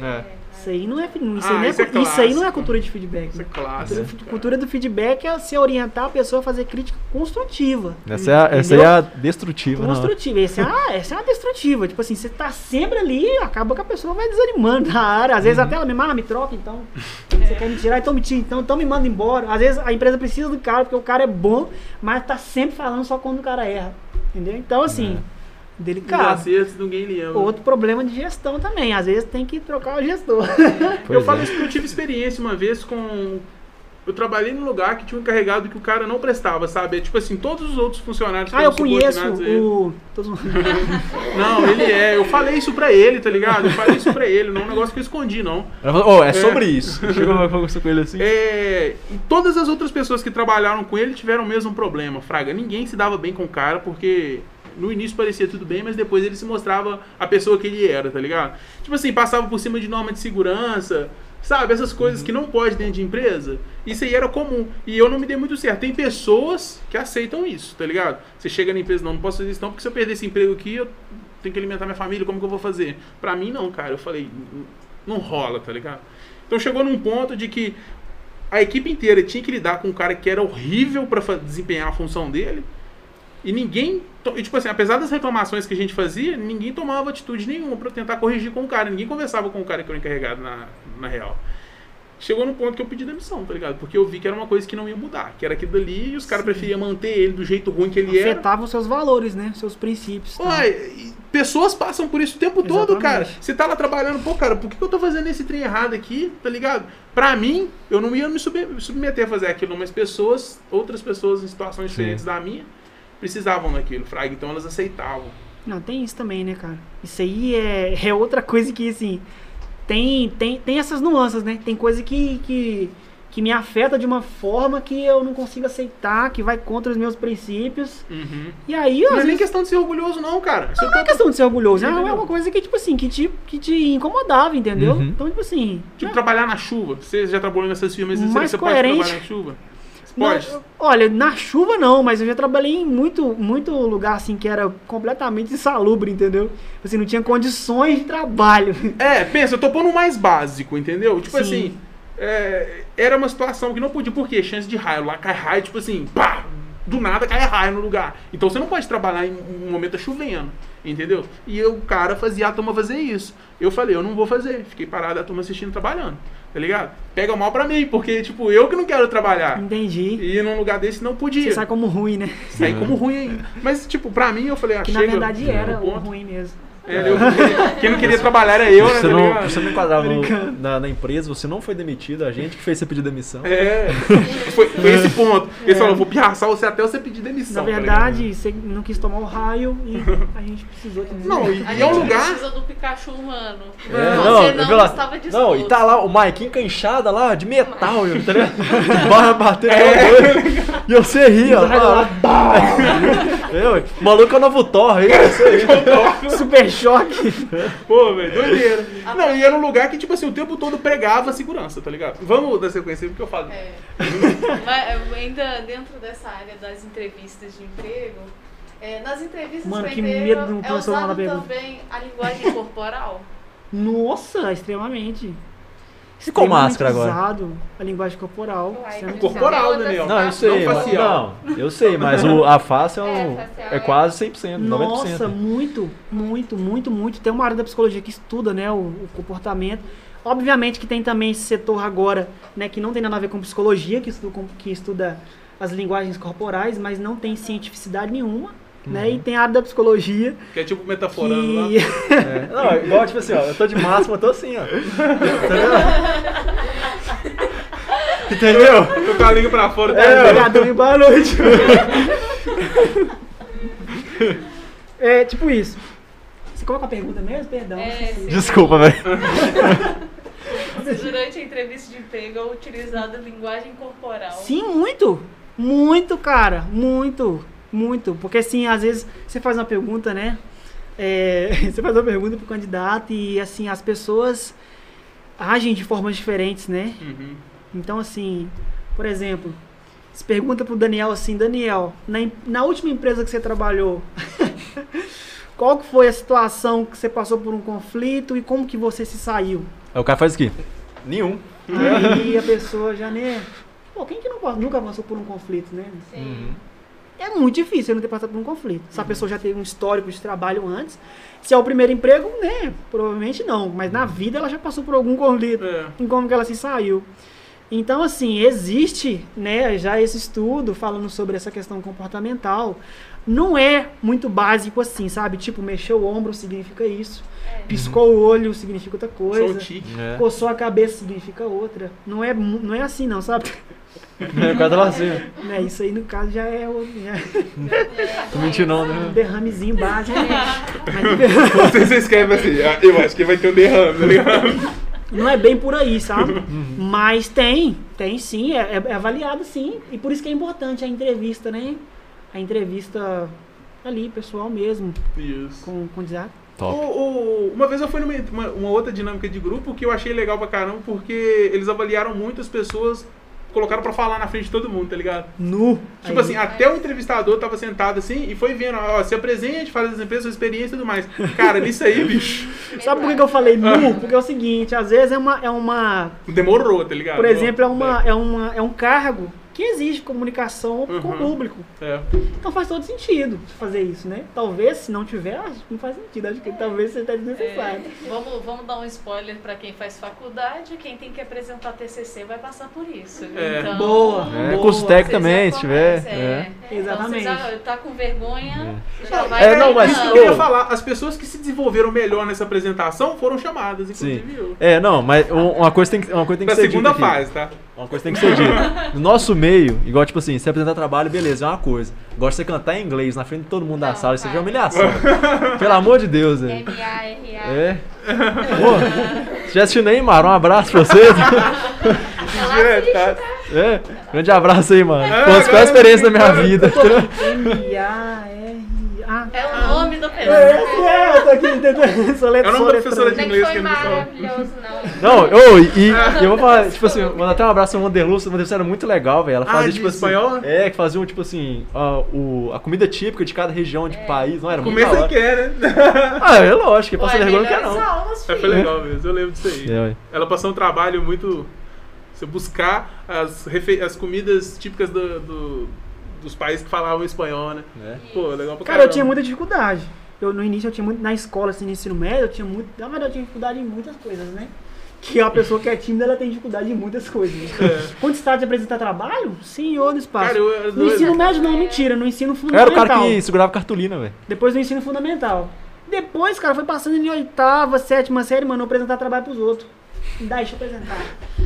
É. Isso aí não é, isso Ah, aí não é, isso é isso aí não é cultura de feedback. Isso é né? clássico. Cultura, cara. cultura do feedback é você orientar a pessoa a fazer crítica construtiva. Essa é a, essa aí é a destrutiva, não. Construtiva. Essa é, a, essa é uma destrutiva. Tipo assim, você tá sempre ali, acaba que a pessoa vai desanimando na área. Às Uhum. vezes até ela mesma, ah, me troca então. Você quer me tirar, então me tira, então, então me manda embora. Às vezes a empresa precisa do cara, porque o cara é bom, mas tá sempre falando só quando o cara erra. Entendeu? Então, assim, Os delicado. ninguém. Outro problema de gestão também. Às vezes tem que trocar o gestor. Pois eu falo é. isso porque eu tive experiência uma vez com Eu trabalhei num lugar que tinha um encarregado que o cara não prestava, sabe? É tipo assim, todos os outros funcionários Ah, eu conheço a o. todos- Não, ele é. Eu falei isso pra ele, tá ligado? Eu falei isso pra ele, não é um negócio que eu escondi, não. Ela falou, oh, é sobre isso. Chegou e conversou com ele assim. É, e todas as outras pessoas que trabalharam com ele tiveram o mesmo problema, Fraga. Ninguém se dava bem com o cara, porque no início parecia tudo bem, mas depois ele se mostrava a pessoa que ele era, tá ligado? Tipo assim, passava por cima de norma de segurança, sabe? Essas coisas que não pode dentro de empresa. Isso aí era comum. E eu não me dei muito certo. Tem pessoas que aceitam isso, tá ligado? Você chega na empresa, não, não posso fazer isso não, porque se eu perder esse emprego aqui, eu tenho que alimentar minha família, como que eu vou fazer? Pra mim, não, cara. Eu falei, não rola, tá ligado? Então chegou num ponto de que a equipe inteira tinha que lidar com um cara que era horrível pra fa- desempenhar a função dele. E ninguém, e, tipo assim, apesar das reclamações que a gente fazia, ninguém tomava atitude nenhuma pra tentar corrigir com o cara. Ninguém conversava com o cara que era o encarregado na, na real. Chegou no ponto que eu pedi demissão, tá ligado? Porque eu vi que era uma coisa que não ia mudar, que era aquilo dali e os caras preferiam manter ele do jeito ruim que ele era. Afetava os seus valores, né? Seus princípios. tá? E pessoas passam por isso o tempo todo, Exatamente. cara. Você tá lá trabalhando, pô, cara, por que que eu tô fazendo esse trem errado aqui, tá ligado? Pra mim, eu não ia me sub- submeter a fazer aquilo, mas pessoas, outras pessoas em situações Sim. diferentes da minha, precisavam daquilo, fraga, então elas aceitavam. Não, tem isso também, né, cara? Isso aí é, é outra coisa que, assim, tem, tem, tem essas nuances, né? Tem coisa que, que, que me afeta de uma forma que eu não consigo aceitar, que vai contra os meus princípios. E aí, Não é nem vezes, questão de ser orgulhoso, não, cara. Eu não é tô- questão de ser orgulhoso, é Entendeu? uma coisa que, tipo assim, que te, que te incomodava, entendeu? Uhum. Então, tipo assim... Tipo, já- trabalhar na chuva. Você já trabalhou nessas firmas, Mais você coerente. pode trabalhar na chuva? Não, pode? olha, na chuva não, mas eu já trabalhei em muito, muito lugar assim que era completamente insalubre, entendeu? Assim, não tinha condições de trabalho. É, pensa, eu tô pondo o mais básico, entendeu? Tipo Sim. assim, é, era uma situação que não podia, porque chance de raio, lá cai raio, tipo assim, pá, do nada cai raio no lugar. Então você não pode trabalhar em um momento tá chovendo, entendeu? E eu, o cara fazia a turma fazer isso. Eu falei, eu não vou fazer. Fiquei parado a turma assistindo trabalhando, tá ligado? Pega mal pra mim, porque, tipo, eu que não quero trabalhar. Entendi. E num lugar desse não podia. Você sai como ruim, né? Saí como ruim ainda. Mas, tipo, pra mim, eu falei, ah, Que chega. na verdade era o ruim mesmo. É, eu- quem não queria trabalhar era eu, né? Você tá não, ligado? você não enquadrava no- na, na empresa, você não foi demitido, a gente que fez você pedir demissão. É, foi, foi esse ponto. Eles falaram, vou pirraçar você até você pedir demissão. Na tá verdade, você não quis tomar o raio e a gente precisou te dizer. Não, e, A e é um lugar. precisa do Pikachu humano. É, Você não, eu vi lá- estava disposto. Não, e tá lá o Maikinho canchada lá, de metal, eu, tá ligado? Barra batendo, e você ria, lá, eu, o maluco é o novo Thor, aí. Super choque. Pô, velho, doideira. Não, e era um lugar que, tipo assim, o tempo todo pregava a segurança, tá ligado? Vamos dar sequência aí, porque eu falo. É. Mas ainda dentro dessa área das entrevistas de emprego, é, nas entrevistas Mano, que emprego medo é usado também a linguagem corporal. Nossa, extremamente. E com máscara agora? a linguagem corporal. É Corporal, Daniel. Não, eu sei, Não mas, não, eu sei, mas o, a face é, um- É, facial é é- quase 100%, 90%. Nossa, muito, muito, muito, muito. Tem uma área da psicologia que estuda, né, o, o comportamento. Obviamente que tem também esse setor agora, né, que não tem nada a ver com psicologia, que estuda, que estuda as linguagens corporais, mas não tem cientificidade nenhuma, né? E tem a área da psicologia Que é tipo metaforando lá. que É. Não, é igual, tipo assim, ó, eu tô de máscara, eu tô assim, ó. Entendeu? Tô com a língua pra fora. tá É, e boa noite. é tipo isso. Você coloca a pergunta mesmo? Perdão. É. Desculpa, velho. Durante a entrevista de emprego é utilizada a linguagem corporal. Sim, muito. Muito, cara. Muito. Muito. Porque assim, às vezes você faz uma pergunta, né? É, você faz uma pergunta pro candidato e assim, as pessoas agem de formas diferentes, né? Uhum. Então, assim, por exemplo, se pergunta pro Daniel assim, Daniel, na, na última empresa que você trabalhou, qual que foi a situação que você passou por um conflito e como que você se saiu? Aí o cara faz o quê? Nenhum. Aí a pessoa já, né? Pô, quem que não, nunca passou por um conflito, né? Sim. É muito difícil eu não ter passado por um conflito. Se a pessoa já teve um histórico de trabalho antes, se é o primeiro emprego, né? Provavelmente não. Mas na vida ela já passou por algum conflito. É. Em como que ela se saiu. Então, assim, existe, né, já esse estudo falando sobre essa questão comportamental. Não é muito básico assim, sabe? Tipo, mexeu o ombro significa isso. Piscou o olho significa outra Sou coisa. um tique. É. Coçou a cabeça significa outra. Não é, não é assim, não, sabe? É, o cara tava assim. Né, isso aí, no caso, já é o já é Tô mentindo, não, um né? derramezinho básico. Vocês escrevem assim, ah, eu acho que vai ter um derrame, tá ligado? Não é bem por aí, sabe? Uhum. Mas tem, tem sim, é, é- é avaliado sim. E por isso que é importante a entrevista, né? A entrevista ali, pessoal mesmo, Isso. com, com design. Top. O- o- uma vez eu fui numa uma, uma outra dinâmica de grupo que eu achei legal pra caramba, porque eles avaliaram muitas pessoas, colocaram pra falar na frente de todo mundo, tá ligado? Nu. Tipo Aí. assim, até o entrevistador tava sentado assim e foi vendo, ó, se apresente, fala das empresas, sua experiência e tudo mais. Cara, nisso aí, bicho, Sabe por que que eu falei nu? Porque é o seguinte, às vezes é uma. É uma demorou, tá ligado? por exemplo, é, uma, é, uma, é um cargo que exige comunicação com o Uhum. público. É. Então faz todo sentido fazer isso, né? Talvez, se não tiver, acho que não faz sentido. Acho que talvez seja desnecessário. É, vamos, vamos dar um spoiler pra quem faz faculdade. Quem tem que apresentar TCC vai passar por isso. É. Então, Boa. É, Boa. curso técnico também, se tiver. conhecem, É. Exatamente. Então, já tá com vergonha, já vai É, não, mas- Isso que eu queria falar, as pessoas que se desenvolveram melhor nessa apresentação foram chamadas, Sim. inclusive eu. É, não, mas um- uma coisa tem que, uma coisa tem que Da ser segunda dita aqui. fase, tá? Uma coisa tem que ser dita. No nosso meio, igual, tipo assim, você apresentar trabalho, beleza, é uma coisa. Agora você cantar em inglês na frente de todo mundo da Não, sala, isso é humilhação. Pelo amor de Deus, velho. M-A-R-A. É. Pô, se já assistiu Neymar, um abraço pra vocês. Direto, tá? É, grande abraço aí, mano. É, Foi a agora pior experiência da minha vida. M-A-R-A. É o nome da É, pessoa. é, eu tô aqui tentando. Sou É o nome da professora de inglês que ele maravilhoso, não. Não, eu, e, e eu vou falar, tipo assim, mandar até um abraço pra Wanderlust, a Wanderlust era muito legal, velho. Ela Ah, fazia, de tipo assim. espanhol? É, que fazia, tipo assim, a, o, a comida típica de cada região, de país, não era muito Começa da hora. que é, né? Ah, é lógico, quem passa vergonha não quer não. aulas, É, foi legal mesmo, eu lembro disso aí. É. Ela passou um trabalho muito. Você buscar as, refe- as comidas típicas do, do- dos países que falavam espanhol, né? É. Pô, legal pra Cara, eu tinha muita dificuldade. Eu, no início eu tinha muito. Na escola, assim, no ensino médio, eu tinha muito. Na verdade, eu tinha dificuldade em muitas coisas, né? Que a pessoa que é tímida, ela tem dificuldade em muitas coisas. Quando se trata de apresentar trabalho, senhor do espaço. É. Cara, eu era no ensino médio, não, mentira. No ensino Eu fundamental. era o cara que segurava cartolina, velho. Depois do ensino fundamental. Depois, cara, foi passando em oitava, sétima série, mano, eu apresentar trabalho pros outros. Deixa eu apresentar.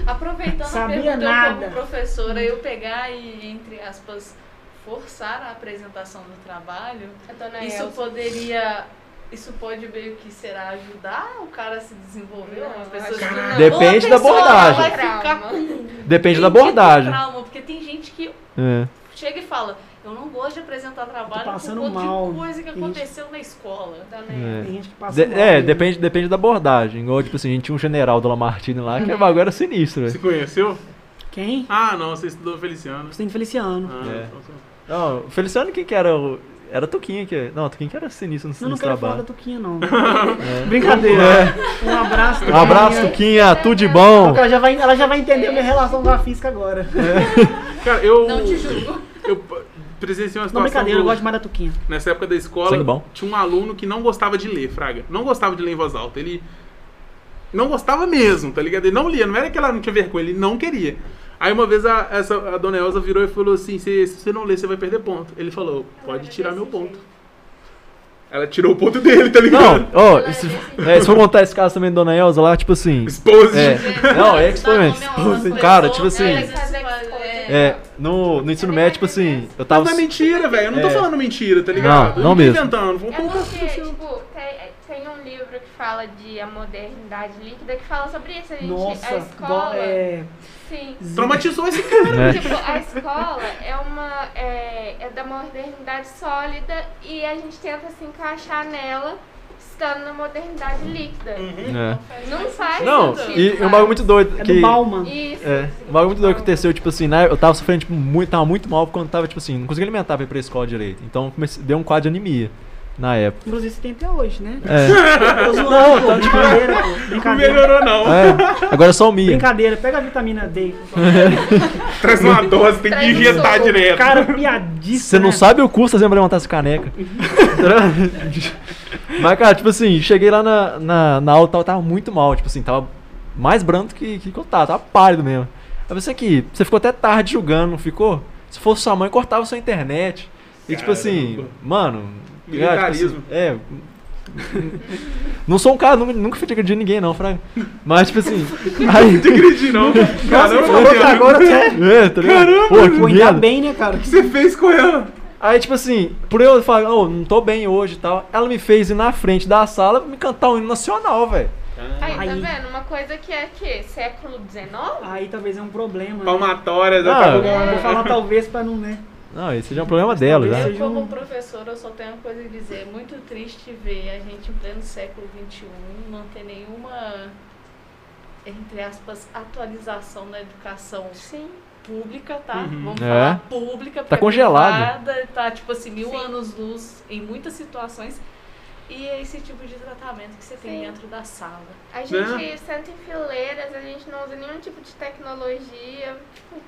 Aproveitando Sabia a pergunta nada. como professora, eu pegar e, entre aspas, forçar a apresentação do trabalho, isso Elza. poderia. Isso pode meio que será ajudar o cara a se desenvolver? Não, As pessoas não. Depende da abordagem. Vai ficar Trauma. com Depende tem da abordagem. trauma, porque tem gente que É. chega e fala, eu não gosto de apresentar trabalho passando por conta mal, de coisa que gente. aconteceu na escola. Dona É. Tem gente que passa De- mal é, mesmo. depende, depende da abordagem. Igual, tipo assim, a gente tinha um general do Lamartine lá, que o bagulho era sinistro, Você conheceu? Quem? Ah, não, você estudou Feliciano. Você tem Feliciano. Ah, É. Não, o Feliciano, quem que era? O... Era Tuquinha que. Não, Tuquinha que era sinistro no, Eu não no quero falar da trabalho. Tuquinha, não. Brincadeira. Um abraço, Um abraço, Tuquinha, tudo de bom. Porque ela já vai, ela já vai entender a minha relação com a física agora. Cara, eu. Não te julgo. Eu presenciei uma Não, situação. brincadeira, eu do- gosto mais da Tuquinha. Nessa época da escola, tinha um aluno que não gostava de ler, Fraga. Não gostava de ler em voz alta. Ele não gostava mesmo, tá ligado? Ele não lia, não era que ela não tinha vergonha, ele não queria. Aí uma vez a, essa, a dona Elza virou e falou assim: se, você não ler, você vai perder ponto. Ele falou: pode tirar meu ponto. Ela tirou o ponto dele, tá Não, ligado? ó, se, é, se for contar esse caso também da Dona Elza lá, tipo assim. Expose. É, não, é expoente. Dá nome a umas Cara, tipo assim. né, É, no, no ensino médio, tipo assim, eu tava. Mas não é mentira, velho. Eu não tô É. falando mentira, tá ligado? Não, não eu tô mesmo. inventando. Vou É porque, tipo, tem, tem um livro que fala de a modernidade líquida que fala sobre isso. A gente, a Nossa, igual, escola. é. Sim. Traumatizou esse cara. É. Tipo, a escola é uma. É, é da modernidade sólida e a gente tenta se encaixar nela estando na modernidade líquida. É. Não faz Não, sentido. e, um bagulho muito doido. É que, do Bauman. Isso. É, um bagulho muito doido que aconteceu, tipo assim, né? Eu tava sofrendo, tipo, muito, tava muito mal quando tava, tipo assim, não conseguia alimentar pra ir pra escola direito. Então comecei, deu um quadro de anemia na época. Inclusive, você tem até hoje, né? É. Tô zoando, Não, pô, tá de brincadeira, pô, Não brincadeira. melhorou, não. é. Agora é só o Mia. Brincadeira, pega a vitamina D. Traz uma dose, tem que Traz injetar direto. Cara, piadíssimo. Você não né? sabe o custo você levantar essa caneca. Mas, cara, tipo assim, cheguei lá na, na, na aula, tava, tava muito mal, tipo assim, tava mais branco que, que eu tava, tava pálido mesmo. Aí você aqui, você ficou até tarde jogando, não ficou? Se fosse sua mãe, cortava sua internet. E tipo assim, Caramba. mano. Militarismo. tipo assim, é. Não sou um cara, nunca, nunca fui agredir ninguém, não, Fraga. Mas, tipo assim. Aí. Não acredito, não. Caramba, falou que agora até É, tá? Caramba, Pô, que ainda bem, né, cara? O que você fez com ela? Aí, tipo assim, por eu falar, oh, não tô bem hoje e tal, ela me fez ir na frente da sala me cantar um hino nacional, velho. Aí, Aí. tá vendo? Uma coisa que é que século XIX? Aí talvez é um problema. né? Palmatórias, Ah, com Vou falar talvez pra não, né? Não, esse já é um problema dela, já. seja- Eu, como professora, eu só tenho uma coisa a dizer. É muito triste ver a gente em pleno século XXI não ter nenhuma, entre aspas, atualização na educação Sim. pública, tá? Uhum. Vamos É. falar pública. porque a congelado. privada Tá, tipo assim, mil Sim. anos-luz em muitas situações. E é esse tipo de tratamento que você tem Sim. dentro da sala. A gente senta em fileiras, a gente não usa nenhum tipo de tecnologia. Hum,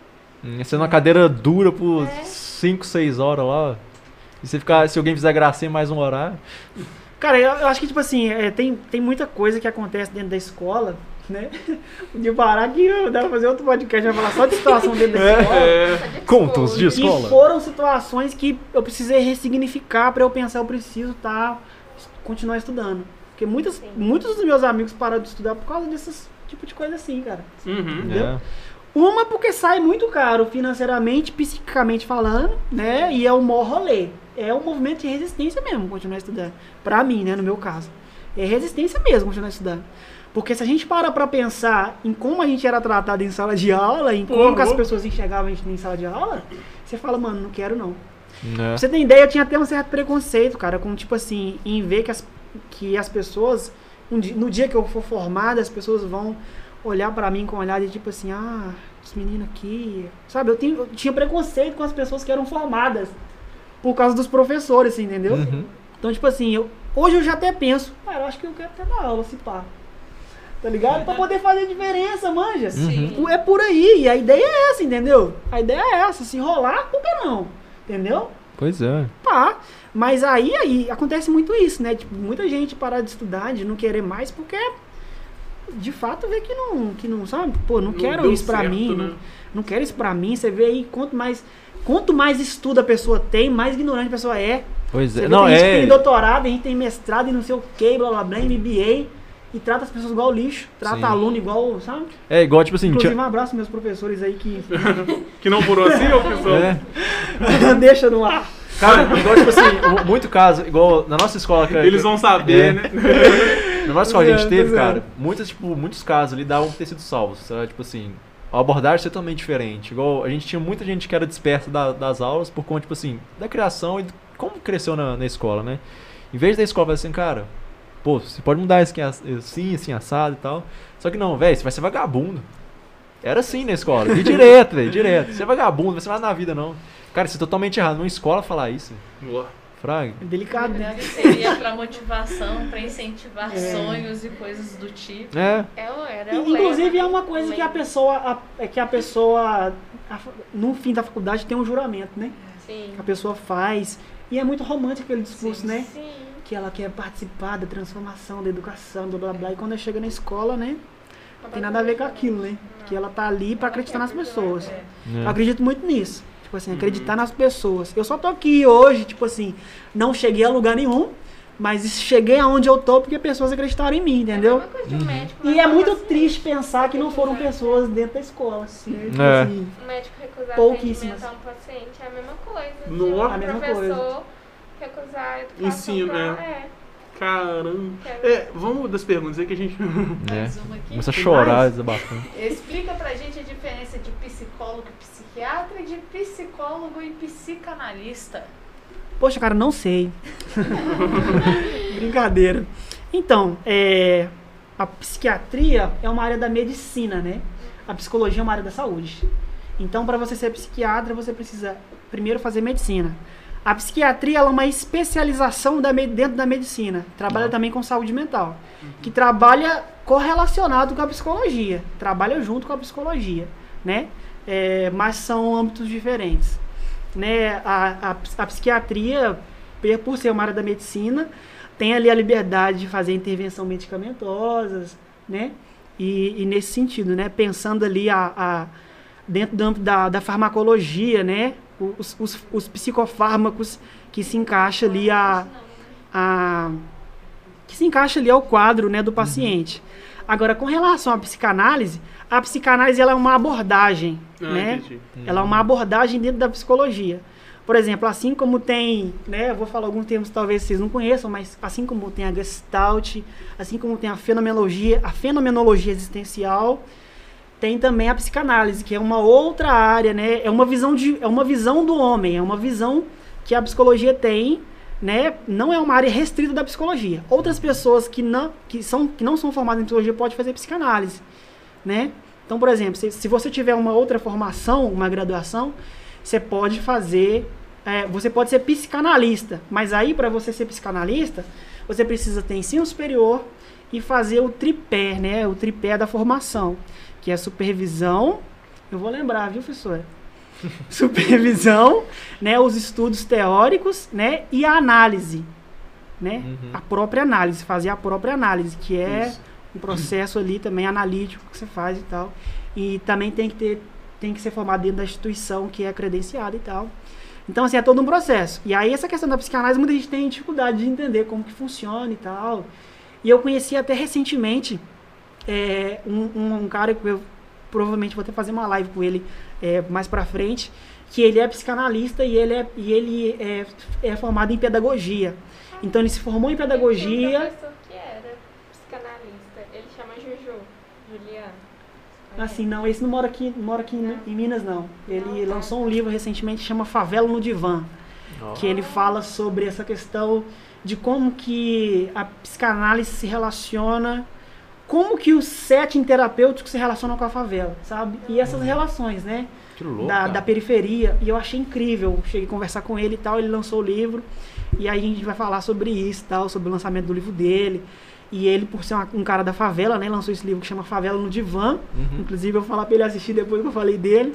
Sendo uma cadeira dura por É. 5, 6 horas lá. E você ficar, se alguém fizer gracinha mais um horário. Cara, eu, eu acho que, tipo assim, é, tem, tem muita coisa que acontece dentro da escola, né? De parar que eu dá pra fazer outro podcast, vai falar só de situação dentro da É. escola. É. De Contos de escola. E foram situações que eu precisei ressignificar pra eu pensar, eu preciso tá, continuar estudando. Porque muitos, Sim. muitos dos meus amigos pararam de estudar por causa desses tipo de coisa assim, cara. Uhum. Entendeu? É. Uma porque sai muito caro financeiramente, psiquicamente falando, né? E é o maior rolê. É um movimento de resistência mesmo continuar estudando. Pra mim, né, no meu caso. É resistência mesmo continuar estudando. Porque se a gente para pra pensar em como a gente era tratado em sala de aula, em como Uhum. que as pessoas enxergavam a gente em sala de aula, você fala, mano, não quero não. É. Pra você ter ideia, eu tinha até um certo preconceito, cara, com tipo assim, em ver que as, que as pessoas, um di- no dia que eu for formada, as pessoas vão olhar pra mim com um olhar de tipo assim, ah, esse menino aqui. Sabe, eu, tenho- eu tinha preconceito com as pessoas que eram formadas por causa dos professores, assim, entendeu? Uhum. Então, tipo assim, eu, hoje eu já até penso, cara, eu acho que eu quero até dar aula, se pá. Tá ligado? Pra poder fazer diferença, manja. Uhum. É por aí, e a ideia é essa, entendeu? A ideia é essa, se rolar, por que não? Entendeu? Pois é. Tá. Mas aí, aí acontece muito isso, né? Tipo, muita gente parar de estudar, de não querer mais, porque de fato vê que não, que não sabe? Pô, não, Não quero isso pra certo, mim, né? não, não quero isso pra mim. Você vê aí, quanto mais, quanto mais estudo a pessoa tem, mais ignorante a pessoa é. Pois Você é. vê Não, tem gente que é. tem doutorado, a gente tem mestrado e não sei o que, blá blá blá, MBA, e trata as pessoas igual lixo, trata Sim. aluno igual, sabe? É igual, tipo assim. Inclusive, um abraço meus professores aí que Que não morou assim, ô pessoal? É. deixa no ar. Cara, igual, tipo assim, mu- muito caso, igual na nossa escola. que- Eles vão saber, É. né? Na nossa escola a gente É, teve, é. cara, muitos, tipo, muitos casos ali davam pra ter sido salvos, sabe? Tipo assim, a abordagem ser totalmente diferente. Igual, a gente tinha muita gente que era dispersa da- das aulas por conta, tipo assim, da criação e como cresceu na, na escola, né? Em vez da escola falar assim, cara, pô, você pode mudar isso aqui assim, assim, assado e tal. Só que não, velho, você vai ser vagabundo. Era assim na escola, e direto, velho, direto. Você é vagabundo, não vai ser nada na vida, não. Cara, isso é totalmente errado. Numa escola falar isso, Boa. Fraga. É delicado, né? Seria para motivação, para incentivar É. sonhos e coisas do tipo. É, É era o Inclusive lema. é uma coisa que a pessoa, a- é que a pessoa, a- no fim da faculdade tem um juramento, né? Sim. Que a pessoa faz. E é muito romântico aquele discurso, Sim. né? Sim. Que ela quer participar da transformação, da educação, do blá blá. E quando ela chega na escola, né? Não tem nada a ver com aquilo, né? Que ela tá ali pra acreditar nas pessoas. É. Eu é. acredito muito nisso. Tipo assim, acreditar nas pessoas. Eu só tô aqui hoje, tipo assim, não cheguei a lugar nenhum, mas cheguei aonde eu tô porque pessoas acreditaram em mim, entendeu? É a mesma coisa de um médico. E mas é muito assim. triste pensar que não foram pessoas dentro da escola. Assim, né? Tipo É. assim, O médico recusar Pouquíssimas. um paciente é a mesma coisa. Nossa. um A mesma professor recusar a educação Ensino, é. é. Caramba. É, vamos das perguntas aí que a gente. É. Mais uma aqui. Começa a chorar, desabafando. Explica pra gente a diferença de psicólogo e psiquiatra de psicólogo e psicanalista. Poxa, cara, não sei. Brincadeira. Então, é, a psiquiatria é uma área da medicina, né? A psicologia é uma área da saúde. Então, para você ser psiquiatra, você precisa primeiro fazer medicina. A psiquiatria ela é uma especialização da, dentro da medicina. Trabalha também com saúde mental. Que trabalha correlacionado com a psicologia. Trabalha junto com a psicologia, né? É, mas são âmbitos diferentes né, a, a, a psiquiatria, por ser uma área da medicina, tem ali a liberdade de fazer intervenção medicamentosas, né? E, e nesse sentido, né? Pensando ali a, a, dentro do âmbito da, da farmacologia, né? Os, os, os psicofármacos que se encaixa ali a, a que se encaixa ali ao quadro, né, do paciente. Agora, com relação à psicanálise, a psicanálise ela é uma abordagem, Ah, né? entendi. Ela é uma abordagem dentro da psicologia. Por exemplo, assim como tem, né, eu vou falar alguns termos que talvez vocês não conheçam, mas assim como tem a Gestalt, assim como tem a fenomenologia, a fenomenologia existencial, tem também a psicanálise, que é uma outra área, né? É uma visão de é uma visão do homem, é uma visão que a psicologia tem, né? Não é uma área restrita da psicologia. Outras pessoas que não que são que não são formadas em psicologia podem fazer psicanálise, né? Então, por exemplo, se, se você tiver uma outra formação, uma graduação, você pode fazer, é, você pode ser psicanalista, mas aí para você ser psicanalista, você precisa ter ensino superior e fazer o tripé, né? O tripé da formação, que é supervisão. Eu vou lembrar, viu, professora? Supervisão, né? Os estudos teóricos, né? E a análise, né? Uhum. A própria análise, fazer a própria análise, que é Isso. Um processo ali também analítico que você faz e tal. E também tem que ter, tem que ser formado dentro da instituição que é credenciada e tal. Então, assim, é todo um processo. E aí, essa questão da psicanálise, muita gente tem dificuldade de entender como que funciona e tal. E eu conheci até recentemente é, um, um, um cara que eu provavelmente vou até fazer uma live com ele é, mais pra frente, que ele é psicanalista e ele é, e ele é, é formado em pedagogia. Então, ele se formou em pedagogia. professor que era psicanalista. Ele chama Juju, Juliano. Assim, não, esse não mora aqui, não mora aqui em, em Minas, não. Ele Não, tá. lançou um livro recentemente que chama Favela no Divã, que ele fala sobre essa questão de como que a psicanálise se relaciona, como que os setting terapêuticos se relacionam com a favela, sabe? E essas relações, né? Que louco. da, da periferia. E eu achei incrível. Cheguei a conversar com ele e tal, ele lançou o livro. E aí a gente vai falar sobre isso e tal, sobre o lançamento do livro dele. E ele, por ser uma- um cara da favela, né, lançou esse livro que chama Favela no Divã. Uhum. Inclusive, eu vou falar pra ele assistir depois que eu falei dele.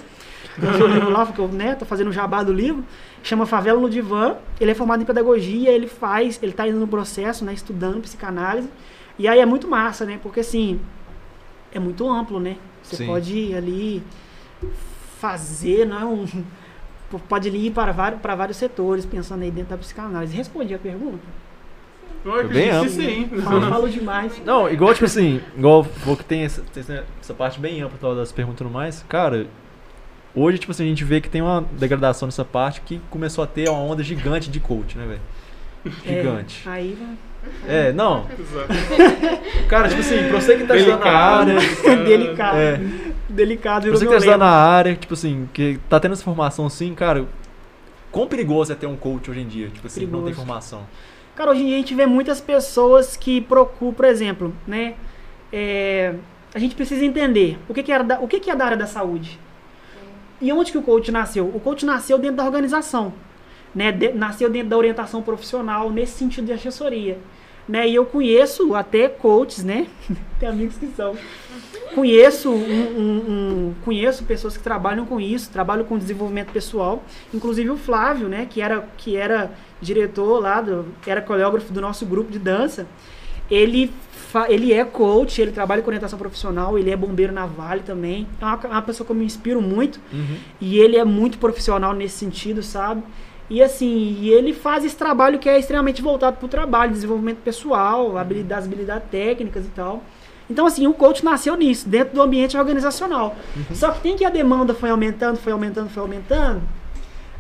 Lançou o livro lá, porque eu né, tô fazendo o jabá do livro. Chama Favela no Divã. Ele é formado em pedagogia, ele faz, ele tá indo no processo, né, estudando psicanálise. E aí é muito massa, né? Porque assim, é muito amplo, né? Você Sim. pode ir ali fazer, não é um. Pode ir para vários, para vários setores, pensando aí dentro da psicanálise. Respondi a pergunta. Eu que amplo. sim. Falo, falo demais. Não, igual, tipo assim, igual que tem essa, tem essa- parte bem ampla tal, das perguntas e tudo mais, cara, hoje, tipo assim, a gente vê que tem uma degradação nessa parte que começou a ter uma onda gigante de coach, né, velho? Gigante. É, aí vai. É, não. Cara, tipo assim, pra você que tá estudando na área. delicado. É. Delicado. Pra virou você que tá estudando na área, tipo assim, que tá tendo essa formação assim, cara, quão perigoso é ter um coach hoje em dia? Tipo assim, não tem Perigoso. formação. Cara, hoje em dia a gente vê muitas pessoas que procuram, por exemplo, né? é, a gente precisa entender o que, que, era da, o que, que é da área da saúde. E onde que o coach nasceu? O coach nasceu dentro da organização. Né? De- nasceu dentro da orientação profissional, nesse sentido de assessoria. Né? E eu conheço até coaches, né? Tem amigos que são. Conheço, um- um- um- conheço pessoas que trabalham com isso, trabalham com desenvolvimento pessoal. Inclusive o Flávio, né? Que era, que era diretor lá, do, era coreógrafo do nosso grupo de dança. Ele, fa- ele é coach, ele trabalha com orientação profissional, ele é bombeiro na Vale também. É uma, uma pessoa que eu me inspiro muito. E ele é muito profissional nesse sentido, sabe? E assim, e ele faz esse trabalho que é extremamente voltado para o trabalho, desenvolvimento pessoal, habilidades, habilidades técnicas e tal. Então, assim, o coach nasceu nisso, dentro do ambiente organizacional. Só que tem que a demanda foi aumentando, foi aumentando, foi aumentando,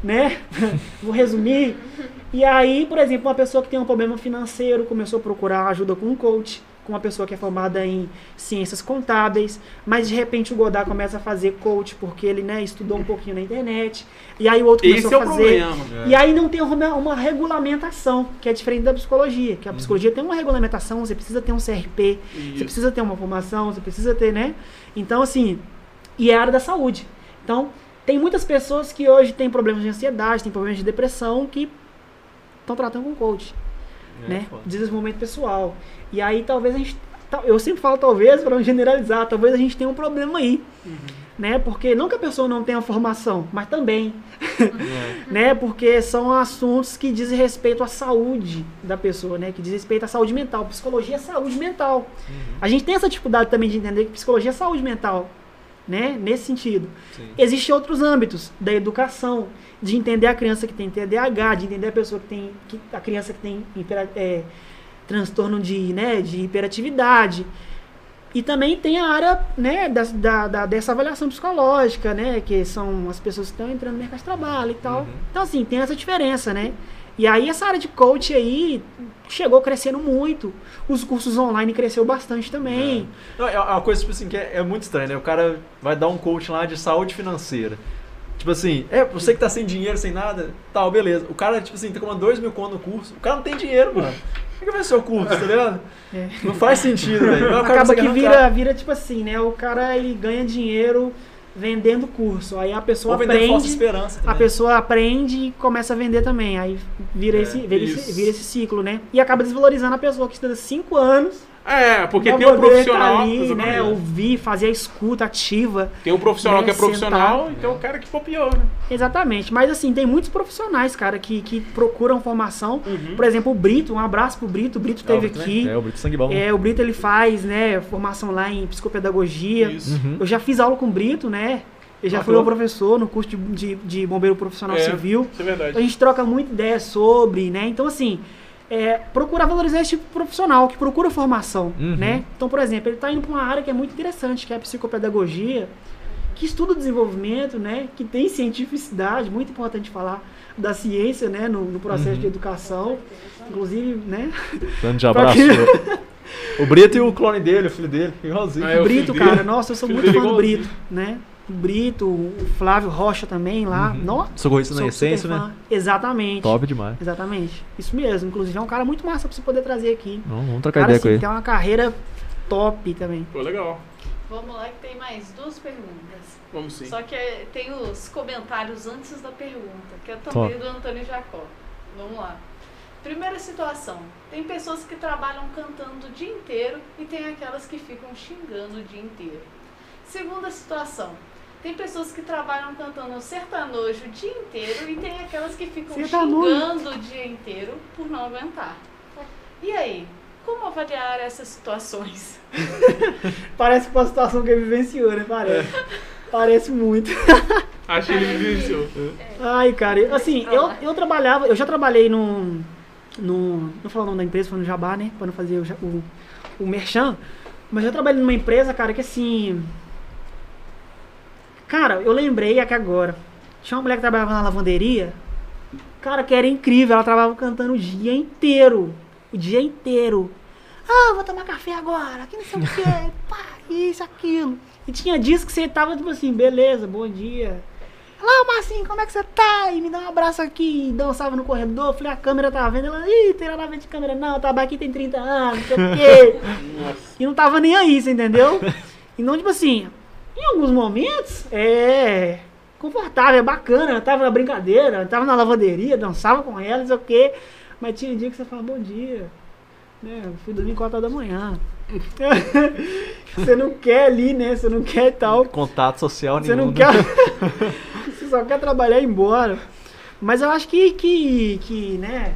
né? Vou resumir. E aí, por exemplo, uma pessoa que tem um problema financeiro começou a procurar ajuda com um coach, uma pessoa que é formada em ciências contábeis, mas de repente o Godard começa a fazer coach porque ele, né, estudou um pouquinho na internet. E aí o outro começou Esse é a o fazer. problema. E aí não tem uma, uma regulamentação, que é diferente da psicologia, que a psicologia tem uma regulamentação, você precisa ter um CRP, você Isso. precisa ter uma formação, você precisa ter, né? Então, assim, e é a área da saúde. Então, tem muitas pessoas que hoje têm problemas de ansiedade, têm problemas de depressão, que estão tratando com coach, É, né? foda. Desenvolvimento pessoal. E aí, talvez a gente. Eu sempre falo, talvez, para não generalizar, talvez a gente tenha um problema aí. Né? Porque não que a pessoa não tenha formação, mas também. É. né? Porque são assuntos que dizem respeito à saúde da pessoa, né? Que diz respeito à saúde mental. Psicologia é saúde mental. A gente tem essa dificuldade também de entender que psicologia é saúde mental, né? Nesse sentido. Sim. Existem outros âmbitos da educação, de entender a criança que tem TDAH, de entender a pessoa que tem que, a criança que tem hipera- é, transtorno de, né, de hiperatividade. E também tem a área né, da, da- da- dessa avaliação psicológica, né? Que são as pessoas que estão entrando no mercado de trabalho e tal. Uhum. Então, assim, tem essa diferença, né? E aí essa área de coach aí chegou crescendo muito. Os cursos online cresceu bastante também. Não, é uma coisa, tipo assim, que é, é muito estranha, né? O cara vai dar um coach lá de saúde financeira. Tipo assim, é, você que tá sem dinheiro, sem nada, tal, beleza. O cara, tipo assim, tá com 2 mil conto no curso, o cara não tem dinheiro, mano. O que que vai ser o curso, tá ligado? É. Não faz sentido, velho. Acaba que arrancar. vira, vira tipo assim, né? O cara ele ganha dinheiro vendendo curso. Aí a pessoa Ou aprende, esperança a pessoa aprende e começa a vender também. Aí vira, É, esse, vira, esse, vira esse ciclo, né? E acaba desvalorizando a pessoa que estuda 5 anos. É, porque tem o poder profissional. tá ali, né? exatamente. Ouvir, fazer a escuta ativa. Tem o profissional né, que é profissional sentar. e tem o cara que copiou, né? Exatamente. Mas assim, tem muitos profissionais, cara, que, que procuram formação. Uhum. Por exemplo, o Brito, um abraço pro Brito. O Brito É, esteve Brito, aqui. né? É, o Brito Sangue Bom. É, o Brito ele faz, né, formação lá em psicopedagogia. Isso. Uhum. Eu já fiz aula com o Brito, né? Eu já Ah, fui meu professor no curso de, de, de bombeiro profissional É, civil. Isso é verdade. A gente troca muita ideia sobre, né? Então, assim, é, procurar valorizar esse tipo de profissional que procura formação, Uhum. né? Então, por exemplo, ele está indo para uma área que é muito interessante, que é a psicopedagogia, que estuda o desenvolvimimento, né? Que tem cientificidade, muito importante falar da ciência, né? No, no processo Uhum. de educação, inclusive, né? Grande abraço. quem- o Brito e o clone dele, o filho dele, igualzinho. Ah, é o Brito, cara, dele. nossa, eu sou Filho muito fã do. Brito, né? O Brito, o Flávio Rocha também lá. Uhum. Nossa, Socorrista na essência, né? Exatamente. Top demais. Exatamente. Isso mesmo. Inclusive é um cara muito massa pra você poder trazer aqui. Vamos, vamos trocar Cara, ideia assim, com ele. tem uma carreira top também. Pô, legal. Vamos lá que tem mais duas perguntas. Vamos sim. Só que é- tem os comentários antes da pergunta, que é também do Antônio Jacó. Vamos lá. Primeira situação. Tem pessoas que trabalham cantando o dia inteiro e tem aquelas que ficam xingando o dia inteiro. Segunda situação. Tem pessoas que trabalham cantando sertanojo o dia inteiro e tem aquelas que ficam Sertanojo. xingando o dia inteiro por não aguentar. E aí? Como avaliar essas situações? Parece uma situação que ele vivenciou, né? Parece. Parece muito. Acho que ele vivenciou. Ai, cara, assim, eu, eu trabalhava, eu já trabalhei num. num não vou falar o nome da empresa, foi no Jabá, né? Pra não fazer o, o, o Merchan. Mas eu trabalhei numa empresa, cara, que assim. Cara, eu lembrei aqui agora. Tinha uma mulher que trabalhava na lavanderia. Cara, que era incrível. Ela trabalhava cantando o dia inteiro. O dia inteiro. Ah, vou tomar café agora. Que não sei o que. Pá, isso, aquilo. E tinha dias que você tava tipo assim, beleza, bom dia. Lá, Marcinho, como é que você tá? E me dá um abraço aqui. E dançava no corredor. Falei, a câmera tá vendo. Ela, ih, tem nada a ver de câmera não. Eu tava aqui tem 30 anos, não sei o quê. Nossa. E não tava nem aí, você entendeu? Então, tipo assim, em alguns momentos, é confortável, é bacana. Eu tava na brincadeira, eu tava na lavanderia, dançava com ela, não sei o quê. Mas tinha dia que você fala, bom dia. Né, eu fui dormir 4 horas da manhã. você não quer ali, né? Você não quer tal. Contato social Você nenhum. não né? quer. você só quer trabalhar e ir embora. Mas eu acho que, que, que, né?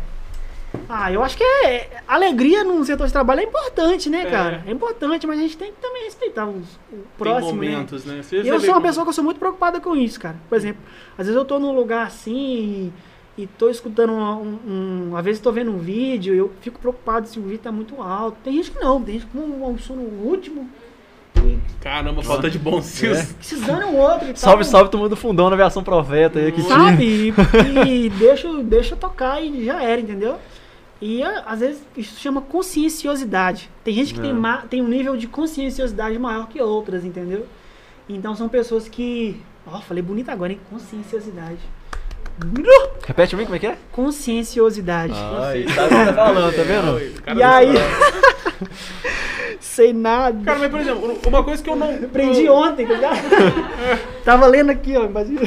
Ah, eu acho que é, alegria no setor de trabalho é importante, né, É. cara? É importante, mas a gente tem que também respeitar os, o próximo, Tem né? momentos, né? E eu sou uma como- pessoa que eu sou muito preocupada com isso, cara. Por exemplo, às vezes eu tô num lugar assim e, e tô escutando um, um, um- Às vezes tô vendo um vídeo e eu fico preocupado se o vídeo tá muito alto. Tem gente que não, tem gente que um, um sono último Caramba, falta de bom senso. precisando um outro tal. Salve, salve, todo mundo do fundão na aviação profeta aí. Que Sabe? E, e deixa, deixa tocar e já era, entendeu? E às vezes isso chama conscienciosidade. Tem gente que tem, É. ma- tem um nível de conscienciosidade maior que outras, entendeu? Então são pessoas que. Ó, falei bonito agora, hein? Conscienciosidade. Repete pra mim como é que é? Conscienciosidade. Ai, que tá falando, tá vendo? E aí. Sei nada. Cara, mas por exemplo, uma coisa que eu não. Aprendi ontem, tá ligado? Tava lendo aqui, ó. Imagina.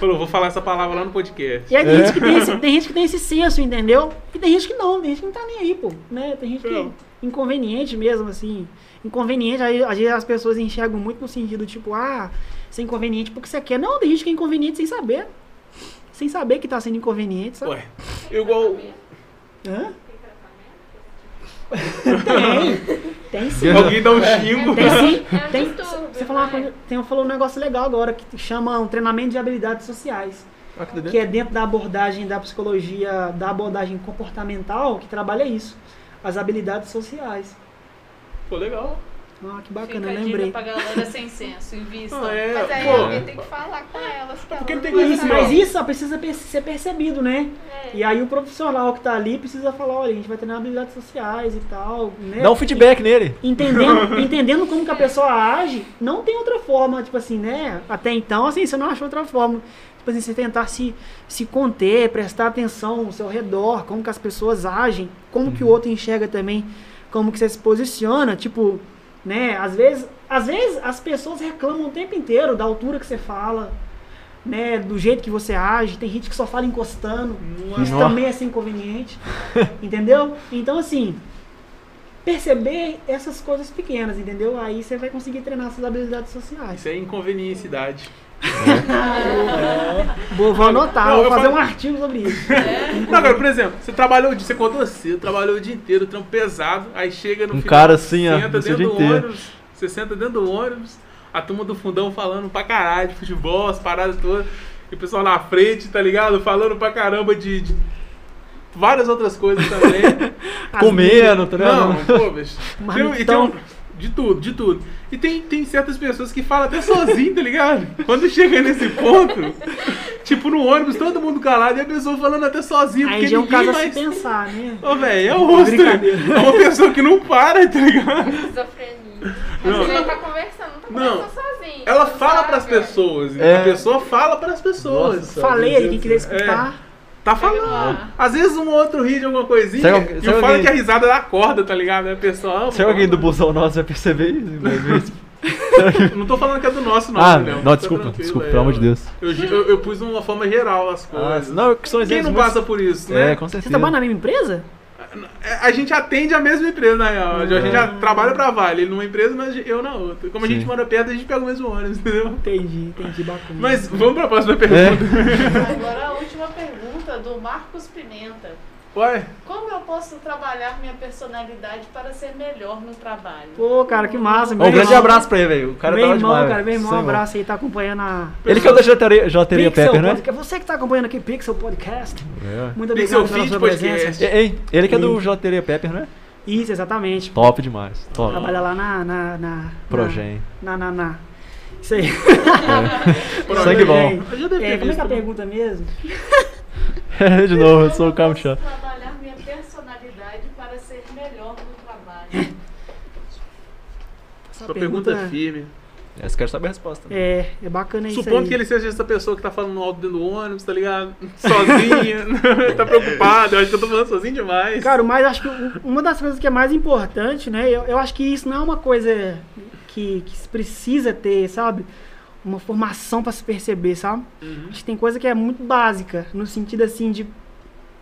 Falou, vou falar essa palavra lá no podcast. E aí tem, gente que tem, esse, tem gente que tem esse senso, entendeu? E tem gente que não, tem gente que não tá nem aí, pô. Né? Tem gente que inconveniente mesmo, assim. Inconveniente, aí às vezes as pessoas enxergam muito no sentido, tipo, ah, você é inconveniente porque você quer. Não, tem gente que é inconveniente sem saber. Sem saber que tá sendo inconveniente, sabe? Ué, eu igual. Hã? Tem, tem sim. Alguém dá um xingo. Tem sim. É um Tem, distúrbio, você falou, uma né? coisa, tem, falou um negócio legal agora que chama um treinamento de habilidades sociais. Ah, que que é dentro da abordagem da psicologia, da abordagem comportamental, que trabalha isso, as habilidades sociais. Pô, legal. Ah, que Fica bacana, a eu dica lembrei. pra galera sem senso, invista. Ah, é, Mas aí pô. alguém tem que falar com elas. Que porque tem coisa Isso, assim, mas isso ó, precisa ser percebido, né? É. E aí o profissional que tá ali precisa falar, olha, a gente vai treinar habilidades sociais e tal, né? Dá um feedback nele. Entendendo, entendendo como que a pessoa age, não tem outra forma, tipo assim, né? Até então, assim, você não achou outra forma. Tipo assim, você tentar se, se conter, prestar atenção ao seu redor, como que as pessoas agem, como que o outro enxerga também, como que você se posiciona, tipo, né? Às vezes, às vezes as pessoas reclamam o tempo inteiro da altura que você fala, né? Do jeito que você age. Tem gente que só fala encostando. Isso também é ser inconveniente. entendeu? Então, assim, perceber essas coisas pequenas, entendeu? Aí você vai conseguir treinar essas habilidades sociais. Isso é inconveniência-idade. Vou, vou anotar, Não, vou fazer falo- um artigo sobre isso. Não, agora, por exemplo, você trabalhou, você contou cedo, trabalhou o dia inteiro, trampo pesado, aí chega no Um final, cara assim, ó, senta dentro do inteiro. ônibus, você senta dentro do ônibus, a turma do fundão falando pra caralho de futebol, as paradas todas, e o pessoal na frente, tá ligado? Falando pra caramba de, de várias outras coisas também. Comendo, tá ligado? Não, pô, bicho. Mas Tem- e tem então- um- de tudo, de tudo. E tem, tem certas pessoas que falam até sozinho, tá ligado? Quando chega nesse ponto, tipo no ônibus, todo mundo calado e a pessoa falando até sozinha. Aí porque já é um caso a vai... se pensar, né? Ô, velho, é o rosto. Brincadeira. É uma pessoa que não para, tá ligado? Esquizofrenia. Não. Você não tá conversando, não tá Não. conversando sozinho. Ela fala sabe. pras pessoas. É. A pessoa fala pras pessoas. Nossa. Falei aí, quem quiser É. Tá falando. Às vezes um outro ri de alguma coisinha e fala alguém- que a risada da corda, tá ligado? A pessoa. ah, Se alguém do busão nosso vai perceber isso, vai ver isso. Não tô falando que é do nosso, não. Ah, não, Tá desculpa, tranquilo, desculpa, é, pelo amor de eu- Deus. Eu, eu, eu pus uma forma geral as Ah, coisas. não, que são Quem não muito- passa por isso, né? É, com Você certeza. trabalha na mesma empresa? É, A gente atende a mesma empresa, na real. A gente já trabalha pra Vale, ele numa empresa, mas eu na outra. Como a gente Sim. mora perto, a gente pega o mesmo ônibus, entendeu? Entendi, entendi, bacana. Mas vamos pra próxima pergunta. Agora a última pergunta do Marcos Pimenta. Ué, Como eu posso trabalhar minha personalidade para ser melhor no trabalho? Pô, cara, que massa. Meu Um grande abraço pra ele, velho. O cara meu tá irmão, demais, cara, velho. meu irmão, Sem um abraço aí, tá acompanhando a Ele que é o da Joteria, Joteria Pixel Pepper, né? Podcast. Você que tá acompanhando aqui Pixel Podcast. É. Muito obrigado pela sua presença. Ei, ei, ele que é do Sim. Joteria Pepper, né? Isso, exatamente. Top demais. Top. Trabalha lá na... na, na Progen. Na, na, na. Isso aí. Sangue bom. É, como é que é a pergunta mesmo? de novo, eu sou o posso trabalhar minha personalidade para ser melhor no trabalho? Essa Sua pergunta é firme. Essa quero saber a resposta. né? É, é bacana isso Supondo aí. que ele seja essa pessoa que tá falando alto dentro do ônibus, tá ligado? Sozinho, tá preocupado. Eu acho que eu tô falando sozinho demais. Cara, mas acho que uma das coisas que é mais importante, né? Eu, eu acho que isso não é uma coisa que, que se precisa ter, sabe? Uma formação pra se perceber, sabe? Uhum. Acho que tem coisa que é muito básica, no sentido assim de,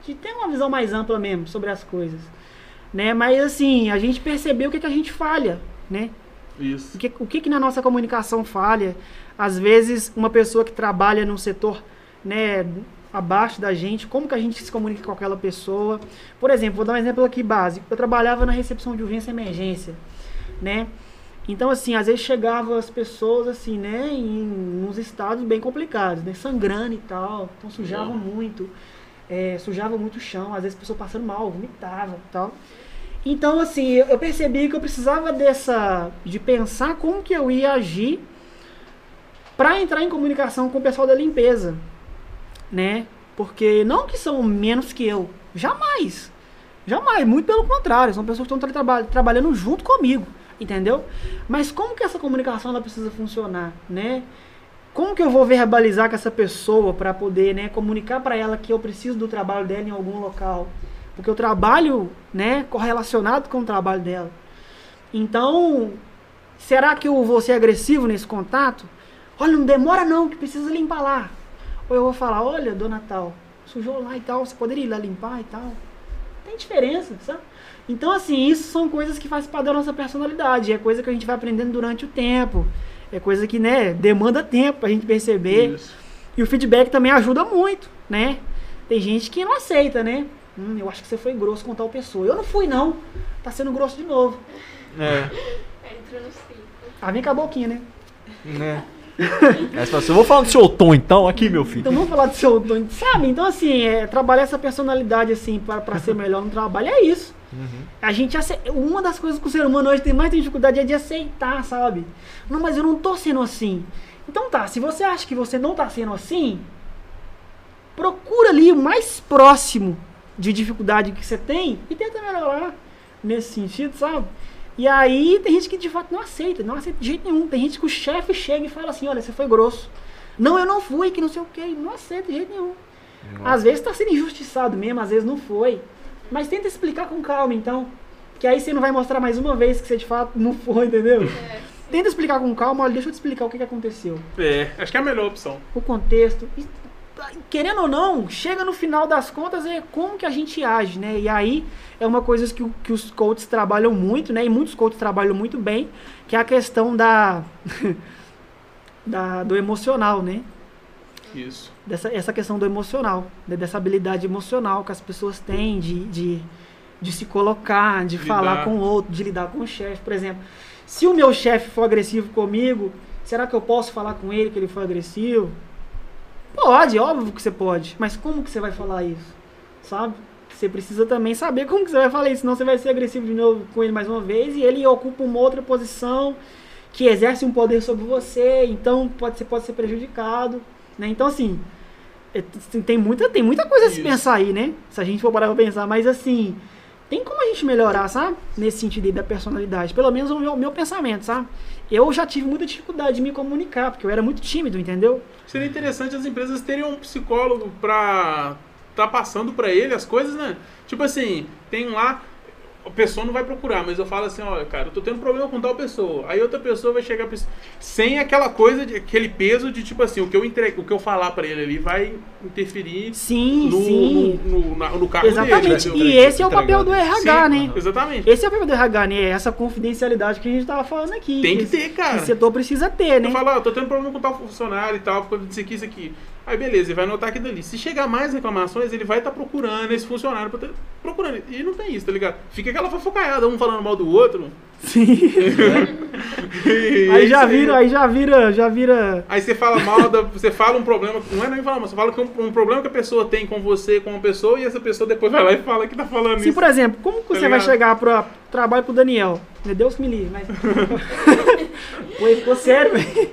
de ter uma visão mais ampla mesmo sobre as coisas. Né? Mas assim, a gente percebeu o que, que a gente falha, né? Isso. O que, o que, que na nossa comunicação falha? Às vezes, uma pessoa que trabalha num setor né, abaixo da gente, como que a gente se comunica com aquela pessoa? Por exemplo, vou dar um exemplo aqui básico. Eu trabalhava na recepção de urgência e emergência, né? Então, assim, às vezes chegavam as pessoas, assim, né, em uns estados bem complicados, né, sangrando e tal, então sujavam muito, é, sujava muito o chão, às vezes a pessoa passando mal, vomitava e tal. Então, assim, eu percebi que eu precisava dessa. de pensar como que eu ia agir para entrar em comunicação com o pessoal da limpeza, né? Porque não que são menos que eu, jamais. Jamais, muito pelo contrário, são pessoas que estão traba- trabalhando junto comigo, entendeu? Mas como que essa comunicação ela precisa funcionar, né? Como que eu vou verbalizar com essa pessoa para poder, né, comunicar para ela que eu preciso do trabalho dela em algum local? Porque o trabalho, né, correlacionado com o trabalho dela. Então, será que eu vou ser agressivo nesse contato? Olha, não demora não, que precisa limpar lá. Ou eu vou falar, olha, dona tal, sujou lá e tal, você poderia ir lá limpar e tal. Tem diferença, sabe? Então, assim, isso são coisas que fazem parte da nossa personalidade. É coisa que a gente vai aprendendo durante o tempo. É coisa que, né, demanda tempo pra gente perceber. Isso. E o feedback também ajuda muito, né? Tem gente que não aceita, né? Hum, eu acho que você foi grosso com tal pessoa. Eu não fui, não. Tá sendo grosso de novo. É, Entra no ciclo. Ah, vem com a boquinha, né? né? Fala assim, eu vou falar do seu tom então, aqui meu filho. Então vamos falar do seu. do- Sabe? Então, assim, é, trabalhar essa personalidade, assim, pra, pra ser melhor no trabalho é isso. A gente ace- Uma das coisas que o ser humano hoje tem mais dificuldade é de aceitar, sabe? Não, mas eu não tô sendo assim. Então tá, se você acha que você não tá sendo assim, procura ali o mais próximo de dificuldade que você tem e tenta melhorar nesse sentido, sabe? E aí tem gente que de fato não aceita, não aceita de jeito nenhum. Tem gente que o chefe chega e fala assim, olha, você foi grosso. Não, eu não fui, que não sei o que, não aceita de jeito nenhum. Às vezes tá sendo injustiçado mesmo, às vezes não foi. Mas tenta explicar com calma, então. Que aí você não vai mostrar mais uma vez que você de fato não foi, entendeu? É. Tenta explicar com calma, olha, deixa eu te explicar o que, que aconteceu. É, acho que é a melhor opção. O contexto. E, querendo ou não, chega no final das contas é como que a gente age, né? E aí é uma coisa que, que os coaches trabalham muito, né? E muitos coaches trabalham muito bem, que é a questão da, da do emocional, né? Isso. dessa essa questão do emocional, né, dessa habilidade emocional que as pessoas têm de, de, de se colocar, de falar com o outro, de lidar com o chefe, por exemplo. Se o meu chefe for agressivo comigo, será que eu posso falar com ele que ele foi agressivo? Pode, óbvio que você pode, mas como que você vai falar isso? Sabe? Você precisa também saber como que você vai falar isso, senão você vai ser agressivo de novo com ele mais uma vez e ele ocupa uma outra posição que exerce um poder sobre você, então pode, você pode ser prejudicado. Né? Então, assim, é, t- tem muita, tem muita coisa a se pensar aí, né? Se a gente for parar pra pensar, mas assim, tem como a gente melhorar, sabe? Nesse sentido aí da personalidade. Pelo menos o meu, meu pensamento, sabe? Eu já tive muita dificuldade de me comunicar, porque eu era muito tímido, entendeu? Seria interessante as empresas terem um psicólogo pra tá passando pra ele as coisas, né? Tipo assim, tem lá, a pessoa não vai procurar, mas eu falo assim, olha, cara, eu tô tendo problema com tal pessoa. Aí outra pessoa vai chegar sem aquela coisa, de, aquele peso de tipo assim, o que eu entrego, o que eu falar pra ele ali vai interferir Sim, no, sim. no, no, no cargo Exatamente. dele. E esse é o papel do RH, Sim, né? Exatamente. Esse é o papel do RH, né? Essa confidencialidade que a gente tava falando aqui. Tem que esse- ter, cara. Que o setor precisa ter, né? Eu falo, ó, tô tendo problema com tal funcionário e tal, por causa disso aqui, isso aqui. Aí beleza, ele vai anotar aqui dali. Se chegar mais reclamações, ele vai estar procurando esse funcionário, ter- procurando. E não tem isso, tá ligado? Fica aquela fofocaiada, um falando mal do outro. Sim. E Aí é já vira, aí já vira, já vira. Aí você fala mal, da, você fala um problema, não é nem falar mal, você fala que um, um problema que a pessoa tem com você, com uma pessoa, e essa pessoa depois vai lá e fala que tá falando Sim, isso. por exemplo, como que Tá você vai ligado? chegar para trabalho pro Daniel? Deus me livre, mas. Pô, ficou sério, velho.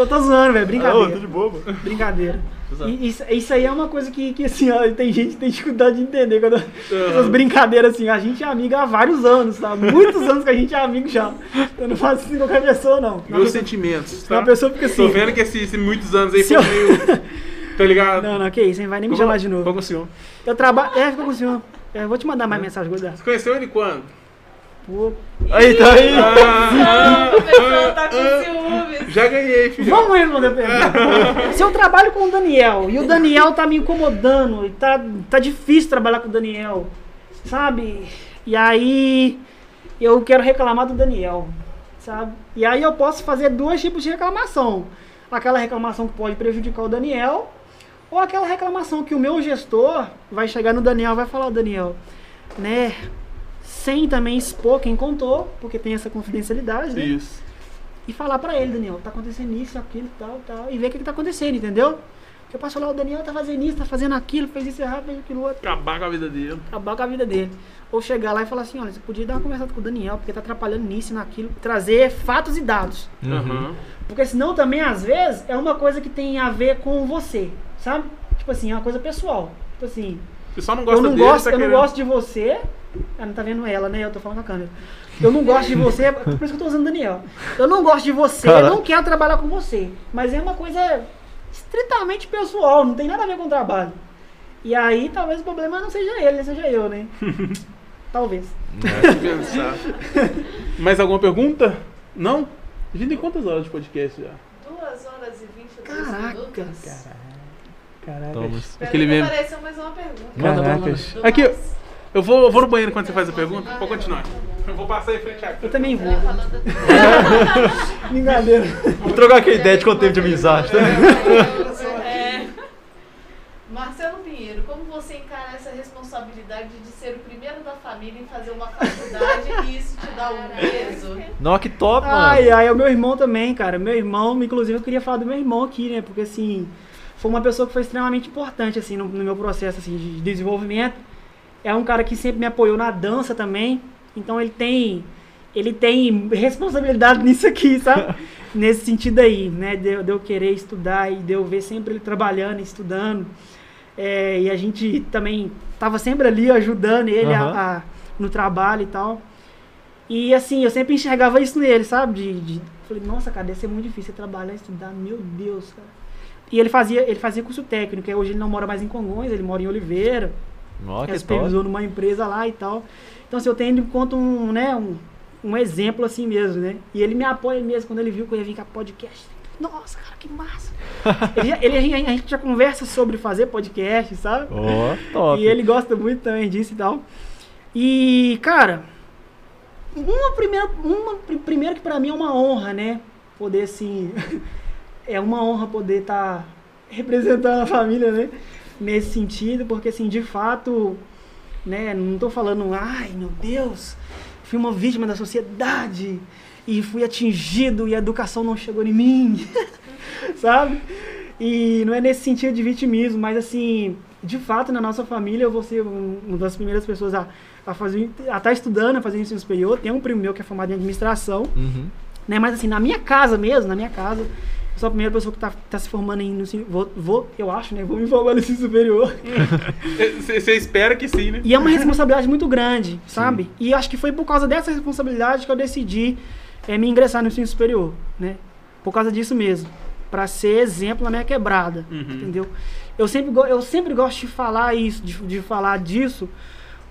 Eu tô zoando, velho. Brincadeira. tô de bobo. Brincadeira. E isso, isso aí é uma coisa que, que assim, ó, tem gente que tem dificuldade de entender. Quando, essas brincadeiras assim, a gente é amigo há vários anos, tá? Muitos anos que a gente é amigo já. Eu não faço isso com qualquer pessoa, não. Uma Meus pessoa- sentimentos, uma tá? pessoa fica Tô assim. vendo que esses esses muitos anos aí foi eu- meio. Tá ligado? Não, não, que isso, hein? Vai nem me chamar de novo. Ficou com o senhor. Eu trabalho. É, fica com o senhor. É, eu vou te mandar mais mensagem, guardar. Você conheceu ele quando? Aí, tá aí. Ah, O pessoal tá com ciúmes. Já ganhei, filho. Vamos responder a pergunta. Se eu trabalho com o Daniel e o Daniel tá me incomodando e tá, tá difícil trabalhar com o Daniel, sabe? E aí eu quero reclamar do Daniel, sabe? E aí eu posso fazer dois tipos de reclamação. Aquela reclamação que pode prejudicar o Daniel ou aquela reclamação que o meu gestor vai chegar no Daniel e vai falar, Daniel, né? Sem também expor quem contou, porque tem essa confidencialidade, né? Isso. e falar pra ele, Daniel, tá acontecendo isso, aquilo, tal, tal, e ver o que, que tá acontecendo, entendeu? Porque eu posso falar, o Daniel tá fazendo isso, tá fazendo aquilo, fez isso errado, fez aquilo outro, Acabar com a vida dele. acabar com a vida dele. Ou chegar lá e falar assim, olha, você podia dar uma conversada com o Daniel, porque tá atrapalhando nisso e naquilo, trazer fatos e dados. Aham. Porque senão também, às vezes, é uma coisa que tem a ver com você, sabe? Tipo assim, é uma coisa pessoal. Tipo assim, Você só não gosta eu não dele, gosto, tá eu não querendo- gosto de você. Ela não tá vendo ela, né? Eu tô falando com a câmera. Eu não gosto de você, por isso que eu tô usando o Daniel. Eu não gosto de você, Caraca. eu não quero trabalhar com você. Mas é uma coisa estritamente pessoal, não tem nada a ver com o trabalho. E aí talvez o problema não seja ele, seja eu, né? talvez. Pensar. Mais alguma pergunta? Não? A gente tem quantas horas de podcast já? 2 horas e 22 Caraca, minutos. cara. Caraca. Peraí Aquele que meme. apareceu mais uma pergunta. Caracas. Do Aqui. Eu vou, eu vou no banheiro quando você faz a pergunta. Pode continuar. Eu vou passar em frente à Eu também vou. Brincadeira. Vou trocar aquela ideia de quanto tempo de amizade, tá? É. Marcelo Pinheiro, como você encara essa responsabilidade de ser o primeiro da família em fazer uma faculdade e isso te dá um peso? Nó, que top, mano. Ai, ai, é o meu irmão também, cara. Meu irmão, inclusive, eu queria falar do meu irmão aqui, né? Porque, assim, foi uma pessoa que foi extremamente importante, assim, no, no meu processo, assim, de desenvolvimento. É um cara que sempre me apoiou na dança também. Então, ele tem... Ele tem responsabilidade nisso aqui, sabe? Nesse sentido aí, né? De, eu- de eu querer estudar e de eu ver sempre ele trabalhando, estudando. É, e a gente também tava sempre ali ajudando ele a- Aham. a- no trabalho e tal. E assim, eu sempre enxergava isso nele, sabe? De, de- falei, nossa, cara, deve ser muito difícil trabalhar, estudar, meu Deus, cara. E ele fazia, ele fazia curso técnico, e hoje ele não mora mais em Congonhas, ele mora em Oliveira, É que top. supervisor numa empresa lá e tal. Então, assim, eu tenho ele enquanto um, né, um, um exemplo assim mesmo, né? E ele me apoia mesmo quando ele viu que eu ia vir com a podcast. Nossa, cara, que massa! ele, ele- a gente- já conversa sobre fazer podcast, sabe? Ó, top. E ele gosta muito também disso e tal. E, cara, uma primeira, uma, pri- primeiro que pra mim é uma honra, né? Poder, assim, é uma honra poder estar representando a família, né? Nesse sentido, porque, assim, de fato, né? Não tô falando, ai, meu Deus, fui uma vítima da sociedade e fui atingido e a educação não chegou em mim, sabe? E não é nesse sentido de vitimismo, mas assim, de fato, na nossa família, eu vou ser um- uma das primeiras pessoas a, a fazer, a estar estudando, a fazer ensino superior. Tem um primo meu que é formado em administração, Uhum. né? Mas assim, na minha casa mesmo, na minha casa, sou a primeira pessoa que tá, tá se formando em, no ensino, vou, vou, eu acho, né? Vou me formar no ensino superior. Você espera que sim, né? E é uma responsabilidade muito grande, sabe? E acho que foi por causa dessa responsabilidade que eu decidi eh, me ingressar no ensino superior, né? Por causa disso mesmo. Pra ser exemplo na minha quebrada, Uhum. entendeu? Eu sempre, eu sempre gosto de falar isso, de, de falar disso,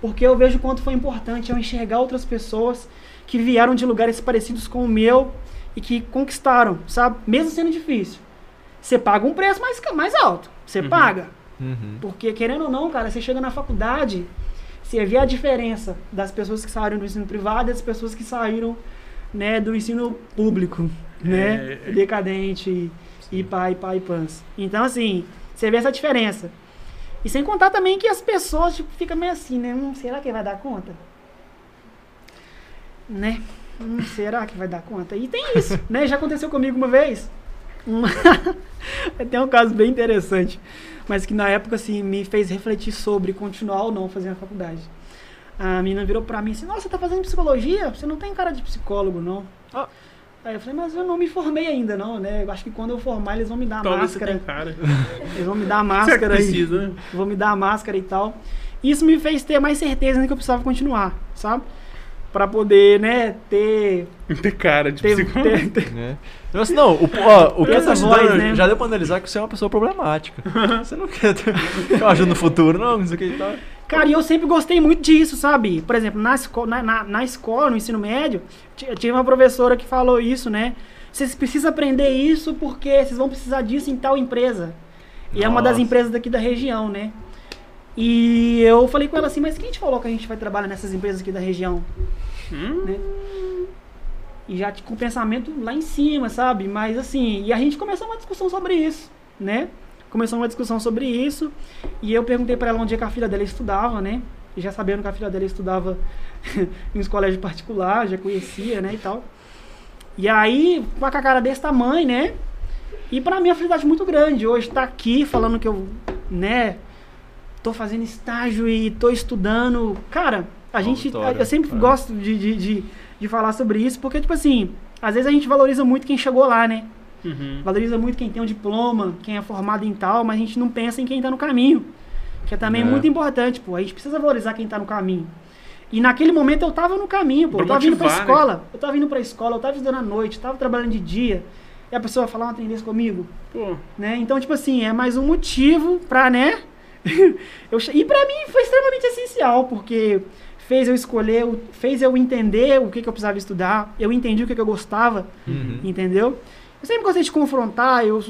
porque eu vejo o quanto foi importante eu enxergar outras pessoas que vieram de lugares parecidos com o meu e que conquistaram, sabe? Mesmo sendo difícil. Você paga um preço mais, mais alto. Você Uhum. paga. Uhum. Porque, querendo ou não, cara, você chega na faculdade, você vê a diferença das pessoas que saíram do ensino privado e das pessoas que saíram né, do ensino público, né? É, é. Decadente e pai, pai e pans. Então, assim, você vê essa diferença. E sem contar também que as pessoas tipo, ficam meio assim, né? Hum, será que vai dar conta? Né? Hum, será que vai dar conta? E tem isso, né? Já aconteceu comigo uma vez. Uma... tem um caso bem interessante, mas que na época, assim, me fez refletir sobre continuar ou não fazendo a faculdade. A menina virou pra mim assim, nossa, você tá fazendo psicologia? Você não tem cara de psicólogo, não. Ah. Aí eu falei, mas eu não me formei ainda, não, né? Eu acho que quando eu formar, eles vão me dar Talvez você máscara. tenha cara. Eles vão me dar máscara e precisa, né? vão me dar máscara e tal. Isso me fez ter mais certeza de que eu precisava continuar, sabe? Pra poder, né, ter. Ter cara de ter, psicólogo. ter, ter Né? Então, assim, não, o, ó, o que eu tô voz, né? já deu pra analisar que você é uma pessoa problemática. Você não quer ter eu ajudo no futuro, não, não sei o que e tal. Cara, e eu sempre gostei muito disso, sabe? Por exemplo, na, esco na, na, na escola, no ensino médio, tive uma professora que falou isso, né? Vocês precisam aprender isso porque vocês vão precisar disso em tal empresa. E é uma das Nossa. empresas daqui da região, né? E eu falei com ela assim, mas quem te falou que a gente vai trabalhar nessas empresas aqui da região? Hum? né? E já com o pensamento lá em cima, sabe? Mas assim, e a gente começou uma discussão sobre isso, né? Começou uma discussão sobre isso. E eu perguntei pra ela onde é que a filha dela estudava, né? E já sabendo que a filha dela estudava em um colégio particular, já conhecia, né, e tal. E aí, com a cara desse tamanho, né? E pra mim é uma felicidade muito grande hoje estar aqui falando que eu, né, tô fazendo estágio e tô estudando. Cara, a gente. vitória, Eu sempre é. gosto de, de, de, de falar sobre isso, porque, tipo assim, às vezes a gente valoriza muito quem chegou lá, né? Uhum. Valoriza muito quem tem um diploma, quem é formado em tal, mas a gente não pensa em quem tá no caminho. Que é também É. muito importante, pô. A gente precisa valorizar quem tá no caminho. E naquele momento eu tava no caminho, pô. Pra eu tava indo pra motivar, né? escola. Eu tava indo pra escola, eu tava estudando à noite, eu tava trabalhando de dia. E a pessoa falar uma tendência comigo, Pô, né? Então, tipo assim, é mais um motivo pra, né? Eu, e pra mim foi extremamente essencial, porque fez eu escolher, fez eu entender o que, que eu precisava estudar, eu entendi o que, que eu gostava, Uhum. entendeu? Eu sempre gostei de confrontar, eu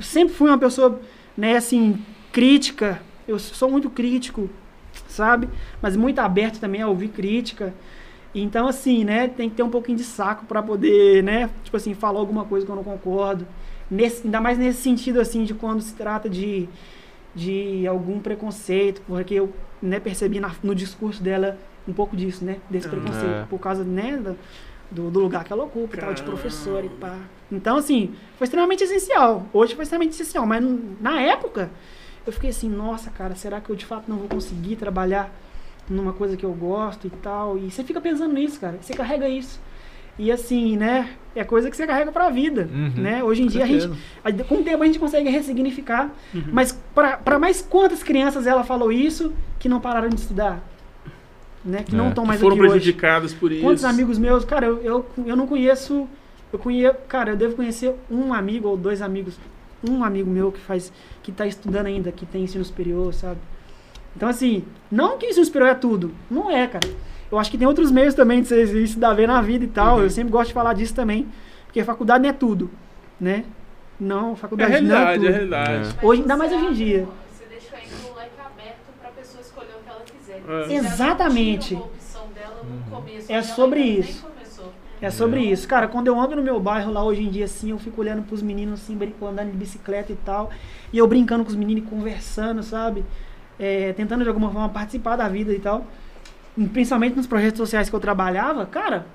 sempre fui uma pessoa, né, assim, crítica, eu sou muito crítico, sabe? Mas muito aberto também a ouvir crítica. Então, assim, né, tem que ter um pouquinho de saco pra poder, né, tipo assim, falar alguma coisa que eu não concordo. Nesse, ainda mais nesse sentido, assim, de quando se trata de, de algum preconceito, porque eu né, percebi na- no discurso dela um pouco disso, né? Desse preconceito, É. por causa né, do, do lugar que ela ocupa, e tal, de Caramba. professora e pá. Então, assim, foi extremamente essencial. Hoje foi extremamente essencial, mas na época eu fiquei assim, nossa, cara, será que eu de fato não vou conseguir trabalhar numa coisa que eu gosto e tal? E você fica pensando nisso, cara. Você carrega isso. E assim, né? É coisa que você carrega pra vida, Uhum, né? Hoje em dia a gente, certeza. a- com o tempo a gente consegue ressignificar. Mas pra pra mais quantas crianças ela falou isso que não pararam de estudar? Né? Que não É, estão Que mais foram aqui hoje. prejudicados por isso. Quantos amigos meus, cara, eu, eu, eu não conheço. Eu conheço, cara, eu devo conhecer um amigo ou dois amigos. Um amigo meu que faz. que tá estudando ainda, que tem ensino superior, sabe? Então, assim, não que ensino superior é tudo. Não é, cara. Eu acho que tem outros meios também de você se dar ver na vida e tal. Uhum. Eu sempre gosto de falar disso também. Porque faculdade não é tudo, né? Não, É faculdade realidade, não é é tudo. realidade. Mas Hoje, ainda mais hoje em dia. Você deixou ainda o leque aberto pra pessoa escolher o que ela quiser. É. Exatamente. começo, É ela sobre isso. É sobre isso. Cara, quando eu ando no meu bairro lá hoje em dia, assim, eu fico olhando pros meninos, assim, andando de bicicleta e tal. E eu brincando com os meninos, e conversando, sabe? É, tentando de alguma forma participar da vida e tal. Principalmente nos projetos sociais que eu trabalhava, cara.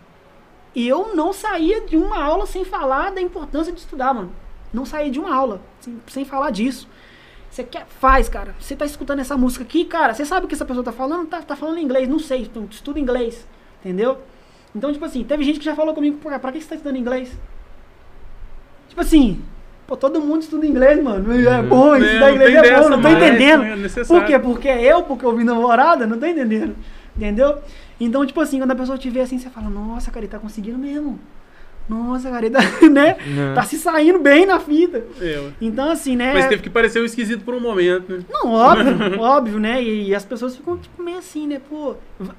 Eu não saía de uma aula sem falar da importância de estudar, mano. Não saía de uma aula sem, sem falar disso. Você quer, faz, cara. Você tá escutando essa música aqui, cara. Você sabe o que essa pessoa tá falando? Tá, tá falando inglês, não sei. Então, estuda inglês. Entendeu? Então, tipo assim, teve gente que já falou comigo, "Pô, pra que você tá estudando inglês? Tipo assim, pô, todo mundo estuda inglês, mano. É bom, É, estudar não inglês é dessa bom, não tô mais, entendendo. é. Por quê? Porque é eu, porque eu vi namorada, não tô entendendo. Entendeu? Então, tipo assim, quando a pessoa te vê assim, você fala, nossa, cara, ele tá conseguindo mesmo. Nossa, cara, ele tá, né? É. Tá se saindo bem na fita. É, ué. Então, assim, né? Mas teve que parecer um esquisito por um momento, né? Não, óbvio, óbvio, né? E, as pessoas ficam, tipo, meio assim, né? Pô.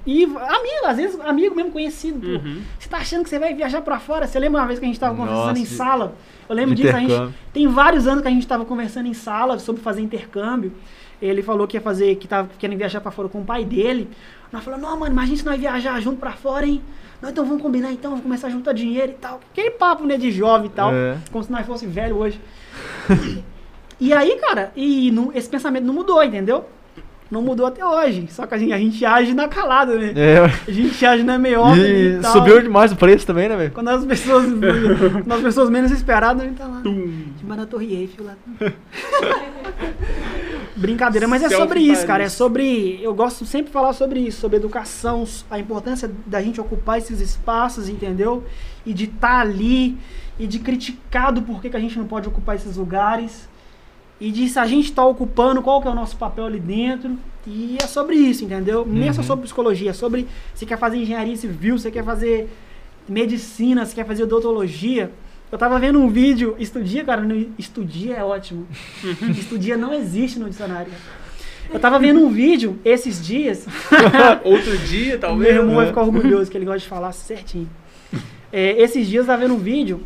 E amigo, às vezes, amigo mesmo conhecido, pô. Uhum. Você tá achando que você vai viajar pra fora? Você lembra uma vez que a gente tava conversando Nossa, em de- sala? Eu lembro disso, a gente. Tem vários anos que a gente tava conversando em sala sobre fazer intercâmbio. Ele falou que ia fazer, que tava querendo viajar pra fora com o pai dele. Nós falamos, não, mano, imagina se nós viajar junto pra fora, hein? Não, então vamos combinar então, vamos começar a juntar dinheiro e tal. Aquele papo, né, de jovem e tal. É. Como se nós fosse velho hoje. e aí, cara, e não- esse pensamento não mudou, entendeu? Não mudou até hoje. Só que a gente, a gente age na calada, né? É, A gente age na meiota e, e tal. subiu demais o preço também, né, velho? Quando as pessoas, quando as pessoas menos esperadas, a gente tá lá. De na Torre Eiffel lá. Brincadeira, mas é sobre isso, cara. É sobre. Eu gosto sempre de falar sobre isso, sobre educação, a importância da gente ocupar esses espaços, entendeu? E de estar ali, e de criticar do porquê que a gente não pode ocupar esses lugares. E de se a gente está ocupando, qual que é o nosso papel ali dentro. E é sobre isso, entendeu? Nem é só sobre psicologia, é sobre você quer fazer engenharia civil, você quer fazer medicina, você quer fazer odontologia. Eu tava vendo um vídeo, estudia, cara, no, estudia é ótimo. estudia não existe no dicionário. Eu tava vendo um vídeo esses dias. Outro dia, talvez. meu irmão vai né? ficar orgulhoso, que ele gosta de falar certinho. É, esses dias eu tava vendo um vídeo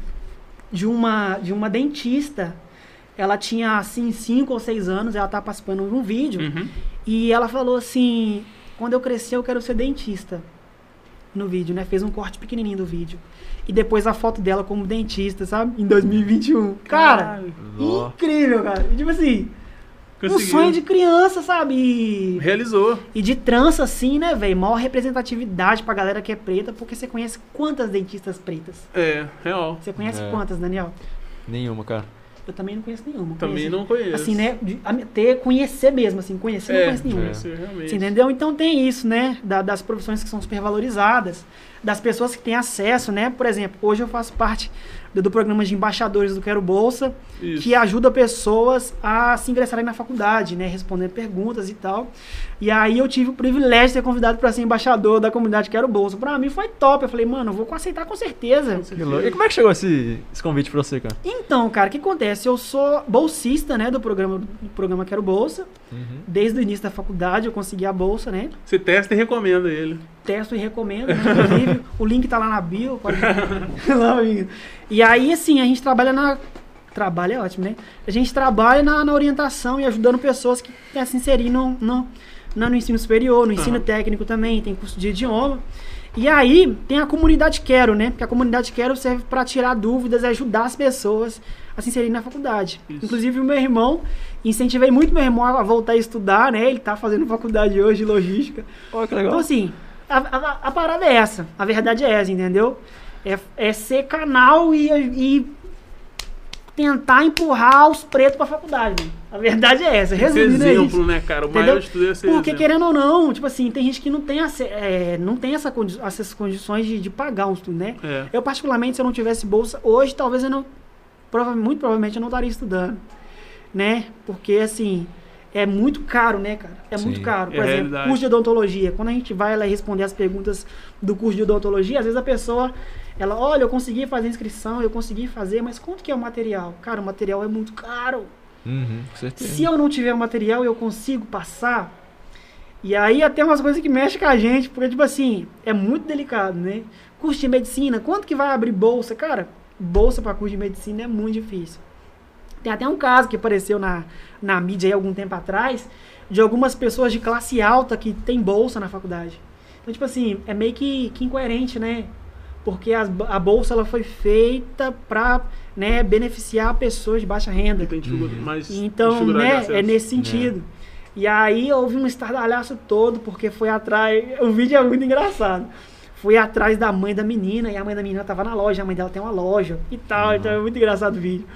de uma, de uma dentista. Ela tinha, assim, 5 ou 6 anos, ela tava participando de um vídeo. Uhum. E ela falou assim: quando eu crescer, eu quero ser dentista. No vídeo, né? Fez um corte pequenininho do vídeo. E depois a foto dela como dentista, sabe? Em 2021. Cara, incrível, cara. Tipo assim, um sonho de criança, sabe? E, Realizou. e de trança, assim, né, velho? Maior representatividade pra galera que é preta, porque você conhece quantas dentistas pretas? É, real. Você conhece É. quantas, Daniel? Nenhuma, cara. Eu também não conheço nenhuma. Também Conheci- não conheço. Assim, né? de- a- ter, conhecer mesmo, assim, conhecer, não É, conheço nenhuma. conhecer, realmente. Você entendeu? Então tem isso, né? da- das profissões que são supervalorizadas, das pessoas que têm acesso, né? Por exemplo, hoje eu faço parte do, programa de embaixadores do Quero Bolsa, Isso. que ajuda pessoas a se ingressarem na faculdade, né? Respondendo perguntas e tal. E aí eu tive o privilégio de ser convidado para ser embaixador da comunidade Quero Bolsa. Pra mim foi top. Eu falei, mano, eu vou aceitar com certeza. E como é que chegou esse, esse convite pra você, cara? Então, cara, o que acontece? Eu sou bolsista, né, do programa, do programa Quero Bolsa. Desde o início da faculdade eu consegui a bolsa, né? Você testa e recomenda ele. testo e recomendo, né? inclusive o link tá lá na bio, pode lá, amigo. E aí, assim, a gente trabalha na trabalho é ótimo, né? A gente trabalha na, na orientação e ajudando pessoas que querem se inserir no, no, no, no ensino superior, no ensino Aham. técnico também, tem curso de idioma. E aí tem a comunidade Quero, né? Porque a comunidade Quero serve para tirar dúvidas e ajudar as pessoas a se inserir na faculdade. Isso. Inclusive o meu irmão, incentivei muito meu irmão a voltar a estudar, né? Ele tá fazendo faculdade hoje de logística. Olha que Então, legal. assim, a, a- a parada é essa. A verdade é essa, entendeu? É, é ser canal e, e tentar empurrar os pretos pra faculdade. mano. A verdade é essa. Resumindo é isso. exemplo, né, cara? O Entendeu? maior de tudo é ser Porque exemplo. querendo ou não, tipo assim, tem gente que não tem, ace- é, não tem essa condi- essas condições de, de pagar um estudo, né? É. Eu, particularmente, se eu não tivesse bolsa, hoje talvez eu não. prova- muito provavelmente eu não estaria estudando. Né? Porque assim. É muito caro, né, cara? É Sim. muito caro. Por É exemplo, realidade. curso de odontologia. Quando a gente vai lá responder as perguntas do curso de odontologia, às vezes a pessoa, ela, olha, eu consegui fazer inscrição, eu consegui fazer, mas quanto que é o material? Cara, o material é muito caro. Uhum. Se eu não tiver o material, eu consigo passar. E aí até umas coisas que mexem com a gente, porque, tipo assim, é muito delicado, né? Curso de medicina, quanto que vai abrir bolsa? Cara, bolsa para curso de medicina é muito difícil. Tem até um caso que apareceu na, na mídia aí algum tempo atrás, de algumas pessoas de classe alta que tem bolsa na faculdade. Então, tipo assim, é meio que, que incoerente, né? Porque as- a bolsa ela foi feita para né, beneficiar pessoas de baixa renda. Mais Então, né, é nesse sentido. E aí houve um estardalhaço todo, porque foi atrás. O vídeo é muito engraçado. Fui atrás da mãe da menina, e a mãe da menina tava na loja, a mãe dela tem uma loja e tal, então é muito engraçado o vídeo.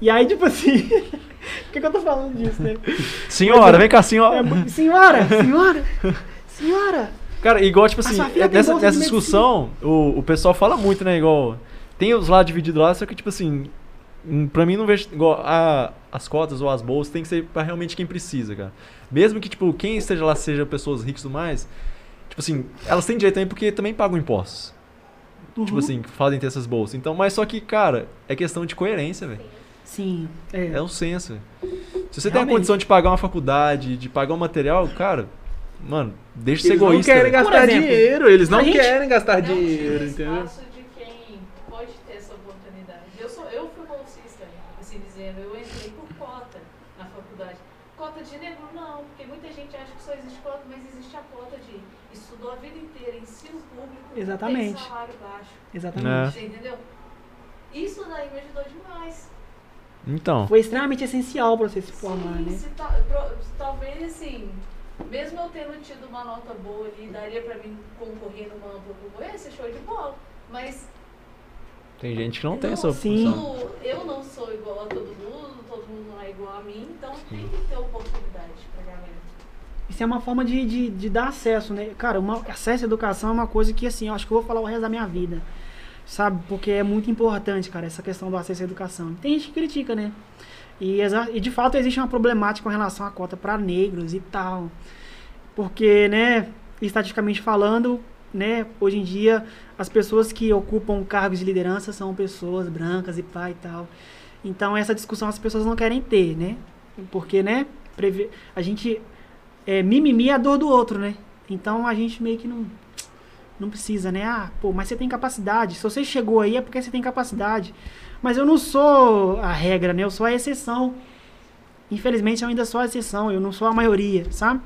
E aí, tipo assim. Por que, que eu tô falando disso, né? Senhora, vem cá, senhora. É senhora, senhora, senhora. Cara, igual, tipo assim, é- nessa, nessa discussão, o, o pessoal fala muito, né? Igual. Tem os lá divididos lá, só que, tipo assim. hum, Pra mim, não vejo. Igual, a, as cotas ou as bolsas tem que ser pra realmente quem precisa, cara. Mesmo que, tipo, quem esteja lá seja pessoas ricas e mais. Tipo assim, elas têm direito também porque também pagam impostos. Tipo Uhum. assim, que podem ter essas bolsas. Então, mas só que, cara, é questão de coerência, velho. Sim, é. É um senso. Se você tem a Realmente. condição de pagar uma faculdade, de pagar um material, cara, mano, deixa de ser Eles não egoísta. querem gastar exemplo, dinheiro, eles não gente- querem gastar Não dinheiro, entendeu? espaço de quem pode ter essa oportunidade. Eu, sou, eu fui bolsista, assim dizendo, eu entrei por cota na faculdade. Cota de negro não, porque muita gente acha que só existe cota, mas existe a cota de estudou a vida inteira, ensino público, Exatamente. tem salário baixo. Exatamente. Você entendeu? Isso daí me ajudou demais. Então. Foi extremamente essencial pra você se formar, Sim, né? se ta- pro- talvez assim, mesmo eu tendo tido uma nota boa ali, daria pra mim concorrer numa ampla concorrência, show de bola. Mas Tem gente que não tem essa Sim. opção. eu- eu não sou igual a todo mundo, todo mundo não é igual a mim, então tem que ter oportunidade pra galera. Isso é uma forma de, de, de dar acesso, né? Cara, uma, acesso à educação é uma coisa que, assim, eu acho que eu vou falar o resto da minha vida. Sabe? Porque é muito importante, cara, essa questão do acesso à educação. Tem gente que critica, né? E, e de fato existe uma problemática com relação à cota para negros e tal. Porque, né, estatisticamente falando, né, hoje em dia as pessoas que ocupam cargos de liderança são pessoas brancas e pá e tal. Então essa discussão as pessoas não querem ter, né? Porque, né, a gente é, mimimi é a dor do outro, né? Então a gente meio que não não precisa, né? Ah, pô, mas você tem capacidade. Se você chegou aí é porque você tem capacidade. Mas eu não sou a regra, né? Eu sou a exceção. Infelizmente eu ainda sou a exceção, eu não sou a maioria, sabe?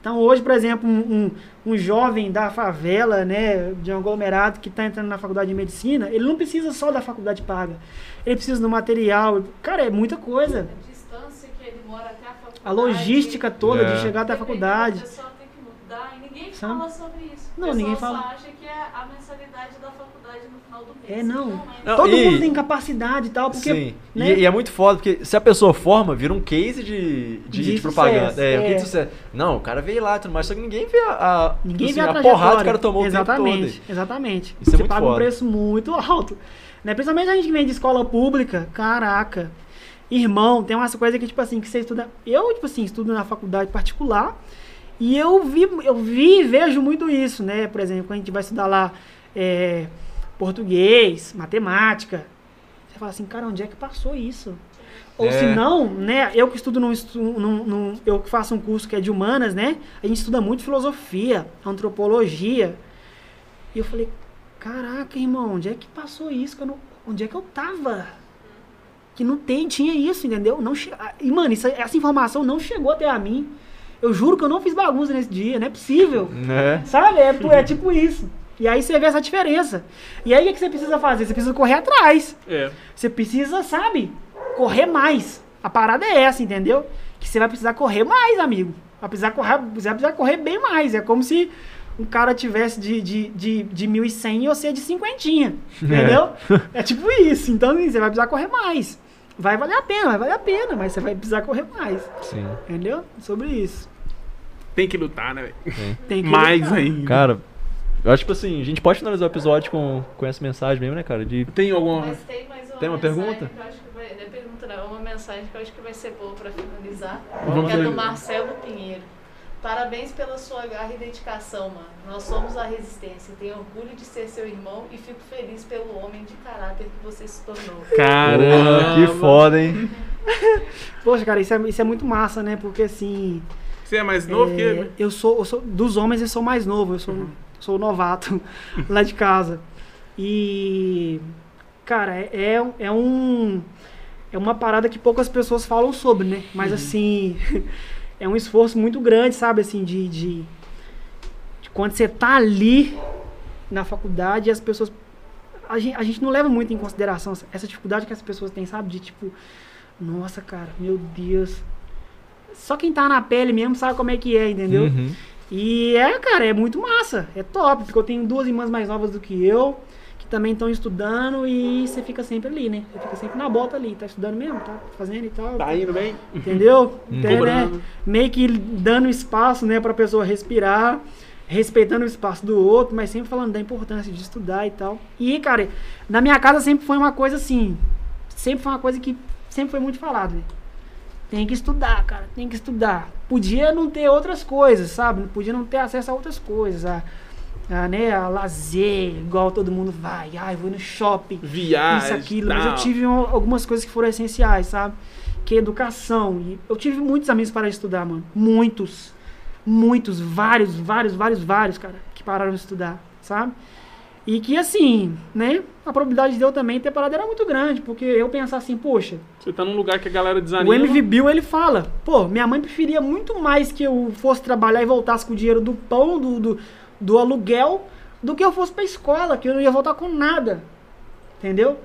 Então hoje, por exemplo, um, um, um jovem da favela, né, de um aglomerado que está entrando na faculdade de medicina, ele não precisa só da faculdade paga. Ele precisa do material. Cara, é muita coisa. A distância que ele mora até a faculdade. A logística toda É. de chegar até a faculdade. O pessoal tem que mudar e ninguém Sabe? fala sobre isso. Não, ninguém só fala. acha que é a mensalidade da faculdade no final do mês. É, não. é. Não, Todo e- mundo tem capacidade e tal, porque. Sim. né? E, e é muito foda, porque se a pessoa forma, vira um case de, de, De de propaganda. sucesso, é, um é. case de sucesso. Não, o cara veio lá e tudo mais, só que ninguém vê a, a, Ninguém assim, vê a, a porrada que o cara tomou exatamente, o tempo todo. Exatamente. Isso é Você muito paga um foda. preço muito alto. Né? Principalmente a gente que vem de escola pública, caraca. Irmão, tem umas coisas que, tipo assim, que você estuda. Eu, tipo assim, estudo na faculdade particular. E eu vi, eu vi e vejo muito isso, né? Por exemplo, quando a gente vai estudar lá é, português, matemática. Você fala assim, cara, onde é que passou isso? Ou É. se não, né? Eu que estudo num, num- num- Eu que faço um curso que é de humanas, né? A gente estuda muito filosofia, antropologia. E eu falei, caraca, irmão, onde é que passou isso? Que não- onde é que eu tava? Que não tem, tinha isso, entendeu? Não che- E, mano, essa informação não chegou até a mim. Eu juro que eu não fiz bagunça nesse dia, não é possível. Né? Sabe? É, é tipo isso. E aí você vê essa diferença. E aí o que você precisa fazer? Você precisa correr atrás. É. Você precisa, sabe? correr mais. A parada é essa, entendeu? Que você vai precisar correr mais, amigo. Vai precisar correr, você vai precisar correr bem mais. É como se um cara tivesse de, de, de, de 1.100 e você de cinquentinha, entendeu? É. tipo isso. Então, assim, você vai precisar correr mais. Vai valer a pena, vai valer a pena, mas você vai precisar correr mais. Sim. Entendeu? Sobre isso. Tem que lutar, né, velho? Tem que Mais lutar. ainda. Cara, eu acho tipo assim, a gente pode finalizar o episódio com, com essa mensagem mesmo, né, cara? De. Tem alguma. Mas tem mais uma Tem uma pergunta? que eu acho que vai, não é pergunta não, é uma mensagem que eu acho que vai ser boa pra finalizar. Vamos que é do Marcelo Pinheiro. Parabéns pela sua garra e dedicação, mano. Nós somos a resistência. Tenho orgulho de ser seu irmão e fico feliz pelo homem de caráter que você se tornou. Caramba. Que foda, hein? Poxa, cara, isso é, isso é muito massa, né? Porque assim. Você é mais novo é, que ele? eu, sou, eu sou. Dos homens eu sou mais novo, eu sou, sou o novato lá de casa. E. Cara, é, é, é um. É uma parada que poucas pessoas falam sobre, né? Mas assim. É um esforço muito grande, sabe? Assim, de. de, de quando você tá ali na faculdade e as pessoas. A gente, a gente não leva muito em consideração essa- essa dificuldade que as pessoas têm, sabe? De tipo. Nossa, cara, meu Deus. Só quem tá na pele mesmo sabe como é que é, entendeu? Uhum. E é, cara, é muito massa. É top, porque eu tenho duas irmãs mais novas do que eu, que também estão estudando e você fica sempre ali, né? Você fica sempre na bota ali. Tá estudando mesmo? Tá fazendo e tal. Tá indo bem? Entendeu? Então, né, Cobrando. meio que dando espaço, né, pra pessoa respirar, respeitando o espaço do outro, mas sempre falando da importância de estudar e tal. E, cara, na minha casa sempre foi uma coisa assim, sempre foi uma coisa que sempre foi muito falado, né? Tem que estudar, cara, tem que estudar. Podia não ter outras coisas, sabe? Podia não ter acesso a outras coisas, a, a, né, a lazer, igual todo mundo vai. Ai, vou no shopping, Viagem. isso, aquilo. Mas eu tive um- algumas coisas que foram essenciais, sabe? Que é educação. E eu tive muitos amigos para estudar, mano. Muitos. Muitos, vários, vários, vários, vários, cara, que pararam de estudar, sabe? E que assim, né? A probabilidade de eu também ter parado era muito grande, porque eu pensar assim, poxa, Você tá num lugar que a galera desanima. o MV Bill ele fala, pô, minha mãe preferia muito mais que eu fosse trabalhar e voltasse com o dinheiro do pão, do, do, do aluguel, do que eu fosse pra escola, que eu não ia voltar com nada. Entendeu?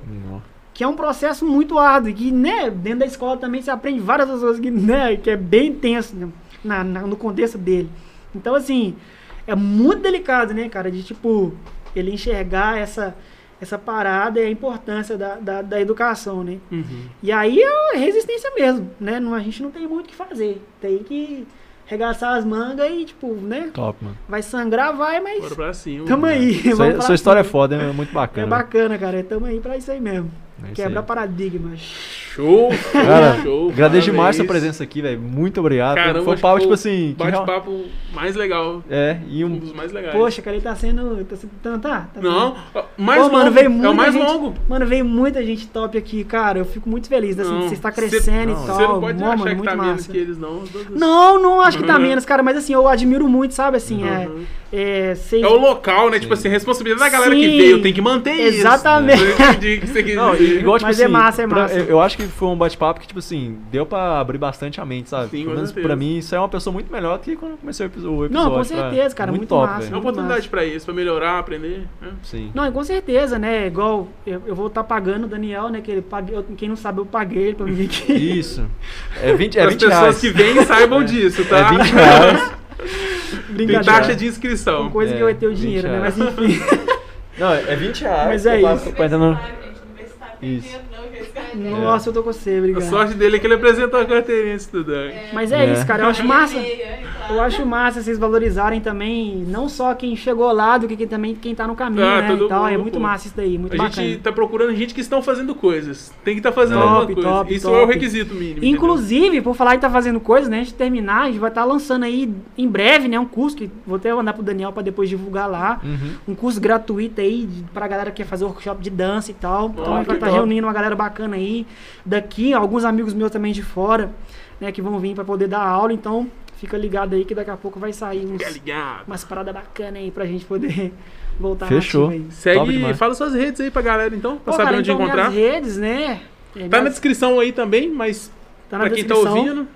que é um processo muito árduo que, né, dentro da escola também você aprende várias outras coisas que, né, que é bem intenso né, na, na- no contexto dele. Então, assim, é muito delicado, né, cara, de, tipo, ele enxergar essa, essa parada e a importância da, da, da educação, né. Uhum. E aí é resistência mesmo, né, não, a gente não tem muito o que fazer, tem que regaçar as mangas e, tipo, né, Top, mano. vai sangrar, vai, mas Bora pra cima. tamo aí. Sua, sua história é foda, é muito É bacana. bacana, cara, tamo aí pra isso aí mesmo. É Quebra aí. paradigmas. Show, Cara, show. agradeço demais sua presença aqui, velho. Muito obrigado. Caramba, Foi um papo, que tipo assim. o que real- Bate-papo mais legal. É, e Um um. dos mais legais. Poxa, cara, ele tá sendo. Tá, sendo- tá, tá, tá Não, sendo- mais Pô, longo. mano, veio é muita o mais gente, longo. Mano, veio muita gente top aqui, cara. Eu fico muito feliz, assim, você cê- crescendo não, e tal. Você não pode Mó, achar mano, que muito tá menos massa. que eles, não. Não, não acho que tá menos, cara, mas assim, eu admiro muito, sabe, assim, Uhum. é. É, É o local, né? Tipo assim, a responsabilidade da galera que Sim. veio tem que manter isso. Exatamente. Eu entendi que você quis Não, dizer. Igual, tipo Mas assim, é massa, é massa. eu, eu acho que foi um bate-papo que, tipo assim, deu pra abrir bastante a mente, sabe? Sim, Pelo menos pra mim, isso é uma pessoa muito melhor do que quando eu comecei o episódio. Não, com pra- certeza, cara, muito top, massa. É uma oportunidade pra isso, pra melhorar, aprender. né? Sim. Não, e com certeza, né? Igual eu, eu vou estar pagando o Daniel, né? Que ele pague, eu- quem não sabe, eu paguei ele pra vir aqui. Isso. É 20, é As 20 pessoas reais. que vêm saibam disso, tá? É 20 reais. Tem taxa de inscrição. Com coisa É, que eu ia ter o 20 dinheiro, né? Mas enfim. Não, é 20 reais. Mas é isso. Isso. cara tem. Nossa, eu tô com você, A obrigado. sorte dele é que ele apresentou a carteirinha de estudante. Mas é, É. isso, cara. Eu acho massa. Meia, então. Eu acho massa vocês valorizarem também, não só quem chegou lá, do que quem- também quem tá no caminho, Ah, né? todo E tal. É mundo, muito pô. massa isso daí, muito A bacana. gente tá procurando gente que estão fazendo coisas. Tem que estar fazendo Top, alguma coisa. top, Isso top. é o requisito mínimo. entendeu? Inclusive, por falar em tá fazendo coisas, né? Antes de terminar, a gente vai estar lançando aí em breve, né? Um curso que vou até mandar pro Daniel pra depois divulgar lá. Uhum. Um curso gratuito aí pra galera que quer fazer workshop de dança e tal. Então a gente vai estar top. reunindo uma galera bacana aí daqui, alguns amigos meus também de fora, né? Que vão vir pra poder dar aula. Então fica ligado aí que daqui a pouco vai sair uns, umas paradas bacanas aí pra gente poder voltar Fechou. Segue, fala suas redes aí pra galera então, pra Pô, saber cara, onde então encontrar. minhas redes, né? É, Tá na descrição aí também, mas tá na pra quem tá descrição. ouvindo,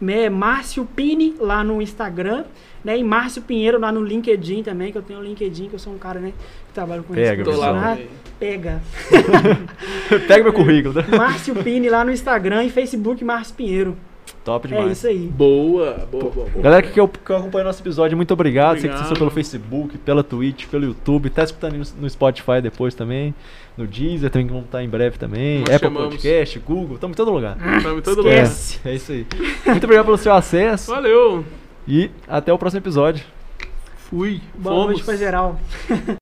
né, Márcio Pini lá no Instagram, né? E Márcio Pinheiro lá no LinkedIn também, que eu tenho o LinkedIn, que eu sou um cara, né, que trabalha com Pega, isso. Lá. Pega. Pega meu currículo, né? Márcio Pini lá no Instagram e Facebook Márcio Pinheiro. Top É demais. isso aí. Boa, boa, boa. boa. Galera que, que, que acompanha nosso episódio, muito obrigado. Você que Obrigado. assistiu pelo Facebook, pela Twitch, pelo YouTube. Tá escutando no, no Spotify depois também. No Deezer também, que vão estar em breve também. Nós Apple chamamos. Podcast, Google, estamos em todo lugar. Tamo em todo lugar. Esquece. É, é isso aí. Muito obrigado pelo seu acesso. Valeu. E até o próximo episódio. Fui. Boa Fomos. noite pra geral.